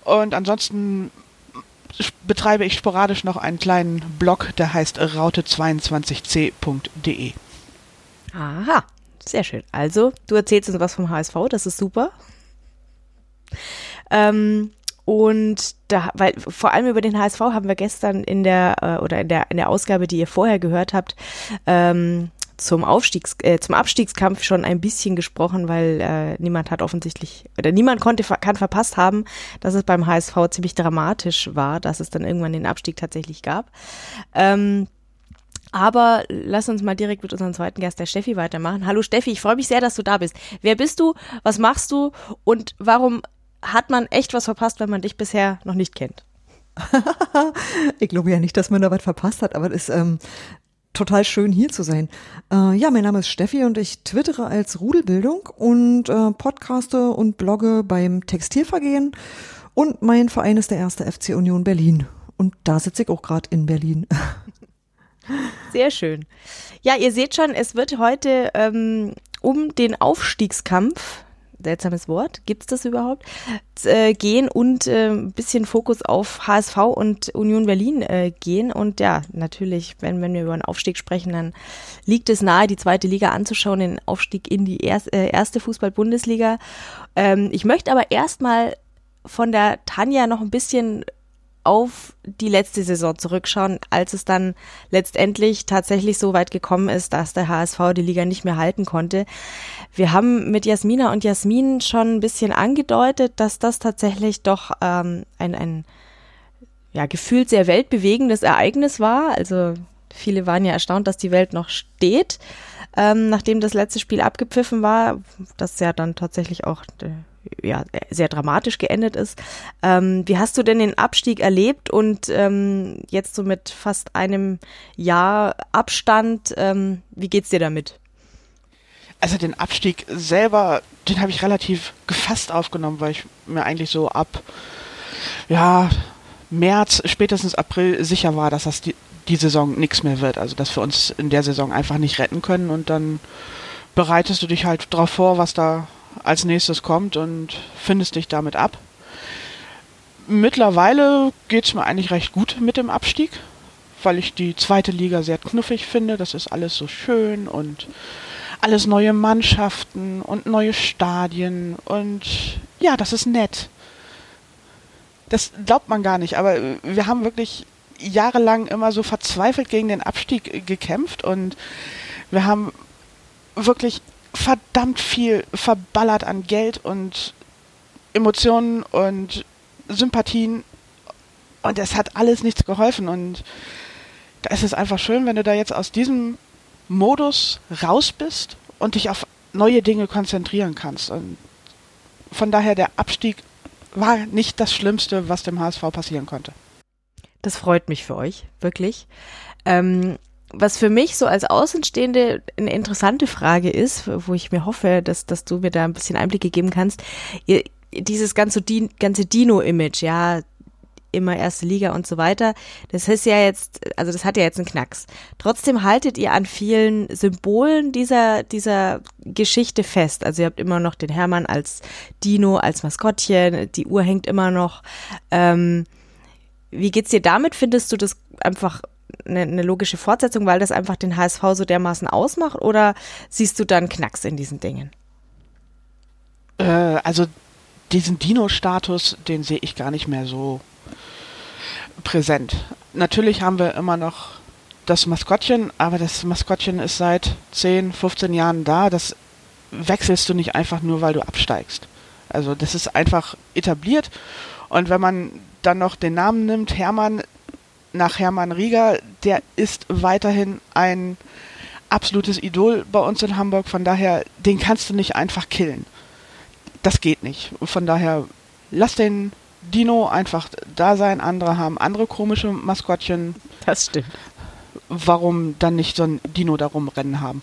Und ansonsten betreibe ich sporadisch noch einen kleinen Blog, der heißt raute22c.de. Aha, sehr schön. Also, du erzählst uns was vom HSV, das ist super. Ähm, und da, weil vor allem über den HSV haben wir gestern in der äh, oder in der in der Ausgabe, die ihr vorher gehört habt, ähm, zum Aufstiegs äh, zum Abstiegskampf schon ein bisschen gesprochen, weil äh, niemand hat offensichtlich oder niemand konnte kann verpasst haben, dass es beim HSV ziemlich dramatisch war, dass es dann irgendwann den Abstieg tatsächlich gab. Ähm, aber lass uns mal direkt mit unserem zweiten Gast, der Steffi, weitermachen. Hallo Steffi, ich freue mich sehr, dass du da bist. Wer bist du? Was machst du? Und warum hat man echt was verpasst, wenn man dich bisher noch nicht kennt. ich glaube ja nicht, dass man da was verpasst hat, aber es ist ähm, total schön hier zu sein. Äh, ja, mein Name ist Steffi und ich twittere als Rudelbildung und äh, podcaste und blogge beim Textilvergehen und mein Verein ist der erste FC Union Berlin und da sitze ich auch gerade in Berlin. Sehr schön. Ja, ihr seht schon, es wird heute ähm, um den Aufstiegskampf seltsames Wort, gibt es das überhaupt, äh, gehen und äh, ein bisschen Fokus auf HSV und Union Berlin äh, gehen. Und ja, natürlich, wenn, wenn wir über einen Aufstieg sprechen, dann liegt es nahe, die zweite Liga anzuschauen, den Aufstieg in die erst, äh, erste Fußball-Bundesliga. Ähm, ich möchte aber erstmal von der Tanja noch ein bisschen auf die letzte Saison zurückschauen, als es dann letztendlich tatsächlich so weit gekommen ist, dass der HSV die Liga nicht mehr halten konnte. Wir haben mit Jasmina und Jasmin schon ein bisschen angedeutet, dass das tatsächlich doch ähm, ein, ein ja, gefühlt sehr weltbewegendes Ereignis war. Also viele waren ja erstaunt, dass die Welt noch steht, ähm, nachdem das letzte Spiel abgepfiffen war, das ja dann tatsächlich auch ja, sehr dramatisch geendet ist. Ähm, wie hast du denn den Abstieg erlebt und ähm, jetzt so mit fast einem Jahr Abstand, ähm, wie geht's dir damit? Also den Abstieg selber, den habe ich relativ gefasst aufgenommen, weil ich mir eigentlich so ab ja, März, spätestens April sicher war, dass das die, die Saison nichts mehr wird. Also dass wir uns in der Saison einfach nicht retten können und dann bereitest du dich halt darauf vor, was da als nächstes kommt und findest dich damit ab. Mittlerweile geht es mir eigentlich recht gut mit dem Abstieg, weil ich die zweite Liga sehr knuffig finde. Das ist alles so schön und alles neue Mannschaften und neue Stadien und ja, das ist nett. Das glaubt man gar nicht, aber wir haben wirklich jahrelang immer so verzweifelt gegen den Abstieg gekämpft und wir haben wirklich verdammt viel verballert an Geld und Emotionen und Sympathien und es hat alles nichts geholfen und da ist es einfach schön, wenn du da jetzt aus diesem Modus raus bist und dich auf neue Dinge konzentrieren kannst. Und von daher der Abstieg war nicht das Schlimmste, was dem HSV passieren konnte. Das freut mich für euch, wirklich. Ähm, was für mich so als Außenstehende eine interessante Frage ist, wo ich mir hoffe, dass, dass du mir da ein bisschen Einblicke geben kannst, dieses ganze, ganze Dino-Image, ja, immer erste Liga und so weiter. Das ist ja jetzt, also das hat ja jetzt einen Knacks. Trotzdem haltet ihr an vielen Symbolen dieser, dieser Geschichte fest. Also ihr habt immer noch den Hermann als Dino, als Maskottchen, die Uhr hängt immer noch. Ähm, wie geht's dir damit? Findest du das einfach eine, eine logische Fortsetzung, weil das einfach den HSV so dermaßen ausmacht? Oder siehst du dann Knacks in diesen Dingen? Äh, also diesen Dino-Status, den sehe ich gar nicht mehr so präsent. Natürlich haben wir immer noch das Maskottchen, aber das Maskottchen ist seit 10, 15 Jahren da. Das wechselst du nicht einfach nur, weil du absteigst. Also das ist einfach etabliert. Und wenn man dann noch den Namen nimmt, Hermann, nach Hermann Rieger, der ist weiterhin ein absolutes Idol bei uns in Hamburg. Von daher, den kannst du nicht einfach killen. Das geht nicht. Von daher, lass den Dino einfach da sein. Andere haben andere komische Maskottchen. Das stimmt. Warum dann nicht so ein Dino da rumrennen haben?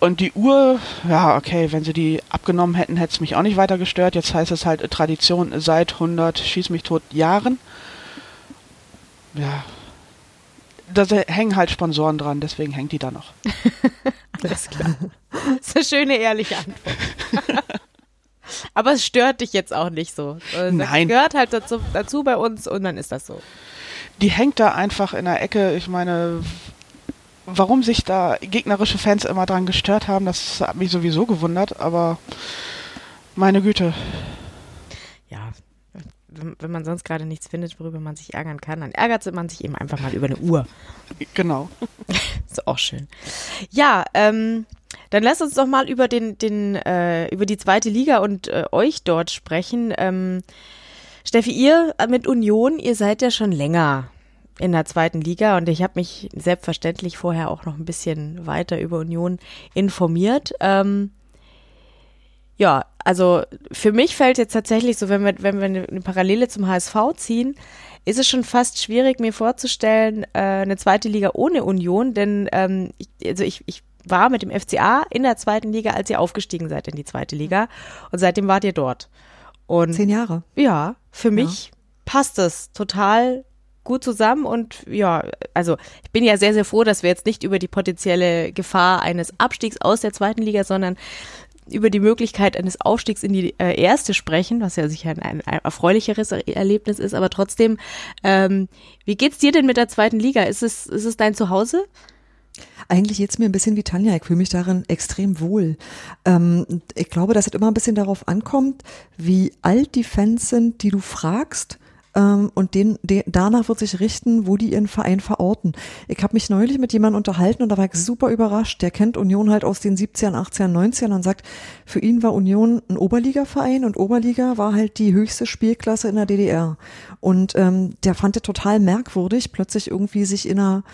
Und die Uhr, ja, okay, wenn sie die abgenommen hätten, hätte es mich auch nicht weiter gestört. Jetzt heißt es halt Tradition seit 100, schieß mich tot, Jahren. Ja, da hängen halt Sponsoren dran, deswegen hängt die da noch. Alles klar. Das ist eine schöne, ehrliche Antwort. Aber es stört dich jetzt auch nicht so. Das Nein. gehört halt dazu, dazu bei uns und dann ist das so. Die hängt da einfach in der Ecke. Ich meine, warum sich da gegnerische Fans immer dran gestört haben, das hat mich sowieso gewundert, aber meine Güte. Ja, wenn, wenn man sonst gerade nichts findet, worüber man sich ärgern kann, dann ärgert man sich eben einfach mal über eine Uhr. Genau. ist auch schön. Ja, ähm, dann lasst uns doch mal über den, den, äh, über die zweite Liga und äh, euch dort sprechen. Ähm, Steffi, ihr mit Union, ihr seid ja schon länger in der zweiten Liga und ich habe mich selbstverständlich vorher auch noch ein bisschen weiter über Union informiert. Ähm, ja, also für mich fällt jetzt tatsächlich so, wenn wir, wenn wir eine Parallele zum HSV ziehen, ist es schon fast schwierig, mir vorzustellen, äh, eine zweite Liga ohne Union, denn ähm, ich, also ich, ich war mit dem FCA in der zweiten Liga, als ihr aufgestiegen seid in die zweite Liga und seitdem wart ihr dort. Und Zehn Jahre. Ja, für mich ja. passt es total gut zusammen und ja, also ich bin ja sehr, sehr froh, dass wir jetzt nicht über die potenzielle Gefahr eines Abstiegs aus der zweiten Liga, sondern über die Möglichkeit eines Aufstiegs in die äh, erste sprechen, was ja sicher ein, ein, erfreulicheres Erlebnis ist, aber trotzdem, ähm, wie geht's dir denn mit der zweiten Liga? Ist es, ist es dein Zuhause? Eigentlich geht's mir ein bisschen wie Tanja. Ich fühle mich darin extrem wohl. Ähm, ich glaube, dass es immer ein bisschen darauf ankommt, wie alt die Fans sind, die du fragst ähm, und den, den, danach wird sich richten, wo die ihren Verein verorten. Ich habe mich neulich mit jemandem unterhalten und da war ich super überrascht. Der kennt Union halt aus den 70ern, 80ern, 90ern und sagt, für ihn war Union ein Oberligaverein und Oberliga war halt die höchste Spielklasse in der DDR. Und ähm, der fand es total merkwürdig, plötzlich irgendwie sich in einer,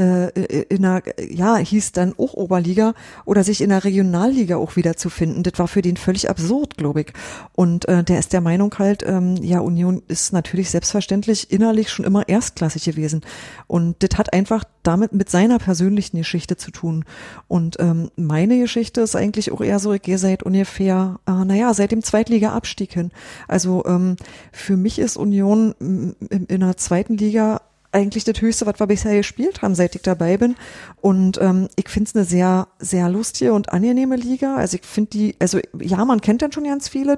in einer, ja, hieß dann auch Oberliga oder sich in der Regionalliga auch wiederzufinden. Das war für den völlig absurd, glaube ich. Und äh, der ist der Meinung halt, ähm, ja, Union ist natürlich selbstverständlich innerlich schon immer erstklassig gewesen. Und das hat einfach damit mit seiner persönlichen Geschichte zu tun. Und ähm, meine Geschichte ist eigentlich auch eher so, ich gehe seit ungefähr, äh, naja, seit dem Zweitliga-Abstieg hin. Also ähm, für mich ist Union in, in der zweiten Liga eigentlich das Höchste, was wir bisher gespielt haben, seit ich dabei bin. Und ähm, ich finde es eine sehr, sehr lustige und angenehme Liga. Also ich finde die, also ja, man kennt dann schon ganz viele,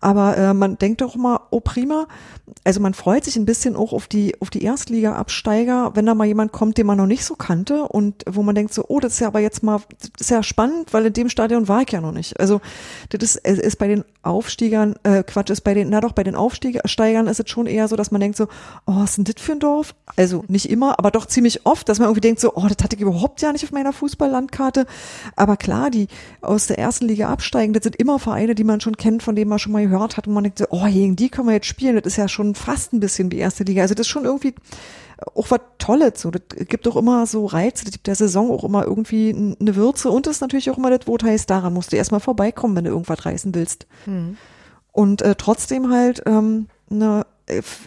aber äh, man denkt doch mal, oh prima. Also man freut sich ein bisschen auch auf die, auf die Erstliga-Absteiger, wenn da mal jemand kommt, den man noch nicht so kannte und wo man denkt so, oh, das ist ja aber jetzt mal, das ist ja spannend, weil in dem Stadion war ich ja noch nicht. Also das ist, ist bei den Aufstiegern, äh, Quatsch, ist bei den, na doch, bei den Aufsteigern ist es schon eher so, dass man denkt so, oh, was ist denn das für ein Dorf? Also nicht immer, aber doch ziemlich oft, dass man irgendwie denkt so, oh, das hatte ich überhaupt ja nicht auf meiner Fußballlandkarte. Aber klar, die aus der ersten Liga absteigen, das sind immer Vereine, die man schon kennt, von denen man schon mal gehört hat und man denkt so, oh, gegen die können wir jetzt spielen. Das ist ja schon fast ein bisschen wie erste Liga. Also das ist schon irgendwie auch was Tolles. So, das gibt auch immer so Reize, das gibt der Saison auch immer irgendwie eine Würze und das ist natürlich auch immer das, wo es heißt, daran musst du erstmal vorbeikommen, wenn du irgendwas reißen willst. Mhm. Und äh, trotzdem halt ähm, eine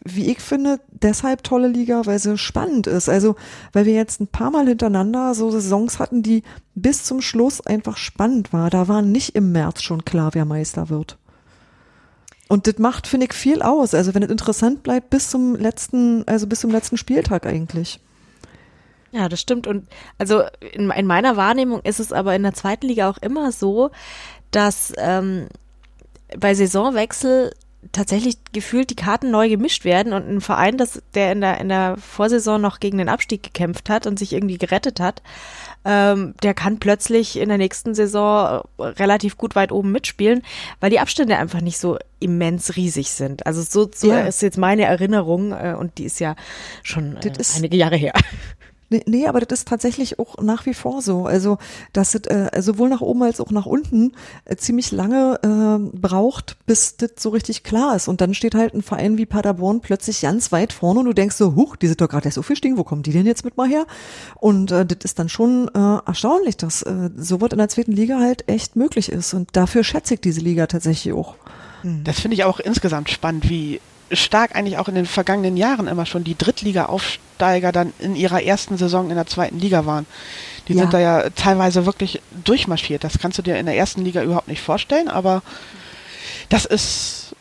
wie ich finde, deshalb tolle Liga, weil sie spannend ist. Also, weil wir jetzt ein paar Mal hintereinander so Saisons hatten, die bis zum Schluss einfach spannend war. Da war nicht im März schon klar, wer Meister wird. Und das macht, finde ich, viel aus. Also wenn es interessant bleibt bis zum letzten, also bis zum letzten Spieltag eigentlich. Ja, das stimmt. Und also in, in meiner Wahrnehmung ist es aber in der zweiten Liga auch immer so, dass ähm, bei Saisonwechsel tatsächlich gefühlt die Karten neu gemischt werden und ein Verein, das, der in der, in der Vorsaison noch gegen den Abstieg gekämpft hat und sich irgendwie gerettet hat, ähm, der kann plötzlich in der nächsten Saison relativ gut weit oben mitspielen, weil die Abstände einfach nicht so immens riesig sind. Also so, so ja. ist jetzt meine Erinnerung äh, und die ist ja schon äh, einige Jahre her. Nee, nee, aber das ist tatsächlich auch nach wie vor so. Also, dass es äh, sowohl nach oben als auch nach unten äh, ziemlich lange äh, braucht, bis das so richtig klar ist. Und dann steht halt ein Verein wie Paderborn plötzlich ganz weit vorne und du denkst so, huch, die sind doch gerade erst so viel stehen, wo kommen die denn jetzt mit mal her? Und äh, das ist dann schon äh, erstaunlich, dass äh, sowas in der zweiten Liga halt echt möglich ist. Und dafür schätze ich diese Liga tatsächlich auch. Das finde ich auch insgesamt spannend, wie stark eigentlich auch in den vergangenen Jahren immer schon die Drittliga-Aufsteiger dann in ihrer ersten Saison in der zweiten Liga waren. Die ja. sind da ja teilweise wirklich durchmarschiert. Das kannst du dir in der ersten Liga überhaupt nicht vorstellen, aber das ist,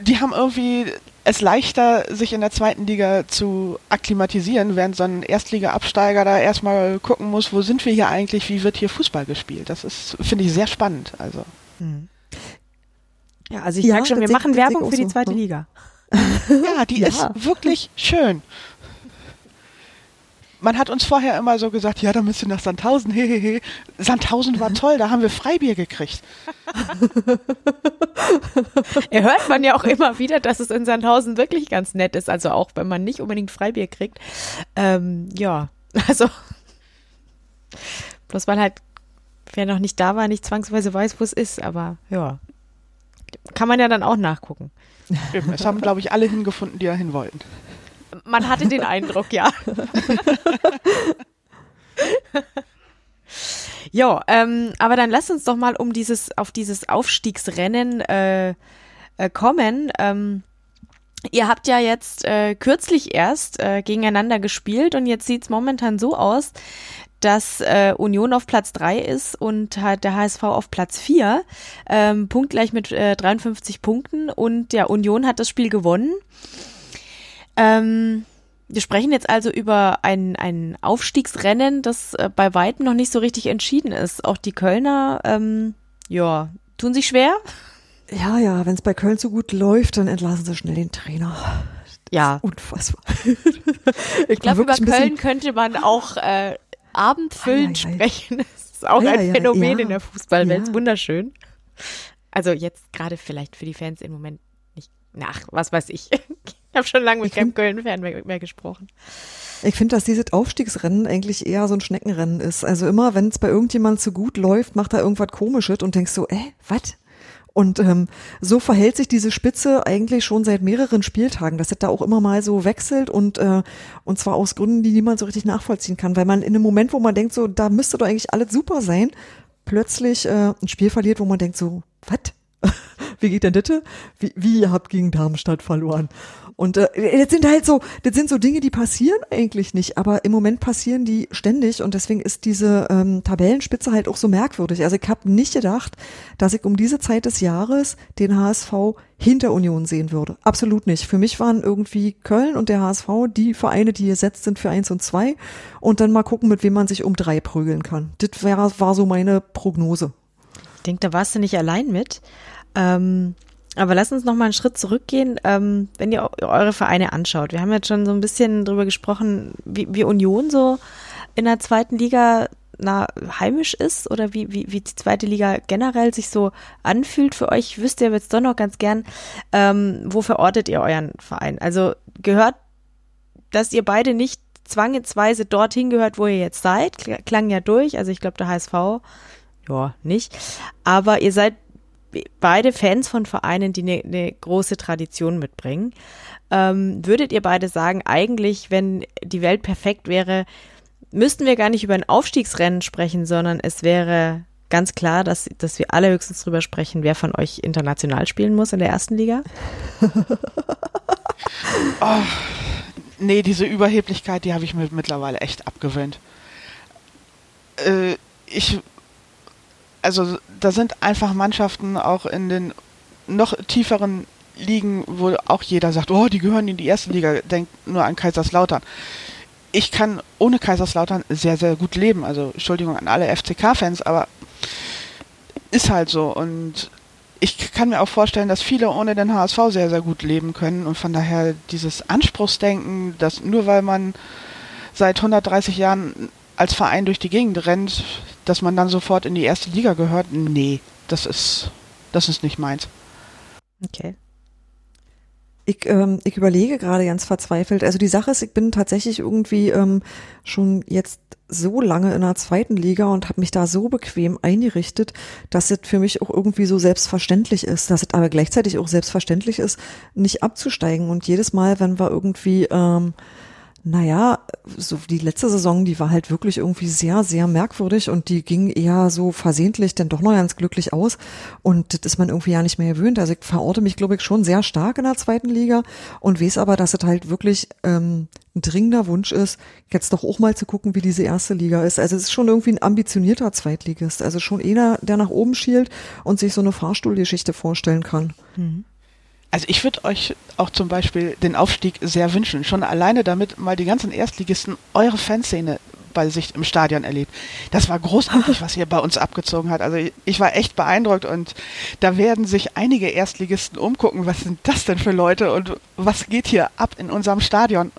die haben irgendwie es leichter, sich in der zweiten Liga zu akklimatisieren, während so ein Erstliga-Absteiger da erstmal gucken muss, wo sind wir hier eigentlich, wie wird hier Fußball gespielt. Das ist, finde ich, sehr spannend. Also. Hm. Ja, also ich ja, sag schon, wir machen Werbung für die zweite so. Ne? Liga. Ja, die ja. ist wirklich schön. Man hat uns vorher immer so gesagt, ja, da müsst ihr nach Sandhausen. Hehehe. Sandhausen war toll, da haben wir Freibier gekriegt. er hört man ja auch immer wieder, dass es in Sandhausen wirklich ganz nett ist. Also auch wenn man nicht unbedingt Freibier kriegt. Ähm, ja, also bloß weil halt, wer noch nicht da war, nicht zwangsweise weiß, wo es ist. Aber ja, kann man ja dann auch nachgucken. Eben, es haben, glaube ich, alle hingefunden, die da hin wollten. Man hatte den Eindruck, ja. ja, ähm, aber dann lass uns doch mal um dieses, auf dieses Aufstiegsrennen äh, äh, kommen. Ähm, ihr habt ja jetzt äh, kürzlich erst äh, gegeneinander gespielt und jetzt sieht's momentan so aus, dass äh, Union auf Platz drei ist und hat der HSV auf Platz vier, ähm, punktgleich mit äh, 53 Punkten und der Union hat das Spiel gewonnen. Ähm, wir sprechen jetzt also über ein, ein Aufstiegsrennen, das äh, bei weitem noch nicht so richtig entschieden ist. Auch die Kölner, ähm, ja, tun sich schwer. Ja, ja, wenn es bei Köln so gut läuft, dann entlassen sie schnell den Trainer. Ja. Unfassbar. ich, ich glaube, über Köln könnte man auch äh, abendfüllend ei, ei, ei. sprechen. Das ist auch ein Phänomen in der Fußballwelt. Ja. Wunderschön. Also jetzt gerade vielleicht für die Fans im Moment nicht. Ach, was weiß ich. Ich habe schon lange mit keinem Köln-Fan mehr, mehr gesprochen. Ich finde, dass dieses Aufstiegsrennen eigentlich eher so ein Schneckenrennen ist. Also immer, wenn es bei irgendjemandem zu gut läuft, macht er irgendwas Komisches und denkst so, äh, was? Und ähm, so verhält sich diese Spitze eigentlich schon seit mehreren Spieltagen, dass es da auch immer mal so wechselt und, äh, und zwar aus Gründen, die niemand so richtig nachvollziehen kann, weil man in einem Moment, wo man denkt, so, da müsste doch eigentlich alles super sein, plötzlich äh, ein Spiel verliert, wo man denkt, so, was? Wie geht denn das? Wie, wie ihr habt gegen Darmstadt verloren? Und äh, das sind halt so, das sind so Dinge, die passieren eigentlich nicht, aber im Moment passieren die ständig und deswegen ist diese ähm, Tabellenspitze halt auch so merkwürdig. Also ich habe nicht gedacht, dass ich um diese Zeit des Jahres den HSV hinter Union sehen würde. Absolut nicht. Für mich waren irgendwie Köln und der HSV die Vereine, die gesetzt sind für eins und zwei und dann mal gucken, mit wem man sich um drei prügeln kann. Das wär, war so meine Prognose. Ich denke, da warst du nicht allein mit. Ähm aber lass uns noch mal einen Schritt zurückgehen, ähm, wenn ihr eure Vereine anschaut. Wir haben jetzt schon so ein bisschen drüber gesprochen, wie, wie Union so in der zweiten Liga na, heimisch ist oder wie, wie, wie die zweite Liga generell sich so anfühlt für euch. Ich wüsste jetzt doch noch ganz gern, ähm, wo verortet ihr euren Verein? Also gehört, dass ihr beide nicht zwangsweise dorthin gehört, wo ihr jetzt seid, klang ja durch. Also ich glaube, der HSV, ja, nicht. Aber ihr seid beide Fans von Vereinen, die eine, eine große Tradition mitbringen. Ähm, würdet ihr beide sagen, eigentlich, wenn die Welt perfekt wäre, müssten wir gar nicht über ein Aufstiegsrennen sprechen, sondern es wäre ganz klar, dass, dass wir alle höchstens drüber sprechen, wer von euch international spielen muss in der ersten Liga? oh, nee, diese Überheblichkeit, die habe ich mir mittlerweile echt abgewöhnt. Äh, ich also da sind einfach Mannschaften auch in den noch tieferen Ligen, wo auch jeder sagt, oh, die gehören in die erste Liga, denkt nur an Kaiserslautern. Ich kann ohne Kaiserslautern sehr, sehr gut leben. Also Entschuldigung an alle FCK-Fans, aber ist halt so. Und ich kann mir auch vorstellen, dass viele ohne den HSV sehr, sehr gut leben können. Und von daher dieses Anspruchsdenken, dass nur weil man seit 130 Jahren als Verein durch die Gegend rennt, dass man dann sofort in die erste Liga gehört, nee, das ist, das ist nicht meins. Okay. Ich, ähm, ich überlege gerade ganz verzweifelt. Also die Sache ist, ich bin tatsächlich irgendwie ähm, schon jetzt so lange in der zweiten Liga und habe mich da so bequem eingerichtet, dass es für mich auch irgendwie so selbstverständlich ist, dass es aber gleichzeitig auch selbstverständlich ist, nicht abzusteigen. Und jedes Mal, wenn wir irgendwie ähm, naja, so die letzte Saison, die war halt wirklich irgendwie sehr, sehr merkwürdig und die ging eher so versehentlich denn doch noch ganz glücklich aus. Und das ist man irgendwie ja nicht mehr gewöhnt. Also ich verorte mich, glaube ich, schon sehr stark in der zweiten Liga und weiß aber, dass es halt wirklich ähm, ein dringender Wunsch ist, jetzt doch auch mal zu gucken, wie diese erste Liga ist. Also es ist schon irgendwie ein ambitionierter Zweitligist. Also schon einer, der nach oben schielt und sich so eine Fahrstuhlgeschichte vorstellen kann. Mhm. Also ich würde euch auch zum Beispiel den Aufstieg sehr wünschen. Schon alleine damit mal die ganzen Erstligisten eure Fanszene bei sich im Stadion erlebt. Das war großartig, was ihr bei uns abgezogen hat. Also ich war echt beeindruckt und da werden sich einige Erstligisten umgucken, was sind das denn für Leute und was geht hier ab in unserem Stadion.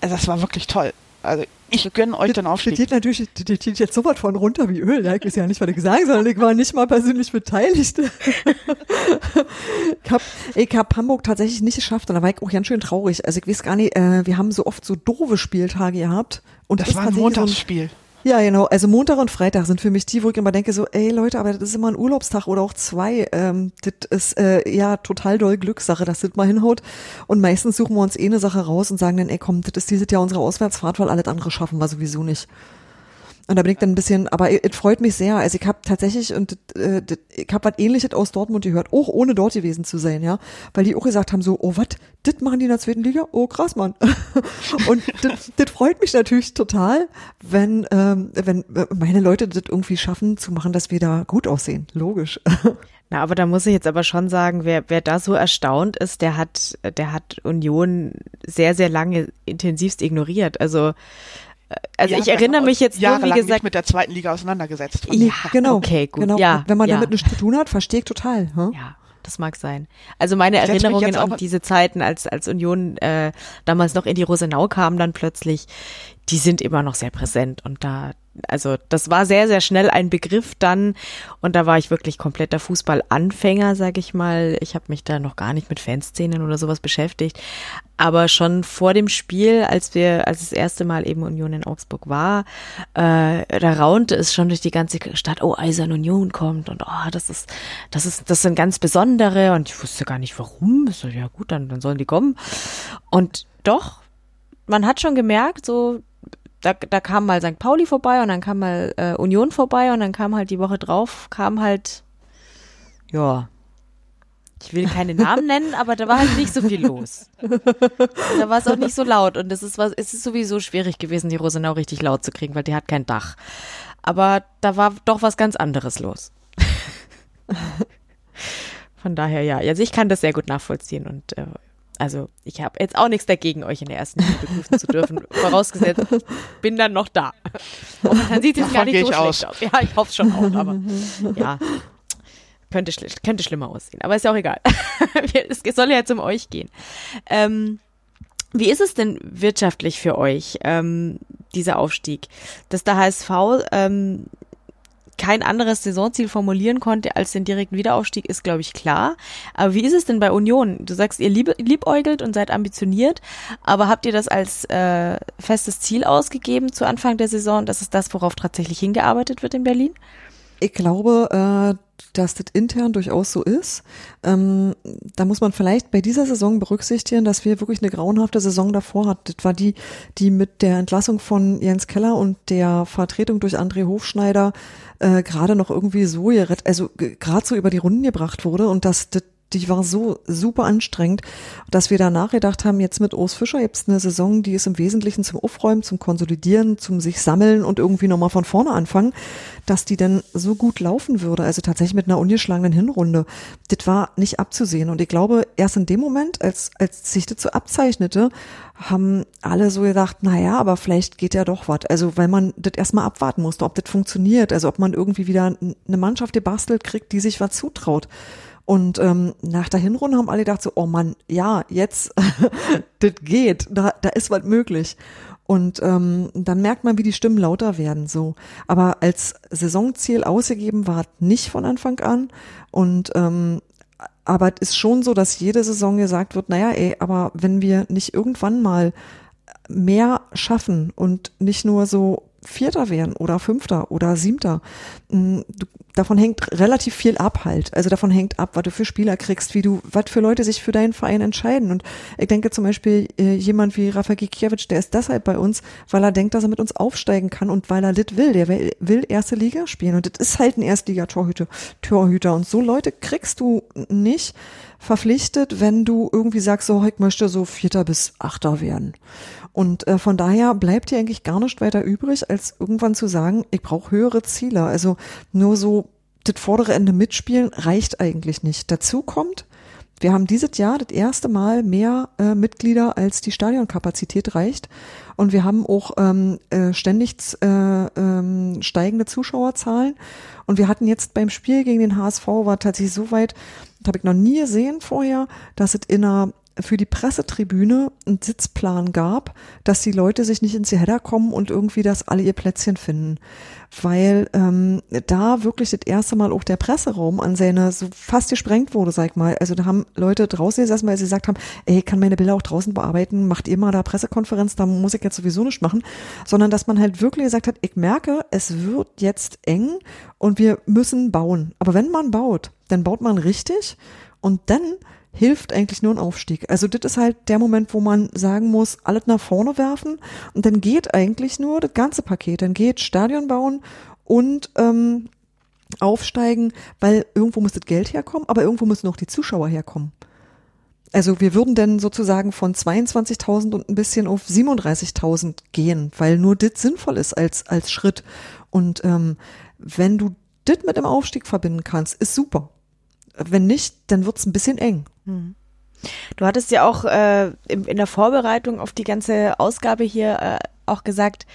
Also das war wirklich toll. Also ich gönne euch den Aufstieg. Das geht natürlich, das geht jetzt so weit von runter wie Öl. Ich weiß ja nicht, was ich sagen soll. Ich war nicht mal persönlich beteiligt. ich habe ich hab Hamburg tatsächlich nicht geschafft und da war ich auch ganz schön traurig. Also ich weiß gar nicht, äh, wir haben so oft so doofe Spieltage gehabt. Und das, das war ein Montagsspiel. So ja, genau. Also Montag und Freitag sind für mich die, wo ich immer denke so, ey Leute, aber das ist immer ein Urlaubstag oder auch zwei. Ähm, das ist äh, ja total doll Glückssache, dass das mal hinhaut. Und meistens suchen wir uns eh eine Sache raus und sagen dann, ey komm, das ist dieses Jahr unsere Auswärtsfahrt, weil alles andere schaffen wir sowieso nicht. Und da bin ich dann ein bisschen, aber es freut mich sehr. Also ich habe tatsächlich und äh, ich habe was ähnliches aus Dortmund gehört, auch ohne dort gewesen zu sein, ja, weil die auch gesagt haben so, oh was, das machen die in der zweiten Liga? Oh krass, Mann. und das freut mich natürlich total, wenn ähm, wenn meine Leute das irgendwie schaffen zu machen, dass wir da gut aussehen. Logisch. Na, aber da muss ich jetzt aber schon sagen, wer, wer da so erstaunt ist, der hat, der hat Union sehr, sehr lange intensivst ignoriert. Also also ja, ich erinnere mich jetzt nur, wie gesagt, nicht mit der zweiten Liga auseinandergesetzt. Ja, genau. Okay, gut. Genau. Ja, Wenn man ja. damit nichts zu tun hat, verstehe ich total. Hm? Ja. Das mag sein. Also meine ich Erinnerungen an diese Zeiten, als, als Union äh, damals noch in die Rosenau kam, dann plötzlich, die sind immer noch sehr präsent und da, also das war sehr, sehr schnell ein Begriff dann und da war ich wirklich kompletter Fußballanfänger, sag ich mal. Ich habe mich da noch gar nicht mit Fanszenen oder sowas beschäftigt, aber schon vor dem Spiel, als wir, als das erste Mal eben Union in Augsburg war, äh, da raunte es schon durch die ganze Stadt, oh, Eisern Union kommt und oh, das ist, das ist, das sind ganz besondere und ich wusste gar nicht warum. So, ja gut, dann, dann sollen die kommen. Und doch, man hat schon gemerkt, so da, da kam mal St. Pauli vorbei und dann kam mal äh, Union vorbei und dann kam halt die Woche drauf, kam halt, ja, ich will keine Namen nennen, aber da war halt nicht so viel los. da war es auch nicht so laut und es ist was, es ist sowieso schwierig gewesen, die Rosenau richtig laut zu kriegen, weil die hat kein Dach. Aber da war doch was ganz anderes los. Von daher ja, also ich kann das sehr gut nachvollziehen und äh, also ich habe jetzt auch nichts dagegen, euch in der ersten Liga begrüßen zu dürfen, vorausgesetzt, bin dann noch da. Und dann sieht es gar nicht so schlecht aus. aus. Ja, ich hoffe schon auch, aber ja, könnte, könnte schlimmer aussehen. Aber ist ja auch egal. es soll ja jetzt um euch gehen. Ähm, wie ist es denn wirtschaftlich für euch, ähm, dieser Aufstieg? Dass der HSV ähm, kein anderes Saisonziel formulieren konnte als den direkten Wiederaufstieg, ist, glaube ich, klar. Aber wie ist es denn bei Union? Du sagst, ihr lieb, liebäugelt und seid ambitioniert, aber habt ihr das als äh, festes Ziel ausgegeben zu Anfang der Saison? Das ist das, worauf tatsächlich hingearbeitet wird in Berlin? Ich glaube, äh, dass das intern durchaus so ist. Ähm, da muss man vielleicht bei dieser Saison berücksichtigen, dass wir wirklich eine grauenhafte Saison davor hatten. Das war die, die mit der Entlassung von Jens Keller und der Vertretung durch André Hofschneider äh, gerade noch irgendwie so, also gerade so über die Runden gebracht wurde und dass das die war so super anstrengend, dass wir danach gedacht haben, jetzt mit Urs Fischer es eine Saison, die ist im Wesentlichen zum Aufräumen, zum Konsolidieren, zum sich sammeln und irgendwie nochmal von vorne anfangen, dass die dann so gut laufen würde. Also tatsächlich mit einer ungeschlagenen Hinrunde. Das war nicht abzusehen. Und ich glaube, erst in dem Moment, als, als sich das so abzeichnete, haben alle so gedacht, na ja, aber vielleicht geht ja doch was. Also weil man das erstmal abwarten musste, ob das funktioniert, also ob man irgendwie wieder eine Mannschaft gebastelt kriegt, die sich was zutraut. Und ähm, nach der Hinrunde haben alle gedacht so, oh Mann, ja, jetzt, das geht, da, da ist was möglich. Und ähm, dann merkt man, wie die Stimmen lauter werden so. Aber als Saisonziel ausgegeben war nicht von Anfang an. Und ähm, aber es ist schon so, dass jede Saison gesagt wird, naja, ey, aber wenn wir nicht irgendwann mal mehr schaffen und nicht nur so Vierter werden oder Fünfter oder Siebter. Mm, du, davon hängt relativ viel ab halt. Also davon hängt ab, was du für Spieler kriegst, wie du, was für Leute sich für deinen Verein entscheiden. Und ich denke zum Beispiel äh, jemand wie Rafa Gikiewicz, der ist deshalb bei uns, weil er denkt, dass er mit uns aufsteigen kann und weil er das will. Der will, will erste Liga spielen. Und das ist halt ein Erstliga-Torhüter. Torhüter. Und so Leute kriegst du nicht verpflichtet, wenn du irgendwie sagst, so, ich möchte so Vierter bis Achter werden. Und äh, von daher bleibt dir eigentlich gar nicht weiter übrig, als irgendwann zu sagen, ich brauche höhere Ziele. Also nur so das vordere Ende mitspielen reicht eigentlich nicht. Dazu kommt, wir haben dieses Jahr das erste Mal mehr äh, Mitglieder, als die Stadionkapazität reicht. Und wir haben auch ähm, äh, ständig äh, ähm, steigende Zuschauerzahlen. Und wir hatten jetzt beim Spiel gegen den HSV war tatsächlich so weit, habe ich noch nie gesehen vorher, dass es in einer für die Pressetribüne einen Sitzplan gab, dass die Leute sich nicht ins Header kommen und irgendwie das alle ihr Plätzchen finden. Weil ähm, da wirklich das erste Mal auch der Presseraum an seine so fast gesprengt wurde, sag ich mal. Also da haben Leute draußen gesessen, weil sie gesagt haben, ey, ich kann meine Bilder auch draußen bearbeiten, macht ihr mal da Pressekonferenz, da muss ich jetzt sowieso nicht machen. Sondern dass man halt wirklich gesagt hat, ich merke, es wird jetzt eng und wir müssen bauen. Aber wenn man baut, dann baut man richtig und dann hilft eigentlich nur ein Aufstieg. Also das ist halt der Moment, wo man sagen muss, alles nach vorne werfen und dann geht eigentlich nur das ganze Paket. Dann geht Stadion bauen und ähm, aufsteigen, weil irgendwo muss das Geld herkommen, aber irgendwo müssen auch die Zuschauer herkommen. Also wir würden dann sozusagen von 22.000 und ein bisschen auf 37.000 gehen, weil nur das sinnvoll ist als, als Schritt. Und ähm, wenn du das mit dem Aufstieg verbinden kannst, ist super. Wenn nicht, dann wird's ein bisschen eng. Hm. Du hattest ja auch äh, in, in, der Vorbereitung auf die ganze Ausgabe hier äh, auch gesagt,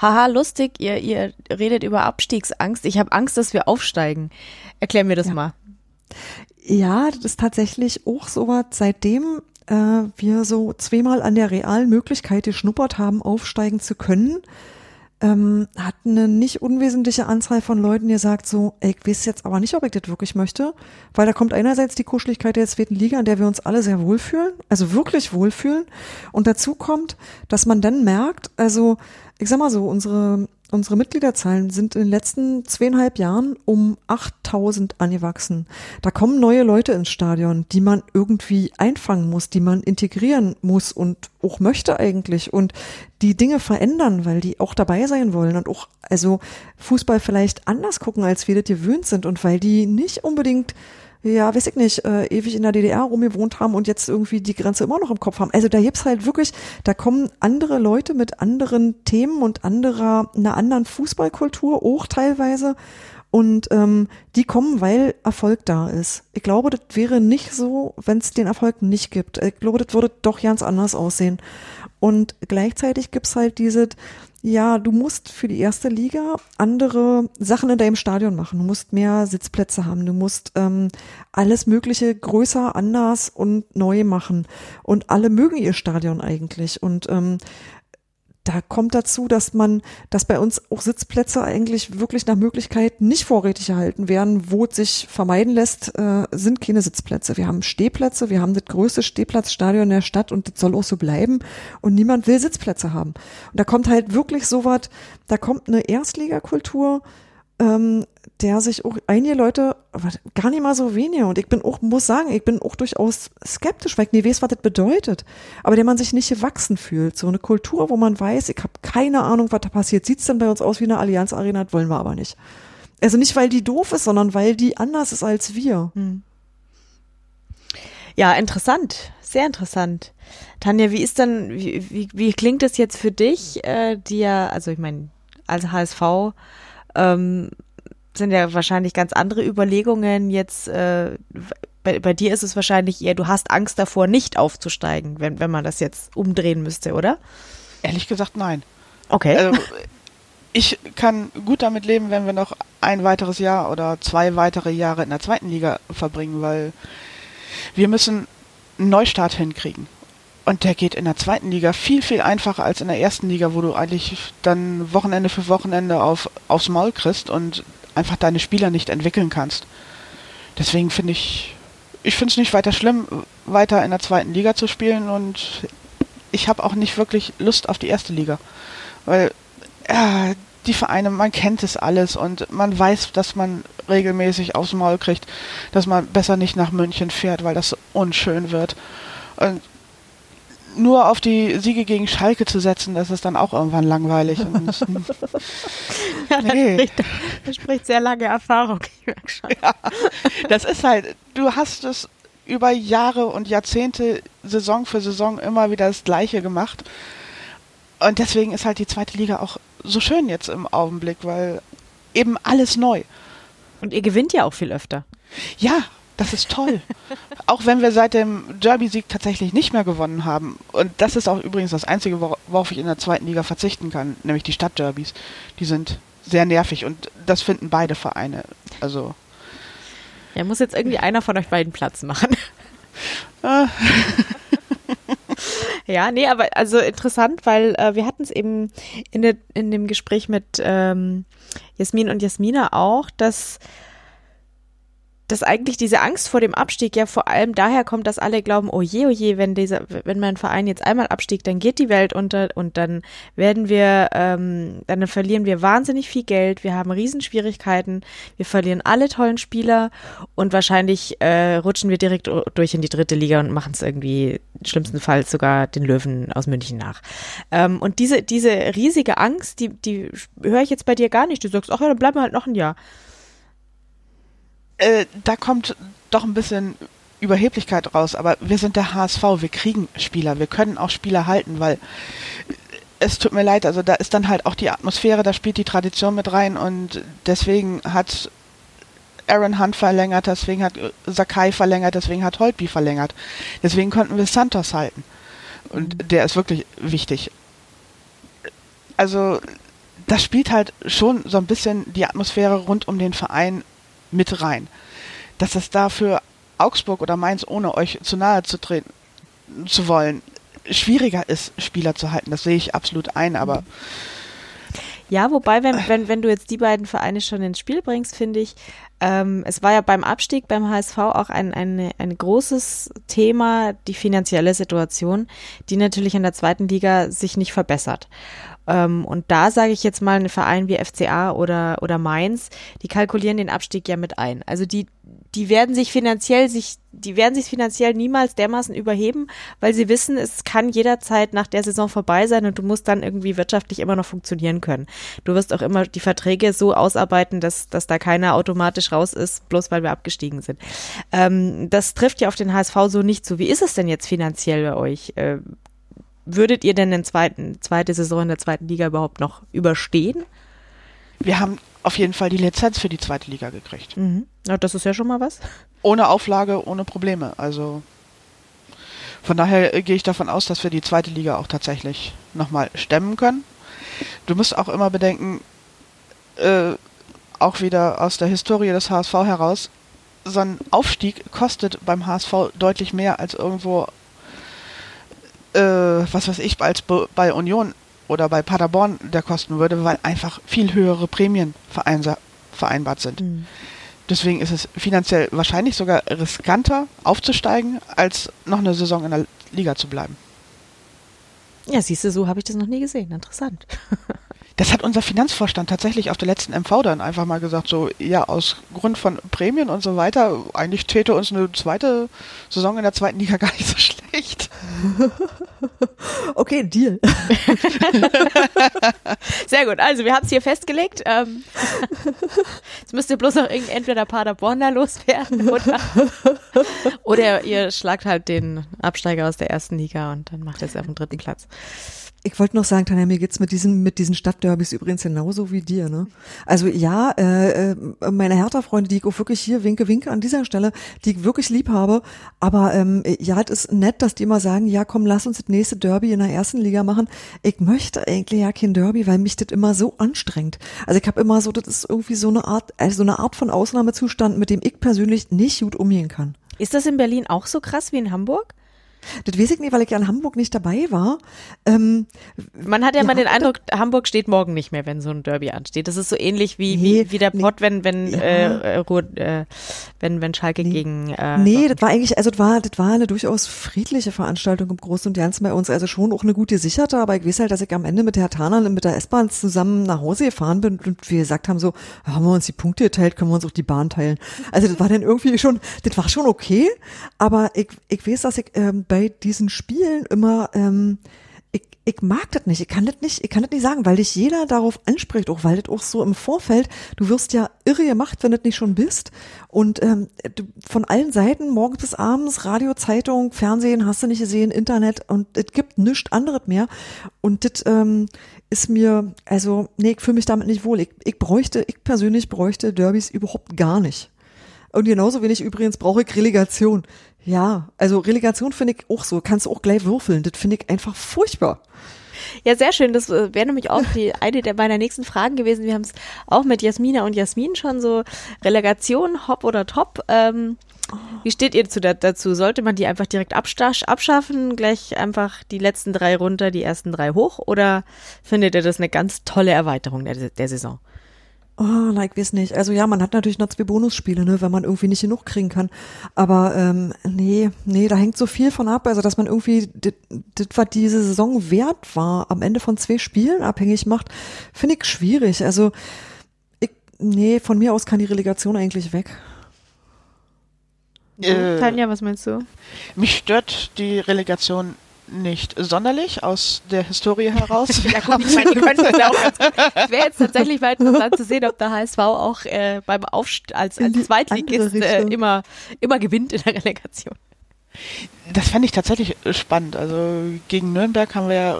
haha, lustig, ihr, ihr redet über Abstiegsangst. Ich habe Angst, dass wir aufsteigen. Erklär mir das ja. mal. Ja, das ist tatsächlich auch so was, seitdem äh, wir so zweimal an der realen Möglichkeit geschnuppert haben, aufsteigen zu können, ähm, hat eine nicht unwesentliche Anzahl von Leuten gesagt, so, ey, ich weiß jetzt aber nicht, ob ich das wirklich möchte, weil da kommt einerseits die Kuscheligkeit der zweiten Liga, an der wir uns alle sehr wohlfühlen, also wirklich wohlfühlen, und dazu kommt, dass man dann merkt, also, ich sag mal so, unsere Unsere Mitgliederzahlen sind in den letzten zweieinhalb Jahren um 8000 angewachsen. Da kommen neue Leute ins Stadion, die man irgendwie einfangen muss, die man integrieren muss und auch möchte eigentlich und die Dinge verändern, weil die auch dabei sein wollen und auch also Fußball vielleicht anders gucken, als wir das gewöhnt sind und weil die nicht unbedingt ja, weiß ich nicht, äh, ewig in der DDR rumgewohnt haben und jetzt irgendwie die Grenze immer noch im Kopf haben. Also da gibt's halt wirklich, da kommen andere Leute mit anderen Themen und anderer, einer anderen Fußballkultur auch teilweise. Und ähm, die kommen, weil Erfolg da ist. Ich glaube, das wäre nicht so, wenn es den Erfolg nicht gibt. Ich glaube, das würde doch ganz anders aussehen. Und gleichzeitig gibt's halt diese, ja, du musst für die erste Liga andere Sachen in deinem Stadion machen. Du musst mehr Sitzplätze haben. Du musst ähm, alles Mögliche größer, anders und neu machen. Und alle mögen ihr Stadion eigentlich. Und ähm, da kommt dazu, dass man, dass bei uns auch Sitzplätze eigentlich wirklich nach Möglichkeit nicht vorrätig erhalten werden. Wo es sich vermeiden lässt, äh, sind keine Sitzplätze. Wir haben Stehplätze, wir haben das größte Stehplatzstadion der Stadt und das soll auch so bleiben. Und niemand will Sitzplätze haben. Und da kommt halt wirklich so was, da kommt eine Erstligakultur, ähm, der sich auch einige Leute, gar nicht mal so wenige, und ich bin auch, muss sagen, ich bin auch durchaus skeptisch, weil ich nie weiß, was das bedeutet, aber der man sich nicht gewachsen fühlt. So eine Kultur, wo man weiß, ich habe keine Ahnung, was da passiert. Sieht's denn bei uns aus wie eine Allianz Arena? Das wollen wir aber nicht. Also nicht, weil die doof ist, sondern weil die anders ist als wir. Hm. Ja, interessant, sehr interessant. Tanja, wie ist dann, wie, wie, wie klingt es jetzt für dich, äh, die ja, also ich meine, als HSV ähm, sind ja wahrscheinlich ganz andere Überlegungen jetzt. Äh, bei, bei dir ist es wahrscheinlich eher, du hast Angst davor, nicht aufzusteigen, wenn, wenn man das jetzt umdrehen müsste, oder? Ehrlich gesagt, nein. Okay. Also, ich kann gut damit leben, wenn wir noch ein weiteres Jahr oder zwei weitere Jahre in der zweiten Liga verbringen, weil wir müssen einen Neustart hinkriegen. Und der geht in der zweiten Liga viel, viel einfacher als in der ersten Liga, wo du eigentlich dann Wochenende für Wochenende auf, aufs Maul kriegst und einfach deine Spieler nicht entwickeln kannst. Deswegen finde ich, ich finde es nicht weiter schlimm, weiter in der zweiten Liga zu spielen und ich habe auch nicht wirklich Lust auf die erste Liga. Weil, ja, die Vereine, man kennt es alles und man weiß, dass man regelmäßig aufs Maul kriegt, dass man besser nicht nach München fährt, weil das unschön wird. Und nur auf die Siege gegen Schalke zu setzen, das ist dann auch irgendwann langweilig. Das, ja, nee. da, spricht, da spricht sehr lange Erfahrung. Ja, das ist halt, du hast es über Jahre und Jahrzehnte, Saison für Saison immer wieder das Gleiche gemacht. Und deswegen ist halt die zweite Liga auch so schön jetzt im Augenblick, weil eben alles neu. Und ihr gewinnt ja auch viel öfter. Ja, das ist toll. auch wenn wir seit dem Derby-Sieg tatsächlich nicht mehr gewonnen haben. Und das ist auch übrigens das Einzige, worauf ich in der zweiten Liga verzichten kann, nämlich die Stadtderbys. Die sind sehr nervig und das finden beide Vereine. Also. Ja, muss jetzt irgendwie einer von euch beiden Platz machen. Ah. ja, nee, aber also interessant, weil äh, wir hatten es eben in, der, in dem Gespräch mit ähm, Jasmin und Jasmina auch, dass dass eigentlich diese Angst vor dem Abstieg ja vor allem daher kommt, dass alle glauben, oh je, oh je, wenn dieser, wenn mein Verein jetzt einmal abstiegt, dann geht die Welt unter und dann werden wir, ähm, dann verlieren wir wahnsinnig viel Geld, wir haben Riesenschwierigkeiten, wir verlieren alle tollen Spieler und wahrscheinlich äh, rutschen wir direkt durch in die dritte Liga und machen es irgendwie schlimmstenfalls sogar den Löwen aus München nach. Ähm, und diese, diese riesige Angst, die, die höre ich jetzt bei dir gar nicht. Du sagst, ach ja, dann bleiben wir halt noch ein Jahr äh, da kommt doch ein bisschen Überheblichkeit raus, aber wir sind der HSV, wir kriegen Spieler, wir können auch Spieler halten, weil es tut mir leid, also da ist dann halt auch die Atmosphäre, da spielt die Tradition mit rein und deswegen hat Aaron Hunt verlängert, deswegen hat Sakai verlängert, deswegen hat Holtby verlängert. Deswegen konnten wir Santos halten. Und mhm. der ist wirklich wichtig. Also, das spielt halt schon so ein bisschen die Atmosphäre rund um den Verein mit rein. Dass es da für Augsburg oder Mainz, ohne euch zu nahe zu treten zu wollen, schwieriger ist, Spieler zu halten. Das sehe ich absolut ein, aber. Ja, wobei, wenn, wenn, wenn du jetzt die beiden Vereine schon ins Spiel bringst, finde ich, ähm, es war ja beim Abstieg beim HSV auch ein, ein, ein großes Thema, die finanzielle Situation, die natürlich in der zweiten Liga sich nicht verbessert. Ähm, und da sage ich jetzt mal, ein Verein wie FCA oder, oder Mainz, die kalkulieren den Abstieg ja mit ein. Also die, die werden sich finanziell sich, die werden sich finanziell niemals dermaßen überheben, weil sie wissen, es kann jederzeit nach der Saison vorbei sein und du musst dann irgendwie wirtschaftlich immer noch funktionieren können. Du wirst auch immer die Verträge so ausarbeiten, dass, dass da keiner automatisch raus ist, bloß weil wir abgestiegen sind. Ähm, das trifft ja auf den HSV so nicht zu. Wie ist es denn jetzt finanziell bei euch? Äh, würdet ihr denn den zweiten, zweite Saison in der zweiten Liga überhaupt noch überstehen? Wir haben auf jeden Fall die Lizenz für die zweite Liga gekriegt. Mhm. Ja, das ist ja schon mal was. Ohne Auflage, ohne Probleme. Also von daher gehe ich davon aus, dass wir die zweite Liga auch tatsächlich nochmal stemmen können. Du musst auch immer bedenken, äh, auch wieder aus der Historie des HSV heraus, so ein Aufstieg kostet beim HSV deutlich mehr als irgendwo äh, was weiß ich, als bei Union oder bei Paderborn der kosten würde, weil einfach viel höhere Prämien vereinbart sind. Mhm. Deswegen ist es finanziell wahrscheinlich sogar riskanter aufzusteigen, als noch eine Saison in der Liga zu bleiben. Ja, siehst du, so habe ich das noch nie gesehen. Interessant. Das hat unser Finanzvorstand tatsächlich auf der letzten MV dann einfach mal gesagt, so, ja, aus Grund von Prämien und so weiter, eigentlich täte uns eine zweite Saison in der zweiten Liga gar nicht so schlecht. okay, Deal. Sehr gut. Also, wir haben es hier festgelegt. Ähm, jetzt müsst ihr bloß noch entweder Paderborn da loswerden oder, oder ihr schlagt halt den Absteiger aus der ersten Liga und dann macht er es auf dem dritten Platz. Ich wollte noch sagen, Tanja, mir geht's mit diesen, mit diesen Stadtderbys übrigens genauso wie dir, ne? Also ja, äh, äh, meine Hertha-Freunde, die ich auch wirklich hier winke, winke an dieser Stelle, die ich wirklich lieb habe, aber ähm, ja, es ist nett, dass die immer sagen, ja komm, lass uns das nächste Derby in der ersten Liga machen. Ich möchte eigentlich ja kein Derby, weil mich das immer so anstrengt. Also ich habe immer so, das ist irgendwie so eine Art, also so eine Art von Ausnahmezustand, mit dem ich persönlich nicht gut umgehen kann. Ist das in Berlin auch so krass wie in Hamburg? Das weiß ich nicht, weil ich ja in Hamburg nicht dabei war. Ähm, Man hat ja, ja mal den Eindruck, Hamburg steht morgen nicht mehr, wenn so ein Derby ansteht. Das ist so ähnlich wie, nee, wie, wie der Pott, nee, wenn, wenn, ja. äh, äh, wenn, wenn Schalke nee. gegen. Äh, nee, das war eigentlich, also das war, das war eine durchaus friedliche Veranstaltung im Großen und Ganzen bei uns. Also schon auch eine gute gesicherte, aber ich weiß halt, dass ich am Ende mit der Tana und mit der S-Bahn zusammen nach Hause gefahren bin und wir gesagt haben so, haben wir uns die Punkte geteilt, können wir uns auch die Bahn teilen. Also das war dann irgendwie schon, das war schon okay, aber ich, ich weiß, dass ich ähm, bei diesen Spielen immer, ähm, ich, ich mag das nicht, ich kann das nicht, ich kann das nicht sagen, weil dich jeder darauf anspricht, auch weil das auch so im Vorfeld, du wirst ja irre gemacht, wenn du das nicht schon bist. Und ähm, du, von allen Seiten, morgens bis abends, Radio, Zeitung, Fernsehen, hast du nicht gesehen, Internet und es gibt nichts anderes mehr. Und das ähm, ist mir, also, nee, ich fühle mich damit nicht wohl. Ich, ich bräuchte, ich persönlich bräuchte Derbys überhaupt gar nicht. Und genauso wenig übrigens brauche ich Relegation. Ja, also Relegation finde ich auch so. Kannst du auch gleich würfeln. Das finde ich einfach furchtbar. Ja, sehr schön. Das äh, wäre nämlich auch die eine der meiner nächsten Fragen gewesen. Wir haben es auch mit Jasmina und Jasmin schon so Relegation, Hop oder Top. Ähm, wie steht ihr zu, dazu? Sollte man die einfach direkt abschaffen, gleich einfach die letzten drei runter, die ersten drei hoch? Oder findet ihr das eine ganz tolle Erweiterung der, der Saison? Oh, like weiß nicht. Also ja, man hat natürlich noch zwei Bonusspiele, ne, wenn man irgendwie nicht genug kriegen kann. Aber ähm, nee, nee, da hängt so viel von ab. Also dass man irgendwie das, was diese Saison wert war, am Ende von zwei Spielen abhängig macht, finde ich schwierig. Also ich, nee, von mir aus kann die Relegation eigentlich weg. Äh, Tanja, was meinst du? Mich stört die Relegation nicht sonderlich aus der Historie heraus. ja, gut, ich meine, die könnten es auch ganz Es wäre jetzt tatsächlich mal interessant zu sehen, ob der HSV auch äh, beim Aufst als, als Zweitligist äh, immer, immer gewinnt in der Relegation. Das fände ich tatsächlich spannend. Also gegen Nürnberg haben wir ja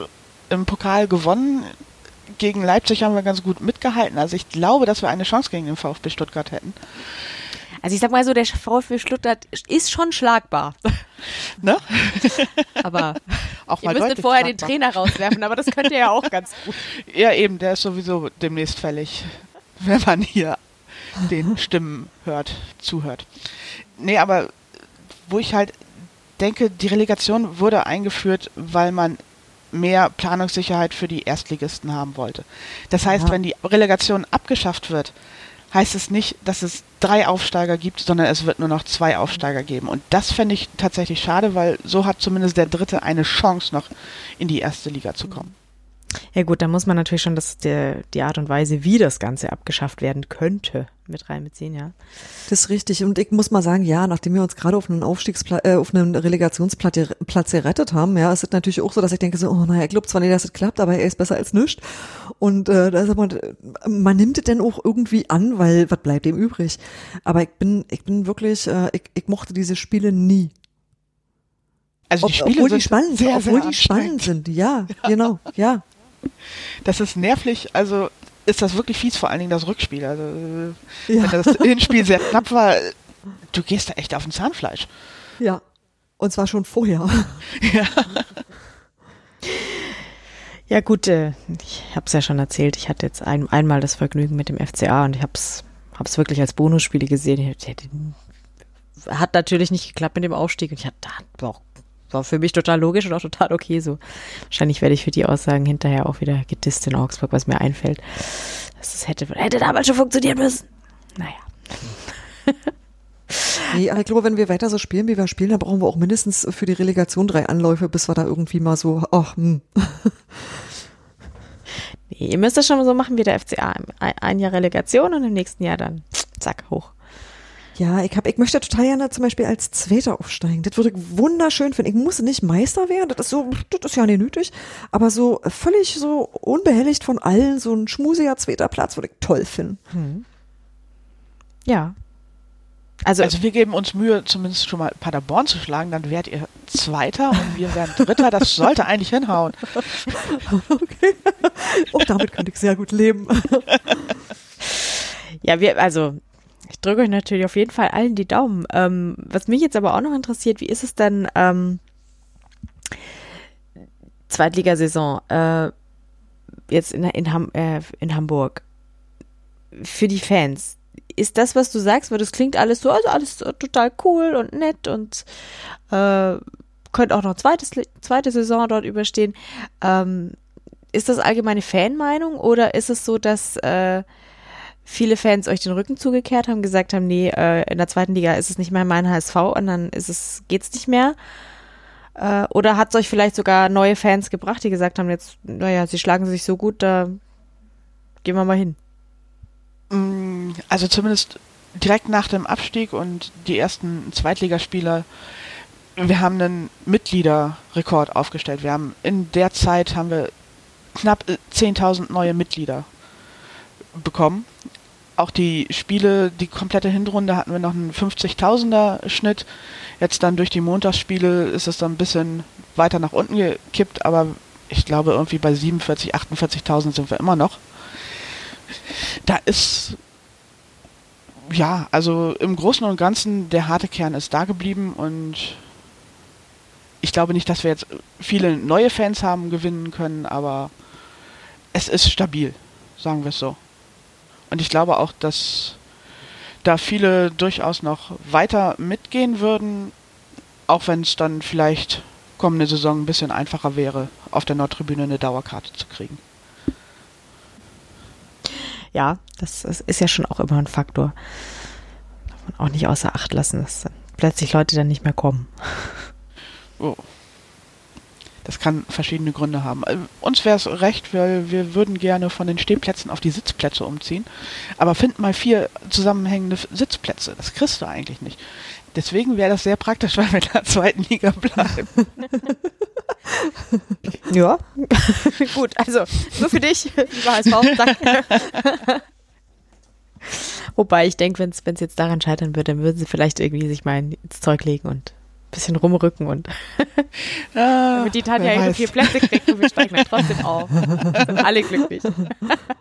im Pokal gewonnen. Gegen Leipzig haben wir ganz gut mitgehalten. Also ich glaube, dass wir eine Chance gegen den VfB Stuttgart hätten. Also ich sag mal so, der VfB Stuttgart ist schon schlagbar. Ne? aber auch ihr müsstet vorher schlagbar. den Trainer rauswerfen, aber das könnt ihr ja auch ganz gut. Ja, eben, der ist sowieso demnächst fällig, wenn man hier den Stimmen hört, zuhört. Nee, aber wo ich halt denke, die Relegation wurde eingeführt, weil man mehr Planungssicherheit für die Erstligisten haben wollte. Das heißt, ja. wenn die Relegation abgeschafft wird, heißt es nicht, dass es drei Aufsteiger gibt, sondern es wird nur noch zwei Aufsteiger geben. Und das fände ich tatsächlich schade, weil so hat zumindest der Dritte eine Chance, noch in die erste Liga zu kommen. Ja gut, da muss man natürlich schon das, der, die Art und Weise, wie das Ganze abgeschafft werden könnte, mit reinbeziehen, ja. Das ist richtig. Und ich muss mal sagen, ja, nachdem wir uns gerade auf einen Aufstiegsplatz, äh, auf einen Relegationsplatz Platz gerettet haben, ja, ist es natürlich auch so, dass ich denke so, oh naja, ich glaube zwar nicht, dass es klappt, aber er ist besser als nichts. Und äh, da ist aber, man nimmt es denn auch irgendwie an, weil was bleibt dem übrig? Aber ich bin, ich bin wirklich, äh, ich, ich mochte diese Spiele nie. Also die Spiele obwohl die spannend sind, obwohl die spannend sind, ja, ja, genau, ja. Das ist nervlich, also ist das wirklich fies, vor allen Dingen das Rückspiel. Also ja. wenn das Hinspiel sehr knapp war, du gehst da echt auf den Zahnfleisch. Ja. Und zwar schon vorher. Ja. Ja gut, äh, ich habe es ja schon erzählt. Ich hatte jetzt ein, einmal das Vergnügen mit dem FCA und ich habe es hab's wirklich als Bonusspiele gesehen. Hat natürlich nicht geklappt mit dem Aufstieg und ich hatte auch war für mich total logisch und auch total okay so. Wahrscheinlich werde ich für die Aussagen hinterher auch wieder gedisst in Augsburg, was mir einfällt. Das hätte, hätte damals schon funktionieren müssen. Naja. Nee, aber ich glaube, wenn wir weiter so spielen, wie wir spielen, dann brauchen wir auch mindestens für die Relegation drei Anläufe, bis wir da irgendwie mal so, ach, hm. Nee, ihr müsst das schon so machen wie der FCA. Ein Jahr Relegation und im nächsten Jahr dann zack, hoch. Ja, ich hab, ich möchte total gerne zum Beispiel als Zweiter aufsteigen. Das würde ich wunderschön finden. Ich muss nicht Meister werden, das ist so, das ist ja nicht nötig. Aber so völlig so unbehelligt von allen, so ein schmusiger zweiter Platz würde ich toll finden. Ja. Also, Also wir geben uns Mühe, zumindest schon mal Paderborn zu schlagen, dann werdet ihr Zweiter und wir werden Dritter. Das sollte eigentlich hinhauen. Okay. Auch damit könnte ich sehr gut leben. ja, wir, also, ich drücke euch natürlich auf jeden Fall allen die Daumen. Ähm, was mich jetzt aber auch noch interessiert, wie ist es denn, ähm, Zweitligasaison, äh, jetzt in, in, Ham, äh, in Hamburg, für die Fans? Ist das, was du sagst, weil das klingt alles so, also alles so total cool und nett und äh, könnte auch noch zweites, zweite Saison dort überstehen. Ähm, ist das allgemeine Fanmeinung oder ist es so, dass äh, viele Fans euch den Rücken zugekehrt haben, gesagt haben, nee, äh, in der zweiten Liga ist es nicht mehr mein HSV und dann ist es, geht's nicht mehr? Äh, oder hat es euch vielleicht sogar neue Fans gebracht, die gesagt haben, jetzt, naja, sie schlagen sich so gut, da gehen wir mal hin. Mm, Also zumindest direkt nach dem Abstieg und die ersten Zweitligaspieler, wir haben einen Mitgliederrekord aufgestellt. Wir haben in der Zeit haben wir knapp äh, 10.000 neue Mitglieder bekommen. Auch die Spiele, die komplette Hinrunde hatten wir noch einen 50.000er Schnitt. Jetzt dann durch die Montagsspiele ist es dann ein bisschen weiter nach unten gekippt, aber ich glaube irgendwie bei 47.000, 48.000 sind wir immer noch. Da ist ja, also im Großen und Ganzen der harte Kern ist da geblieben und ich glaube nicht, dass wir jetzt viele neue Fans haben gewinnen können, aber es ist stabil, sagen wir es so. Und ich glaube auch, dass da viele durchaus noch weiter mitgehen würden, auch wenn es dann vielleicht kommende Saison ein bisschen einfacher wäre, auf der Nordtribüne eine Dauerkarte zu kriegen. Ja, das, ist ja schon auch immer ein Faktor. Darf man auch nicht außer Acht lassen, dass dann plötzlich Leute dann nicht mehr kommen. Oh. Das kann verschiedene Gründe haben. Äh, Uns wäre es recht, weil wir würden gerne von den Stehplätzen auf die Sitzplätze umziehen. Aber find mal vier zusammenhängende Sitzplätze. Das kriegst du eigentlich nicht. Deswegen wäre das sehr praktisch, weil wir in der zweiten Liga bleiben. Ja, gut, also nur für dich, lieber HSV, danke. Wobei ich denke, wenn es jetzt daran scheitern würde, dann würden sie vielleicht irgendwie sich mal ins Zeug legen und bisschen rumrücken und Ah, damit die Tanja weiß. vier Plätze kriegt und wir steigen dann trotzdem auf. Sind alle glücklich.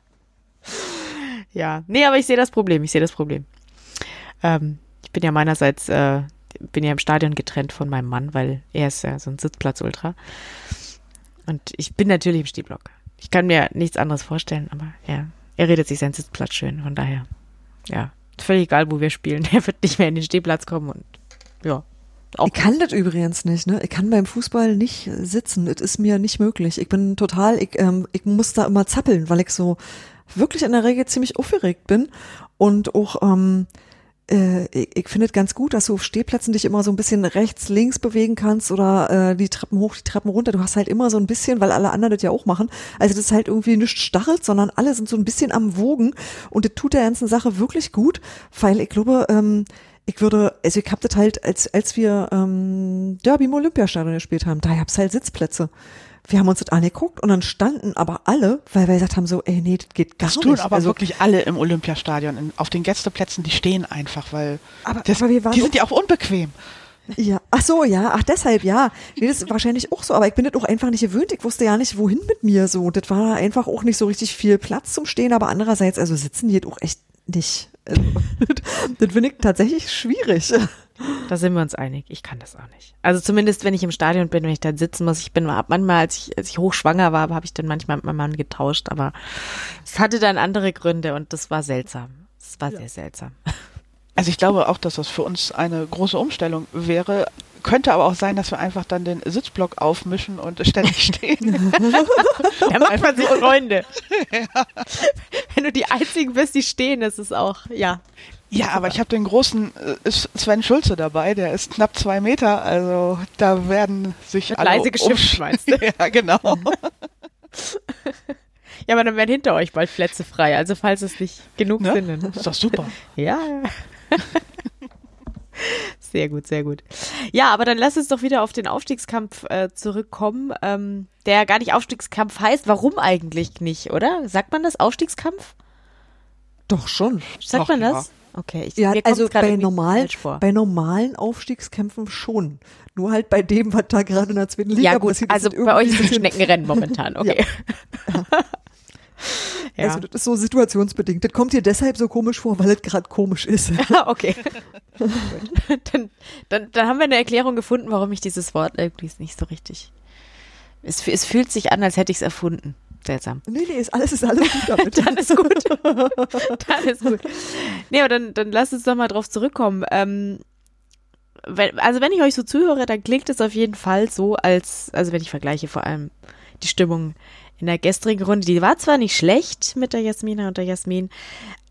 ja, nee, aber ich sehe das Problem, ich sehe das Problem. Ähm, ich bin ja meinerseits, äh, bin ja im Stadion getrennt von meinem Mann, weil er ist ja so ein Sitzplatz-Ultra. Und ich bin natürlich im Stehblock. Ich kann mir nichts anderes vorstellen, aber ja, er redet sich seinen Sitzplatz schön, von daher, ja, völlig egal, wo wir spielen, er wird nicht mehr in den Stehplatz kommen und ja, auch Ich kann das übrigens nicht, ne? Ich kann beim Fußball nicht sitzen. Das ist mir nicht möglich. Ich bin total, ich, ähm, ich muss da immer zappeln, weil ich so wirklich in der Regel ziemlich aufgeregt bin und auch, ähm, äh, ich, ich finde es ganz gut, dass du auf Stehplätzen dich immer so ein bisschen rechts, links bewegen kannst oder äh, die Treppen hoch, die Treppen runter. Du hast halt immer so ein bisschen, weil alle anderen das ja auch machen. Also das ist halt irgendwie nicht starrt, sondern alle sind so ein bisschen am Wogen und das tut der ganzen Sache wirklich gut, weil ich glaube, ähm, ich würde, also ich hab das halt, als, als wir ähm, Derby im Olympiastadion gespielt haben, da gab's halt Sitzplätze. Wir haben uns das angeguckt und dann standen aber alle, weil wir gesagt haben so, ey, nee, das geht gar Das tun nicht. aber also, wirklich alle im Olympiastadion. In, auf den Gästeplätzen, die stehen einfach, weil Aber- das, aber wir waren die sind ja auch unbequem. Ja, ach so, ja, ach deshalb, ja. Nee, das ist wahrscheinlich auch so, aber ich bin das auch einfach nicht gewöhnt. Ich wusste ja nicht, wohin mit mir so. Das war einfach auch nicht so richtig viel Platz zum Stehen, aber andererseits, also sitzen die auch echt nicht. Also, das finde ich tatsächlich schwierig. Da sind wir uns einig. Ich kann das auch nicht. Also zumindest, wenn ich im Stadion bin, wenn ich da sitzen muss. Ich bin manchmal, als ich, als ich hochschwanger war, habe ich dann manchmal mit meinem Mann getauscht, aber es hatte dann andere Gründe und das war seltsam. Es war sehr seltsam. Also ich glaube auch, dass das für uns eine große Umstellung wäre. Könnte aber auch sein, dass wir einfach dann den Sitzblock aufmischen und ständig stehen. Da macht man sich Freunde. Wenn du die Einzigen bist, die stehen, das ist auch, ja. ja, aber ich habe den großen äh, Sven Schulze dabei, der ist knapp zwei Meter, also da werden sich Wird alle leise geschimpft, meinst du? ja, genau. Ja, aber dann werden hinter euch bald Plätze frei. Also falls es nicht genug Ne? sind. Ist doch super. Ja. Sehr gut, sehr gut. Ja, aber dann lass uns doch wieder auf den Aufstiegskampf äh, zurückkommen, ähm, der gar nicht Aufstiegskampf heißt. Warum eigentlich nicht, oder? Sagt man das Aufstiegskampf? Doch schon. Sagt Doch, man ja. das? Okay, ich, Ja, also bei vor. bei normalen Aufstiegskämpfen schon. Nur halt bei dem, was da gerade in der zweiten Liga ja gut, passiert, also bei euch ist es Schneckenrennen momentan, okay. Ja, Also das ist so situationsbedingt. Das kommt dir deshalb so komisch vor, weil es gerade komisch ist. okay. Gut. Dann, dann, dann haben wir eine Erklärung gefunden, warum ich dieses Wort irgendwie nicht so richtig. Es, es fühlt sich an, als hätte ich es erfunden. Seltsam. nee, nee, ist alles, ist alles gut damit. Dann ist gut. dann ist gut. Nee, aber dann, dann lasst uns doch mal drauf zurückkommen. Ähm, wenn, also wenn ich euch so zuhöre, dann klingt es auf jeden Fall so, als, also wenn ich vergleiche vor allem die Stimmung in der gestrigen Runde, die war zwar nicht schlecht mit der Jasmina und der Jasmin,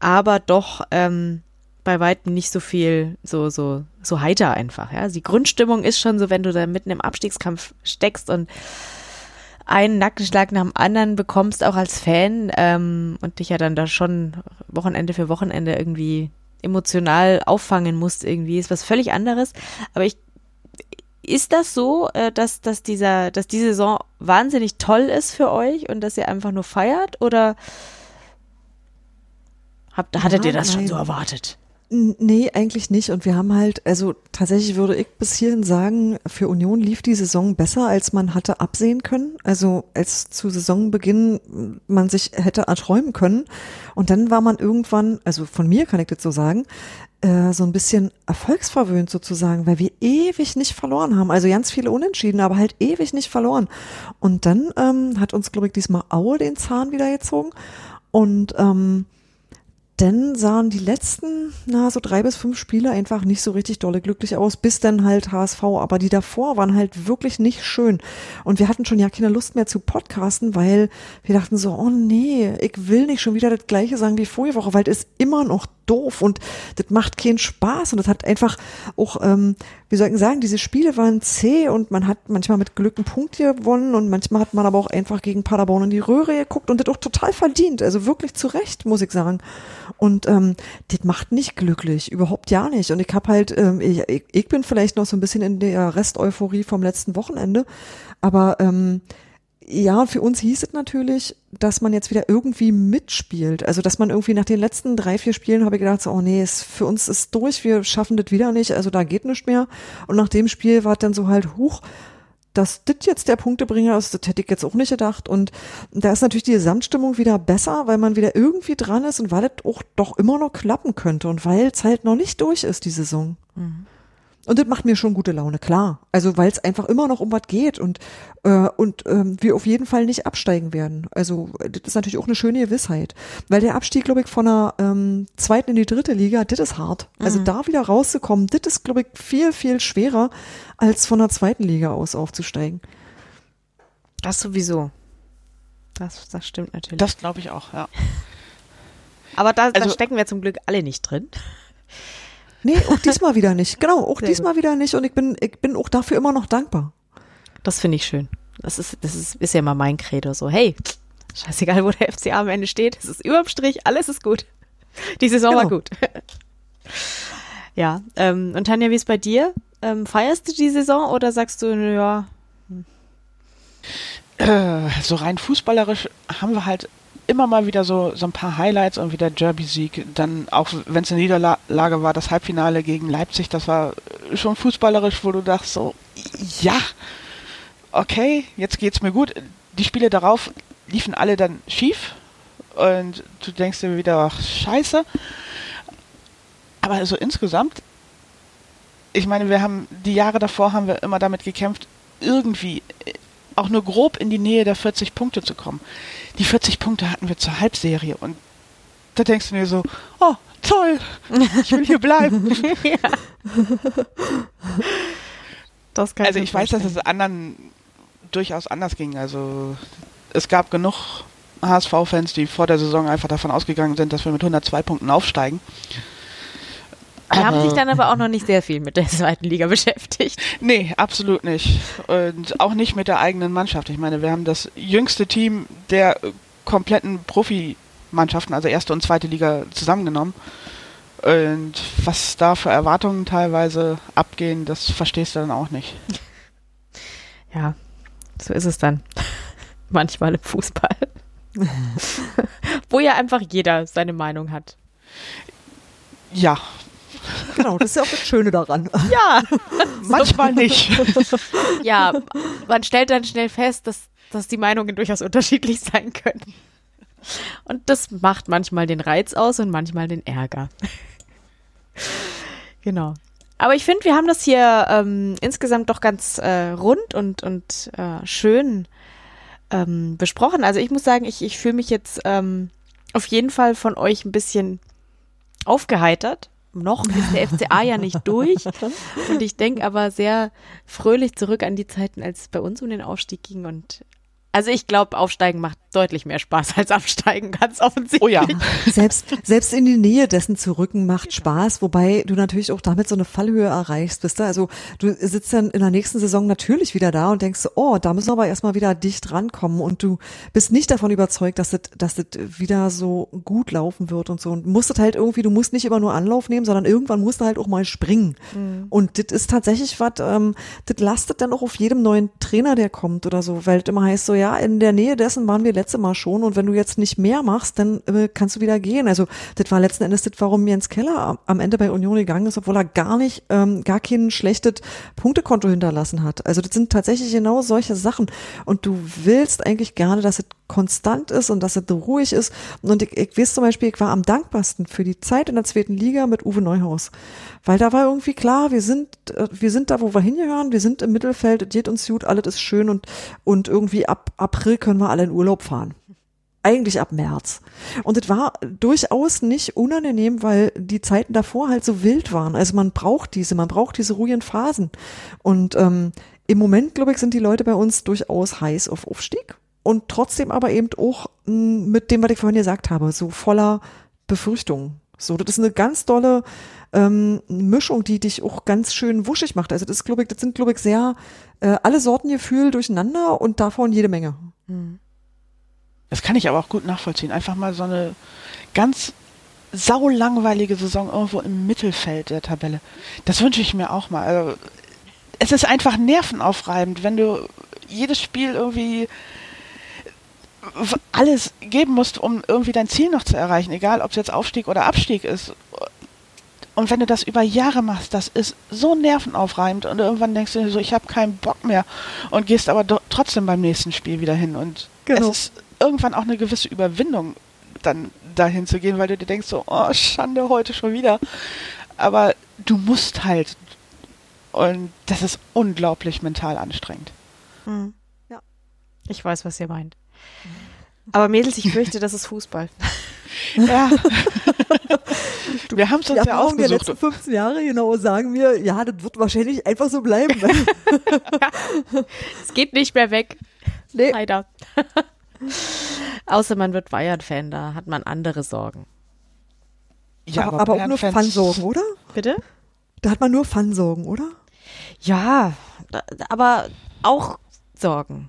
aber doch ähm, bei weitem nicht so viel, so, so, so heiter einfach. Ja? Die Grundstimmung ist schon so, wenn du da mitten im Abstiegskampf steckst und einen Nackenschlag nach dem anderen bekommst, auch als Fan, ähm, und dich ja dann da schon Wochenende für Wochenende irgendwie emotional auffangen musst, irgendwie, ist was völlig anderes. Aber ich, ist das so, äh, dass, dass dieser, dass die Saison wahnsinnig toll ist für euch und dass ihr einfach nur feiert? Oder habt, hattet Ja, ihr das schon nein. so erwartet? Nee, eigentlich nicht. Und wir haben halt, also tatsächlich würde ich bis hierhin sagen, für Union lief die Saison besser, als man hatte absehen können. Also als zu Saisonbeginn man sich hätte erträumen können. Und dann war man irgendwann, also von mir kann ich das so sagen, äh, so ein bisschen erfolgsverwöhnt sozusagen, weil wir ewig nicht verloren haben. Also ganz viele Unentschieden, aber halt ewig nicht verloren. Und dann ähm, hat uns, glaube ich, diesmal Aue den Zahn wieder gezogen. Und ähm, dann sahen die letzten, na, so drei bis fünf Spiele einfach nicht so richtig dolle glücklich aus, bis dann halt HSV. Aber die davor waren halt wirklich nicht schön. Und wir hatten schon ja keine Lust mehr zu podcasten, weil wir dachten so, oh nee, ich will nicht schon wieder das Gleiche sagen wie vorige Woche, weil das ist immer noch doof und das macht keinen Spaß und das hat einfach auch, ähm, wie soll ich sagen, diese Spiele waren zäh und man hat manchmal mit Glück einen Punkt gewonnen und manchmal hat man aber auch einfach gegen Paderborn in die Röhre geguckt und das auch total verdient, also wirklich zu Recht, muss ich sagen. Und ähm, das macht nicht glücklich, überhaupt ja nicht. Und ich habe halt, ähm, ich, ich, bin vielleicht noch so ein bisschen in der Resteuphorie vom letzten Wochenende, aber ähm, ja, für uns hieß es natürlich, dass man jetzt wieder irgendwie mitspielt. Also, dass man irgendwie nach den letzten drei, vier Spielen habe ich gedacht, so, oh nee, es, für uns ist durch, wir schaffen das wieder nicht, also da geht nichts mehr. Und nach dem Spiel war es dann so halt, huch, dass das jetzt der Punktebringer ist, das hätte ich jetzt auch nicht gedacht. Und da ist natürlich die Gesamtstimmung wieder besser, weil man wieder irgendwie dran ist und weil es auch doch immer noch klappen könnte und weil es halt noch nicht durch ist, die Saison. Und das macht mir schon gute Laune, klar. Also weil es einfach immer noch um was geht und äh, und ähm, wir auf jeden Fall nicht absteigen werden. Also das ist natürlich auch eine schöne Gewissheit, weil der Abstieg, glaube ich, von der ähm, zweiten in die dritte Liga, das ist hart. Also da wieder rauszukommen, das ist, glaube ich, viel viel schwerer als von der zweiten Liga aus aufzusteigen. Das sowieso. Das, das stimmt natürlich. Das glaube ich auch, ja. Aber da, da Also- stecken wir zum Glück alle nicht drin. Nee, auch diesmal wieder nicht. Genau, auch Sehr diesmal wieder nicht. Und ich bin, ich bin auch dafür immer noch dankbar. Das finde ich schön. Das ist, das ist, ist ja mal mein Credo. So, hey, scheißegal, wo der FCA am Ende steht. Es ist überm Strich, alles ist gut. Die Saison war Genau. gut. ja, ähm, und Tanja, wie ist bei dir? Ähm, feierst du die Saison oder sagst du, ja, Äh, so rein fußballerisch haben wir halt immer mal wieder so, so ein paar Highlights und wieder Derby-Sieg. Dann auch, wenn es eine Niederlage war, das Halbfinale gegen Leipzig, das war schon fußballerisch, wo du dachtest so, ja, okay, jetzt geht's mir gut. Die Spiele darauf liefen alle dann schief und du denkst dir wieder, ach, scheiße. Aber so insgesamt, ich meine, wir haben, die Jahre davor haben wir immer damit gekämpft, irgendwie auch nur grob in die Nähe der 40 Punkte zu kommen. Die 40 Punkte hatten wir zur Halbserie und da denkst du dir so, oh, toll, ich will hier bleiben. das kann also mir ich weiß, dass es anderen durchaus anders ging. Also es gab genug HSV-Fans, die vor der Saison einfach davon ausgegangen sind, dass wir mit 102 Punkten aufsteigen. Die haben sich dann aber auch noch nicht sehr viel mit der zweiten Liga beschäftigt. Nee, absolut nicht. Und auch nicht mit der eigenen Mannschaft. Ich meine, wir haben das jüngste Team der kompletten Profimannschaften, also erste und zweite Liga, zusammengenommen. Und was da für Erwartungen teilweise abgehen, das verstehst du dann auch nicht. Ja, so ist es dann. Manchmal im Fußball. Wo ja einfach jeder seine Meinung hat. Ja, Genau, das ist ja auch das Schöne daran. Ja, manchmal nicht. ja, man stellt dann schnell fest, dass, dass die Meinungen durchaus unterschiedlich sein können. Und das macht manchmal den Reiz aus und manchmal den Ärger. genau. Aber ich finde, wir haben das hier ähm, insgesamt doch ganz äh, rund und, und äh, schön ähm, besprochen. Also ich muss sagen, ich, ich fühle mich jetzt ähm, auf jeden Fall von euch ein bisschen aufgeheitert. Noch ist der FCA ja nicht durch. Und ich denke aber sehr fröhlich zurück an die Zeiten, als es bei uns um den Aufstieg ging. Und also ich glaube, Aufsteigen macht deutlich mehr Spaß als Absteigen, ganz offensichtlich. Oh ja. Selbst, selbst in die Nähe dessen zu rücken macht Spaß, wobei du natürlich auch damit so eine Fallhöhe erreichst, wisst ihr? Also du sitzt dann in der nächsten Saison natürlich wieder da und denkst, so, oh, da müssen wir aber erstmal wieder dicht rankommen und du bist nicht davon überzeugt, dass das, dass das wieder so gut laufen wird und so und musst das halt irgendwie, du musst nicht immer nur Anlauf nehmen, sondern irgendwann musst du halt auch mal springen. Und das ist tatsächlich was, ähm, das lastet dann auch auf jedem neuen Trainer, der kommt oder so, weil das immer heißt so, ja, in der Nähe dessen waren wir letzte Mal schon und wenn du jetzt nicht mehr machst, dann äh, kannst du wieder gehen. Also das war letzten Endes das, warum Jens Keller am, Ende bei Union gegangen ist, obwohl er gar nicht, ähm, gar kein schlechtes Punktekonto hinterlassen hat. Also das sind tatsächlich genau solche Sachen und du willst eigentlich gerne, dass es konstant ist und dass es ruhig ist. Und ich, ich weiß zum Beispiel, ich war am dankbarsten für die Zeit in der zweiten Liga mit Uwe Neuhaus. Weil da war irgendwie klar, wir sind, äh, wir sind da, wo wir hingehören, wir sind im Mittelfeld, es geht uns gut, alles ist schön und, und irgendwie ab April können wir alle in Urlaub fahren. Eigentlich ab März. Und es war durchaus nicht unangenehm, weil die Zeiten davor halt so wild waren. Also man braucht diese, man braucht diese ruhigen Phasen. Und ähm, im Moment, glaube ich, sind die Leute bei uns durchaus heiß auf Aufstieg und trotzdem aber eben auch mh, mit dem, was ich vorhin gesagt habe, so voller Befürchtungen. So, das ist eine ganz dolle ähm, Mischung, die dich auch ganz schön wuschig macht. Also das ist, glaube ich, das sind, glaube ich, sehr äh, alle Sorten Gefühl durcheinander und davon jede Menge. Das kann ich aber auch gut nachvollziehen. Einfach mal so eine ganz saulangweilige Saison irgendwo im Mittelfeld der Tabelle. Das wünsche ich mir auch mal. Also, es ist einfach nervenaufreibend, wenn du jedes Spiel irgendwie alles geben musst, um irgendwie dein Ziel noch zu erreichen, egal ob es jetzt Aufstieg oder Abstieg ist. Und wenn du das über Jahre machst, das ist so nervenaufreibend und irgendwann denkst du dir so, ich habe keinen Bock mehr und gehst aber trotzdem beim nächsten Spiel wieder hin und Genau. es ist irgendwann auch eine gewisse Überwindung, dann dahin zu gehen, weil du dir denkst so, oh Schande, heute schon wieder. Aber du musst halt. Und das ist unglaublich mental anstrengend. Ich weiß, was ihr meint. Aber Mädels, ich fürchte, das ist Fußball. Ja. Wir haben es Die uns ja Erfahrung der letzten 15 Jahre, genau, sagen wir, ja, das wird wahrscheinlich einfach so bleiben. Es geht nicht mehr weg. nee. Leider. Außer man wird Bayern-Fan, da hat man andere Sorgen. Ja, aber, aber auch nur Fun-Sorgen, oder? Bitte? Da hat man nur Fun-Sorgen, oder? Ja, da- aber auch Sorgen.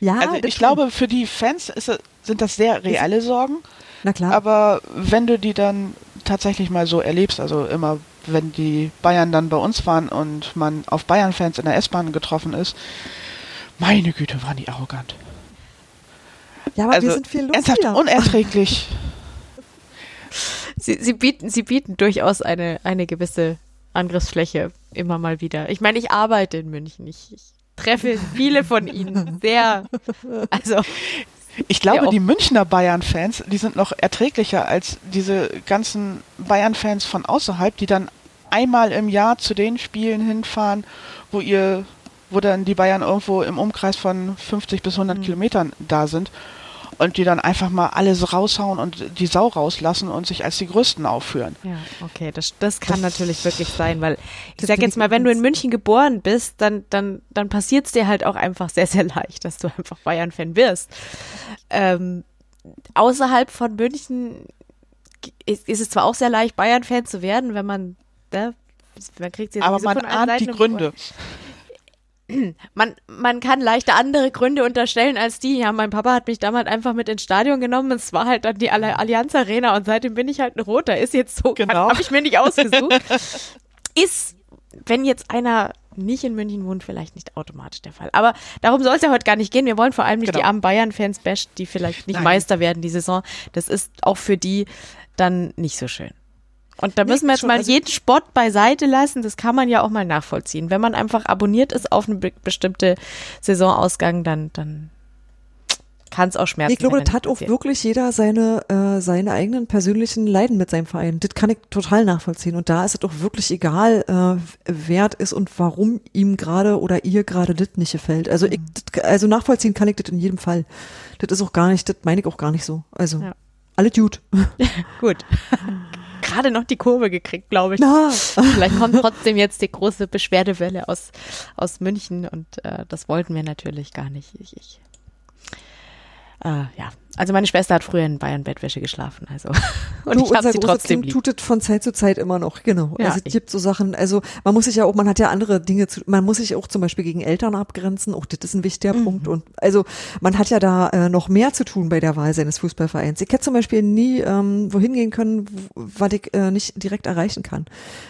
Ja, Also ich glaube, für die Fans ist, sind das sehr reale Sorgen. Na klar. Aber wenn du die dann tatsächlich mal so erlebst, also immer, wenn die Bayern dann bei uns waren und man auf Bayern-Fans in der S-Bahn getroffen ist, meine Güte, waren die arrogant. Ja, aber also wir sind viel ernsthaft lustiger. unerträglich. Sie, sie, bieten, sie bieten durchaus eine, eine gewisse Angriffsfläche immer mal wieder. Ich meine, ich arbeite in München. Ich, ich treffe viele von ihnen sehr. Also, Ich glaube, die Münchner Bayern-Fans, die sind noch erträglicher als diese ganzen Bayern-Fans von außerhalb, die dann einmal im Jahr zu den Spielen hinfahren, wo ihr, wo dann die Bayern irgendwo im Umkreis von 50 bis 100 Kilometern da sind und die dann einfach mal alles raushauen und die Sau rauslassen und sich als die Größten aufführen. ja, okay, das, das kann Das- natürlich wirklich sein, weil ich sag jetzt mal, wenn du in München geboren bist, dann, dann, dann passiert es dir halt auch einfach sehr, sehr leicht, dass du einfach Bayern-Fan wirst. Ähm, außerhalb von München ist, ist es zwar auch sehr leicht, Bayern-Fan zu werden, wenn man, ne, man kriegt jetzt Aber man ahnt Seiten die im Ohr. Man, man kann leichter andere Gründe unterstellen als die. Ja, mein Papa hat mich damals einfach mit ins Stadion genommen. Es war halt dann die Allianz Arena und seitdem bin ich halt ein Roter. Ist jetzt so, Genau. habe ich mir nicht ausgesucht. Ist, wenn jetzt einer nicht in München wohnt, vielleicht nicht automatisch der Fall. Aber darum soll es ja heute gar nicht gehen. Wir wollen vor allem nicht Genau. die armen Bayern-Fans bashen, die vielleicht nicht Nein. Meister werden die Saison. Das ist auch für die dann nicht so schön. Und da müssen wir jetzt schon, mal also- jeden Spott beiseite lassen. Das kann man ja auch mal nachvollziehen. Wenn man einfach abonniert ist auf eine be bestimmte Saisonausgang, dann, dann kann es auch schmerzen. Ich glaube, das hat auch wirklich jeder seine, äh, seine eigenen persönlichen Leiden mit seinem Verein. Das kann ich total nachvollziehen. Und da ist es auch wirklich egal, äh, wer es ist und warum ihm gerade oder ihr gerade das nicht gefällt. Also, ich, das, also nachvollziehen kann ich das in jedem Fall. Das ist auch gar nicht, das meine ich auch gar nicht so. Also, Ja. alle gut. Gut. Gerade noch die Kurve gekriegt, glaube ich. Vielleicht kommt trotzdem jetzt die große Beschwerdewelle aus, aus München und äh, das wollten wir natürlich gar nicht. Ich, ich. Äh, ja, also meine Schwester hat früher in Bayern Bettwäsche geschlafen, also und du, ich habe unser sie trotzdem Kind lieb. tut es von Zeit zu Zeit immer noch, genau. Ja, also es gibt so Sachen, also man muss sich ja auch, man hat ja andere Dinge zu, man muss sich auch zum Beispiel gegen Eltern abgrenzen, auch das ist ein wichtiger Mhm. Punkt und also man hat ja da äh, noch mehr zu tun bei der Wahl seines Fußballvereins. Ich hätte zum Beispiel nie ähm, wohin gehen können, was ich äh, nicht direkt erreichen kann.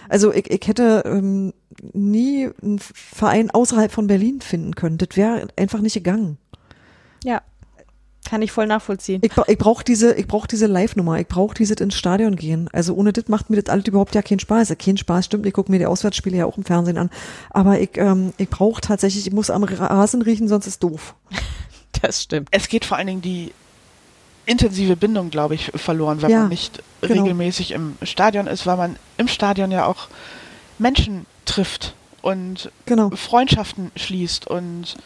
Also ich, ich hätte ähm, nie einen Verein außerhalb von Berlin finden können. Das wäre einfach nicht gegangen. Ja, kann ich voll nachvollziehen. Ich, ich brauche diese, ich brauch diese Live-Nummer, ich brauche dieses ins Stadion gehen. Also ohne das macht mir das alles überhaupt ja keinen Spaß. Kein Spaß, stimmt, ich gucke mir die Auswärtsspiele ja auch im Fernsehen an. Aber ich, ähm, ich brauche tatsächlich, ich muss am Rasen riechen, sonst ist doof. Das stimmt. Es geht vor allen Dingen die intensive Bindung, glaube ich, verloren, wenn Ja, man nicht genau. regelmäßig im Stadion ist, weil man im Stadion ja auch Menschen trifft und Genau. Freundschaften schließt und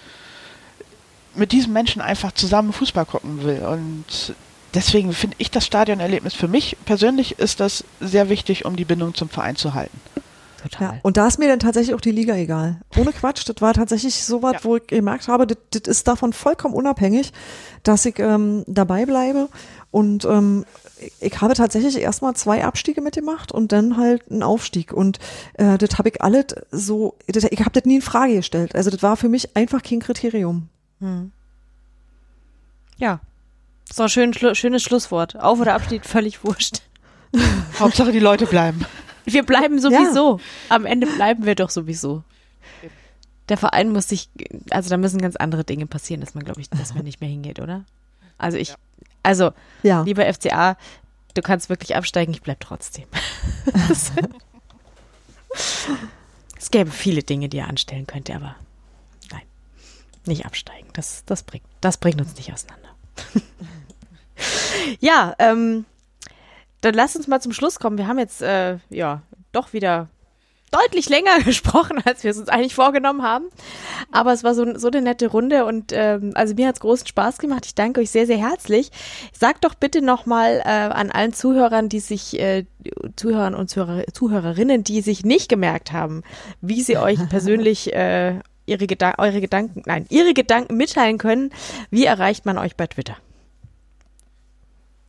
mit diesen Menschen einfach zusammen Fußball gucken will. Und deswegen finde ich das Stadionerlebnis für mich persönlich ist das sehr wichtig, um die Bindung zum Verein zu halten. Total. Ja. Und da ist mir dann tatsächlich auch die Liga egal. Ohne Quatsch, das war tatsächlich so was, Ja. wo ich gemerkt habe, das, das ist davon vollkommen unabhängig, dass ich ähm, dabei bleibe. Und ähm, ich, habe tatsächlich erstmal zwei Abstiege mitgemacht und dann halt einen Aufstieg. Und äh, das habe ich alles so, das, ich habe das nie in Frage gestellt. Also das war für mich einfach kein Kriterium. Ja. So ein schön, schlu schönes Schlusswort. Auf oder Abschied, völlig wurscht. Hauptsache die Leute bleiben. Wir bleiben sowieso. Am Ende bleiben wir doch sowieso. Der Verein muss sich, also da müssen ganz andere Dinge passieren, dass man, glaube ich, dass man nicht mehr hingeht, oder? Also ich, also, Ja. lieber FCA, du kannst wirklich absteigen, ich bleib trotzdem. es gäbe viele Dinge, die er anstellen könnte, aber nicht absteigen. Das, das bringt, das bringt uns nicht auseinander. ja, ähm, dann lass uns mal zum Schluss kommen. Wir haben jetzt, äh, ja, doch wieder deutlich länger gesprochen, als wir es uns eigentlich vorgenommen haben. Aber es war so, so eine nette Runde und ähm, also mir hat es großen Spaß gemacht. Ich danke euch sehr, sehr herzlich. Sagt doch bitte nochmal äh, an allen Zuhörern, die sich, äh, Zuhörern und Zuhörer, Zuhörerinnen, die sich nicht gemerkt haben, wie sie euch persönlich äh, ihre Gedan eure Gedanken, nein, ihre Gedanken mitteilen können. Wie erreicht man euch bei Twitter?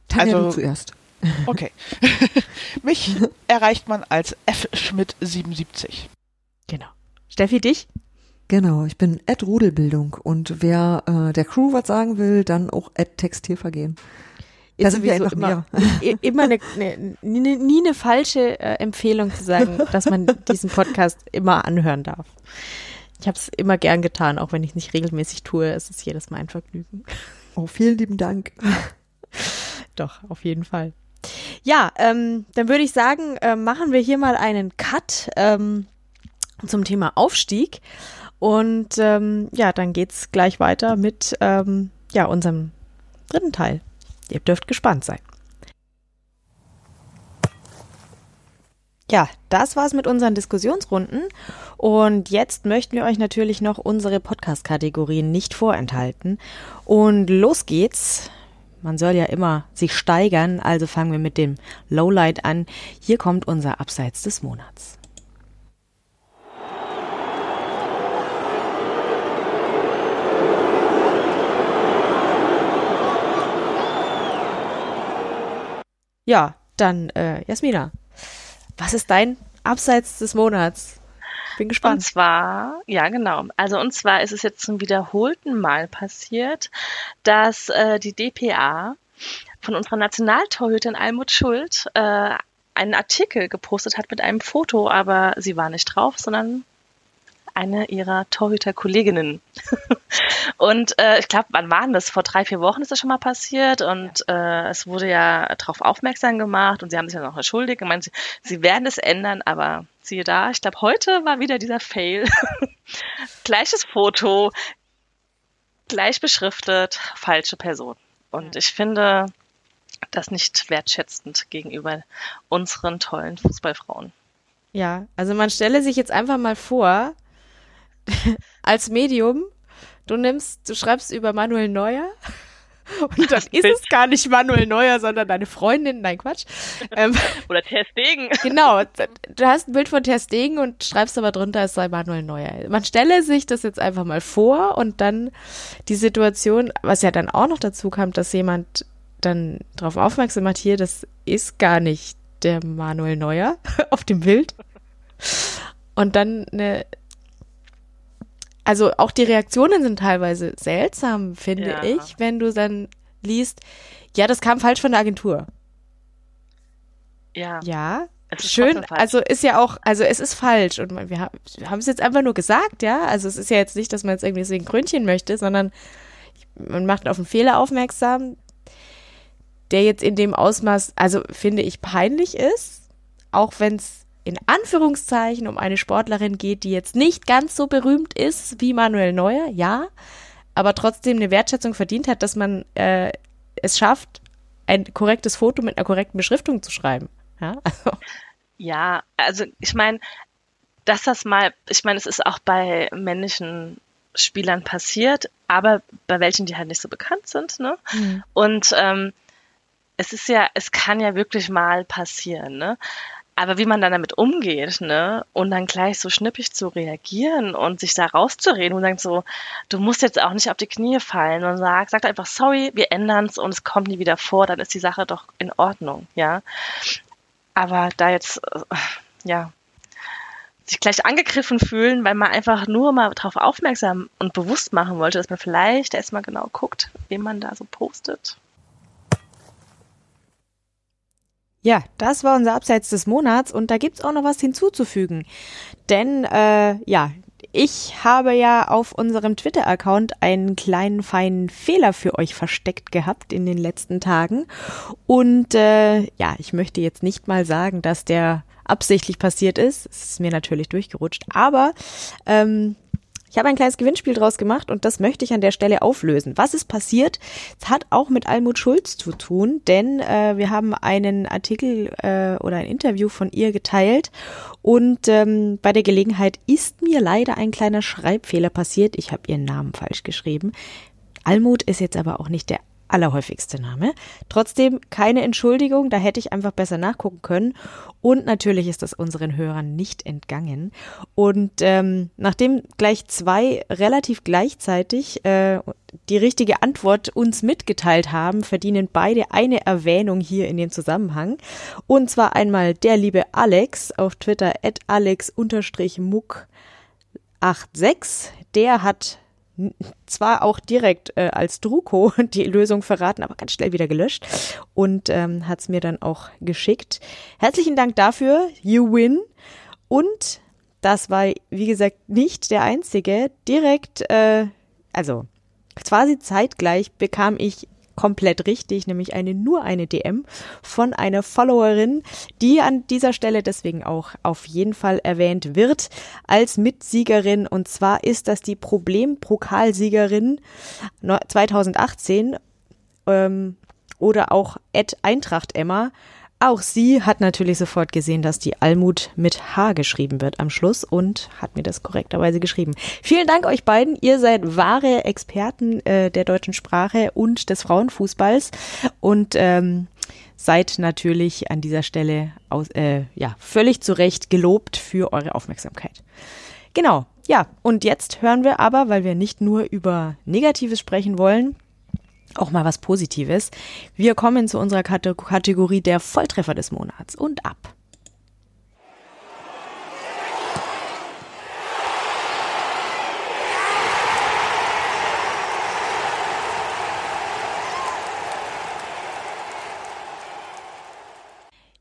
Tanja, Also- du zuerst. Okay. Mich erreicht man als fschmidt77. Genau. Steffi, dich? Genau, ich bin at Rudelbildung und wer äh, der Crew was sagen will, dann auch at Textilvergehen. Da sind wir einfach immer, i- immer eine, eine, nie, nie eine falsche äh, Empfehlung zu sagen, dass man diesen Podcast immer anhören darf. Ich habe es immer gern getan, auch wenn ich es nicht regelmäßig tue. Es ist jedes Mal ein Vergnügen. Oh, vielen lieben Dank. Doch, auf jeden Fall. Ja, ähm, dann würde ich sagen, äh, machen wir hier mal einen Cut ähm, zum Thema Aufstieg. Und ähm, ja, dann geht's gleich weiter mit ähm, ja, unserem dritten Teil. Ihr dürft gespannt sein. Ja, das war's mit unseren Diskussionsrunden. Und jetzt möchten wir euch natürlich noch unsere Podcast-Kategorien nicht vorenthalten. Und los geht's. Man soll ja immer sich steigern, also fangen wir mit dem Lowlight an. Hier kommt unser Abseits des Monats. Ja, dann äh, Jasmina, was ist dein Abseits des Monats? Bin gespannt. Und zwar, ja genau, also und zwar ist es jetzt zum wiederholten Mal passiert, dass äh, die DPA von unserer Nationaltorhüterin Almut Schuld äh, einen Artikel gepostet hat mit einem Foto, aber sie war nicht drauf, sondern eine ihrer Torhüter-Kolleginnen. und äh, ich glaube, wann waren das? Vor drei, vier Wochen ist das schon mal passiert und äh, es wurde ja darauf aufmerksam gemacht und sie haben sich dann auch entschuldigt und meinen, sie, sie werden es ändern, aber siehe da, ich glaube, heute war wieder dieser Fail. Gleiches Foto, gleich beschriftet, falsche Person. Und ich finde das nicht wertschätzend gegenüber unseren tollen Fußballfrauen. Ja, also man stelle sich jetzt einfach mal vor, als Medium, du nimmst, du schreibst über Manuel Neuer und dann ist es gar nicht Manuel Neuer, sondern deine Freundin, nein Quatsch. Ähm, Oder Ter Stegen. Genau, du hast ein Bild von Ter Stegen und schreibst aber drunter, es sei Manuel Neuer. Man stelle sich das jetzt einfach mal vor und dann die Situation, was ja dann auch noch dazu kam, dass jemand dann darauf aufmerksam macht, hier, das ist gar nicht der Manuel Neuer auf dem Bild. Und dann eine also auch die Reaktionen sind teilweise seltsam, finde Ja. ich, wenn du dann liest, ja, das kam falsch von der Agentur. Ja. Ja, schön, also ist ja auch, also es ist falsch und man- wir haben wir haben es jetzt einfach nur gesagt, ja, also es ist ja jetzt nicht, dass man jetzt irgendwie deswegen Krönchen möchte, sondern man macht auf einen Fehler aufmerksam, der jetzt in dem Ausmaß, also finde ich peinlich ist, auch wenn es in Anführungszeichen um eine Sportlerin geht, die jetzt nicht ganz so berühmt ist wie Manuel Neuer, ja, aber trotzdem eine Wertschätzung verdient hat, dass man äh, es schafft, ein korrektes Foto mit einer korrekten Beschriftung zu schreiben. Ja, also, Ja, also ich meine, dass das mal, ich meine, es ist auch bei männlichen Spielern passiert, aber bei welchen, die halt nicht so bekannt sind, ne? Und ähm, es ist ja, es kann ja wirklich mal passieren, ne? Aber wie man dann damit umgeht, ne? Und dann gleich so schnippig zu reagieren und sich da rauszureden und sagt so, du musst jetzt auch nicht auf die Knie fallen und sag, sag einfach sorry, wir ändern's und es kommt nie wieder vor, dann ist die Sache doch in Ordnung, ja? Aber da jetzt, äh, ja, sich gleich angegriffen fühlen, weil man einfach nur mal darauf aufmerksam und bewusst machen wollte, dass man vielleicht erstmal genau guckt, wem man da so postet. Ja, das war unser Abseits des Monats und da gibt's auch noch was hinzuzufügen. Denn, äh, ja, ich habe ja auf unserem Twitter-Account einen kleinen feinen Fehler für euch versteckt gehabt in den letzten Tagen. Und äh, ja, ich möchte jetzt nicht mal sagen, dass der absichtlich passiert ist. Es ist mir natürlich durchgerutscht. Aber ähm, ich habe ein kleines Gewinnspiel draus gemacht und das möchte ich an der Stelle auflösen. Was ist passiert? Es hat auch mit Almut Schulz zu tun, denn äh, wir haben einen Artikel äh, oder ein Interview von ihr geteilt und ähm, bei der Gelegenheit ist mir leider ein kleiner Schreibfehler passiert. Ich habe ihren Namen falsch geschrieben. Almut ist jetzt aber auch nicht der allerhäufigste Name. Trotzdem keine Entschuldigung, da hätte ich einfach besser nachgucken können. Und natürlich ist das unseren Hörern nicht entgangen. Und ähm, nachdem gleich zwei relativ gleichzeitig äh, die richtige Antwort uns mitgeteilt haben, verdienen beide eine Erwähnung hier in dem Zusammenhang. Und zwar einmal der liebe Alex auf Twitter at alex-muck86. Der hat zwar auch direkt äh, als Druko die Lösung verraten, aber ganz schnell wieder gelöscht und ähm, hat es mir dann auch geschickt. Herzlichen Dank dafür, you win. Und das war, wie gesagt, nicht der einzige. Direkt, äh, also quasi zeitgleich bekam ich komplett richtig, nämlich eine nur eine DM von einer Followerin, die an dieser Stelle deswegen auch auf jeden Fall erwähnt wird als Mitsiegerin und zwar ist das die Problem-Pokalsiegerin no- 2018 ähm, oder auch Ed Eintracht Emma. Auch sie hat natürlich sofort gesehen, dass die Almut mit H geschrieben wird am Schluss und hat mir das korrekterweise geschrieben. Vielen Dank euch beiden. Ihr seid wahre Experten äh, der deutschen Sprache und des Frauenfußballs und ähm, seid natürlich an dieser Stelle aus, äh, ja, völlig zu Recht gelobt für eure Aufmerksamkeit. Genau, ja, und jetzt hören wir aber, weil wir nicht nur über Negatives sprechen wollen, auch mal was Positives. Wir kommen zu unserer Kategorie der Volltreffer des Monats und ab.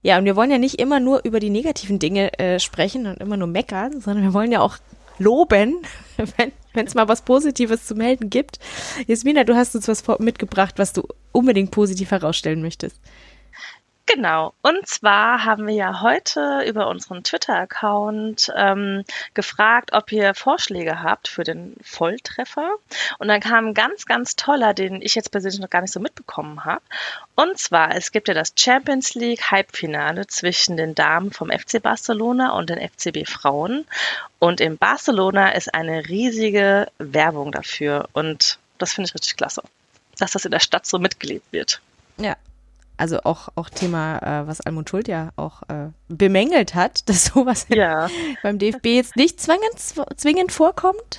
Ja, und wir wollen ja nicht immer nur über die negativen Dinge äh, sprechen und immer nur meckern, sondern wir wollen ja auch loben wenn es mal was Positives zu melden gibt. Jasmina, du hast uns was mitgebracht, was du unbedingt positiv herausstellen möchtest. Genau. Und zwar haben wir ja heute über unseren Twitter-Account ähm, gefragt, ob ihr Vorschläge habt für den Volltreffer. Und dann kam ein ganz, ganz toller, den ich jetzt persönlich noch gar nicht so mitbekommen habe. Und zwar, es gibt ja das Champions League Halbfinale zwischen den Damen vom FC Barcelona und den FCB Frauen. Und in Barcelona ist eine riesige Werbung dafür. Und das finde ich richtig klasse, dass das in der Stadt so mitgelebt wird. Ja, also auch, auch Thema, äh, was Almut Schuld ja auch äh, bemängelt hat, dass sowas ja. beim DFB jetzt nicht zwingend, zwingend vorkommt.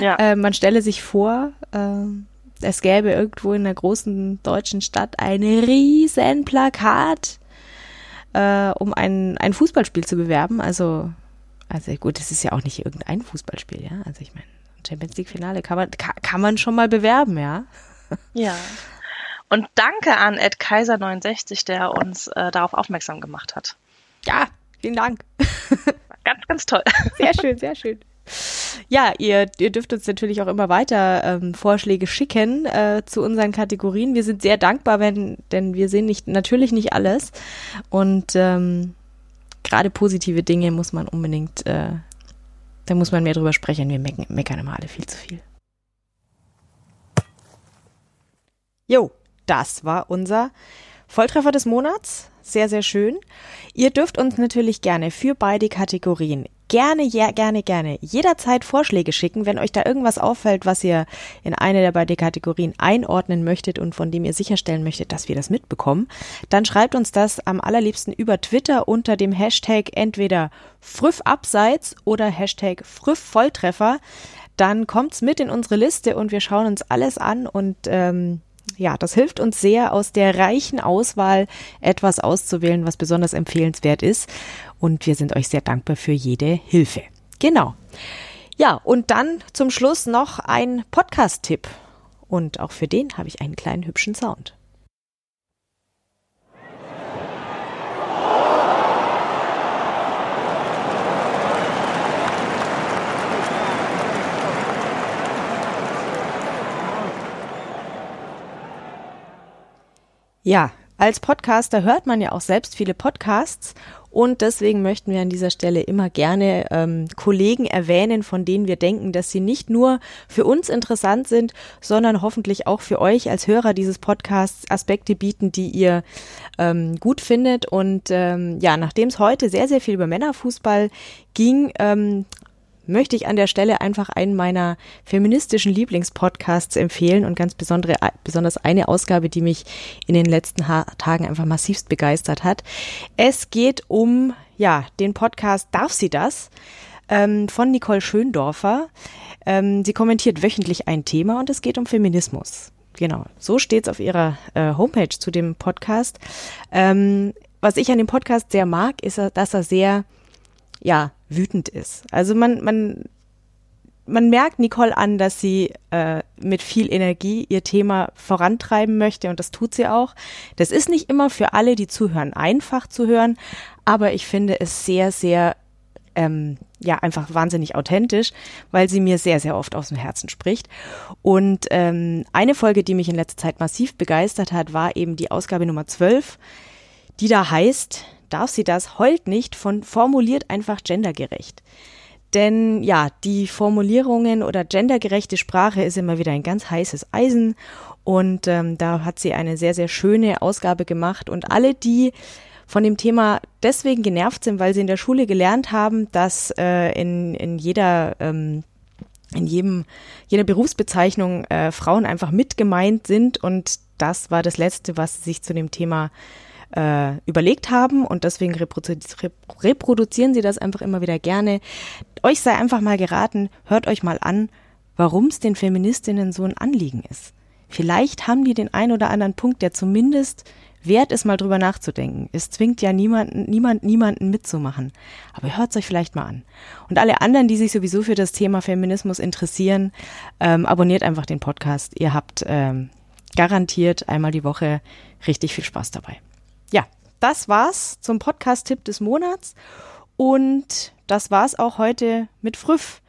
Ja. Äh, man stelle sich vor, äh, es gäbe irgendwo in einer großen deutschen Stadt ein riesen Plakat, äh, um ein, ein Fußballspiel zu bewerben. Also, also gut, das ist ja auch nicht irgendein Fußballspiel, ja. Also ich meine, Champions League Finale kann man, kann, kann man schon mal bewerben, ja. Ja. Und danke an Ed Kaiser69, der uns äh, darauf aufmerksam gemacht hat. Ja, vielen Dank. ganz, ganz toll. Sehr schön, sehr schön. Ja, ihr, ihr dürft uns natürlich auch immer weiter ähm, Vorschläge schicken äh, zu unseren Kategorien. Wir sind sehr dankbar, wenn, denn wir sehen nicht, natürlich nicht alles. Und ähm, gerade positive Dinge muss man unbedingt, äh, da muss man mehr drüber sprechen. Wir meckern, meckern immer alle viel zu viel. Jo, das war unser Volltreffer des Monats. Sehr, sehr schön. Ihr dürft uns natürlich gerne für beide Kategorien gerne, ja, gerne, gerne jederzeit Vorschläge schicken, wenn euch da irgendwas auffällt, was ihr in eine der beiden Kategorien einordnen möchtet und von dem ihr sicherstellen möchtet, dass wir das mitbekommen, dann schreibt uns das am allerliebsten über Twitter unter dem Hashtag entweder Früffabseits oder Hashtag Früffvolltreffer. Dann kommt's mit in unsere Liste und wir schauen uns alles an und ähm, ja, das hilft uns sehr, aus der reichen Auswahl etwas auszuwählen, was besonders empfehlenswert ist. Und wir sind euch sehr dankbar für jede Hilfe. Genau. Ja, und dann zum Schluss noch ein Podcast-Tipp. Und auch für den habe ich einen kleinen hübschen Sound. Ja, als Podcaster hört man ja auch selbst viele Podcasts und deswegen möchten wir an dieser Stelle immer gerne ähm, Kollegen erwähnen, von denen wir denken, dass sie nicht nur für uns interessant sind, sondern hoffentlich auch für euch als Hörer dieses Podcasts Aspekte bieten, die ihr ähm, gut findet. Und ähm, ja, nachdem es heute sehr, sehr viel über Männerfußball ging, ähm, möchte ich an der Stelle einfach einen meiner feministischen Lieblingspodcasts empfehlen und ganz besondere, besonders eine Ausgabe, die mich in den letzten ha Tagen einfach massivst begeistert hat. Es geht um, ja, den Podcast Darf sie das? Ähm, von Nicole Schöndorfer. Ähm, sie kommentiert wöchentlich ein Thema und es geht um Feminismus. Genau, so steht es auf ihrer äh, Homepage zu dem Podcast. Ähm, was ich an dem Podcast sehr mag, ist, dass er sehr ja, wütend ist. Also man, man, man merkt Nicole an, dass sie äh, mit viel Energie ihr Thema vorantreiben möchte und das tut sie auch. Das ist nicht immer für alle, die zuhören, einfach zu hören, aber ich finde es sehr, sehr ähm, ja einfach wahnsinnig authentisch, weil sie mir sehr, sehr oft aus dem Herzen spricht. Und ähm, eine Folge, die mich in letzter Zeit massiv begeistert hat, war eben die Ausgabe Nummer 12, die da heißt, darf sie das, heult nicht von formuliert einfach gendergerecht. Denn ja, die Formulierungen oder gendergerechte Sprache ist immer wieder ein ganz heißes Eisen und ähm, da hat sie eine sehr, sehr schöne Ausgabe gemacht und alle, die von dem Thema deswegen genervt sind, weil sie in der Schule gelernt haben, dass äh, in, in jeder ähm, in jedem, jeder Berufsbezeichnung äh, Frauen einfach mit gemeint sind und das war das Letzte, was sich zu dem Thema äh, überlegt haben und deswegen reprodu reproduzieren sie das einfach immer wieder gerne. Euch sei einfach mal geraten, hört euch mal an, warum es den Feministinnen so ein Anliegen ist. Vielleicht haben die den ein oder anderen Punkt, der zumindest wert ist, mal drüber nachzudenken. Es zwingt ja niemanden, niemand, niemanden mitzumachen. Aber hört es euch vielleicht mal an. Und alle anderen, die sich sowieso für das Thema Feminismus interessieren, ähm, abonniert einfach den Podcast. Ihr habt ähm, garantiert einmal die Woche richtig viel Spaß dabei. Das war's zum Podcast-Tipp des Monats. Und das war's auch heute mit Früff.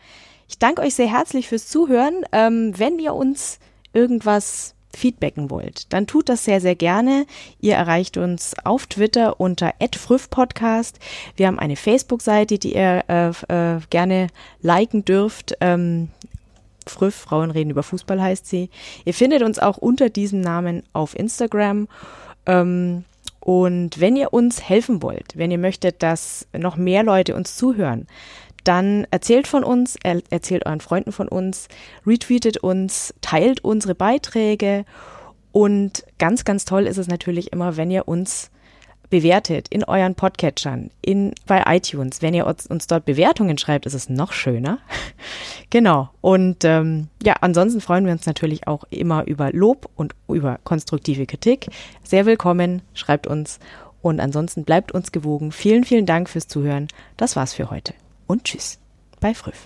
Ich danke euch sehr herzlich fürs Zuhören. Ähm, wenn ihr uns irgendwas feedbacken wollt, dann tut das sehr, sehr gerne. Ihr erreicht uns auf Twitter unter @früffpodcast. Wir haben eine Facebook-Seite, die ihr äh, äh, gerne liken dürft. Ähm, Früff, Frauen reden über Fußball heißt sie. Ihr findet uns auch unter diesem Namen auf Instagram. Ähm, und wenn ihr uns helfen wollt, wenn ihr möchtet, dass noch mehr Leute uns zuhören, dann erzählt von uns, er erzählt euren Freunden von uns, retweetet uns, teilt unsere Beiträge. Und ganz, ganz toll ist es natürlich immer, wenn ihr uns bewertet in euren Podcatchern, in, bei iTunes. Wenn ihr uns, uns dort Bewertungen schreibt, ist es noch schöner. genau. Und ähm, ja, ansonsten freuen wir uns natürlich auch immer über Lob und über konstruktive Kritik. Sehr willkommen, schreibt uns. Und ansonsten bleibt uns gewogen. Vielen, vielen Dank fürs Zuhören. Das war's für heute und tschüss bei Früff.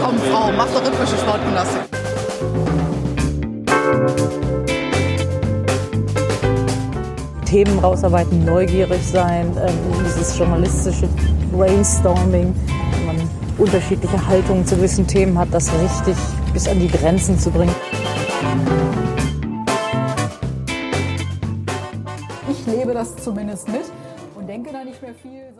Komm, Frau, mach doch rhythmische Sportgymnastik. Themen rausarbeiten, neugierig sein, ähm, dieses journalistische Brainstorming, wenn man unterschiedliche Haltungen zu gewissen Themen hat, das richtig bis an die Grenzen zu bringen. Ich lebe das zumindest mit und denke da nicht mehr viel,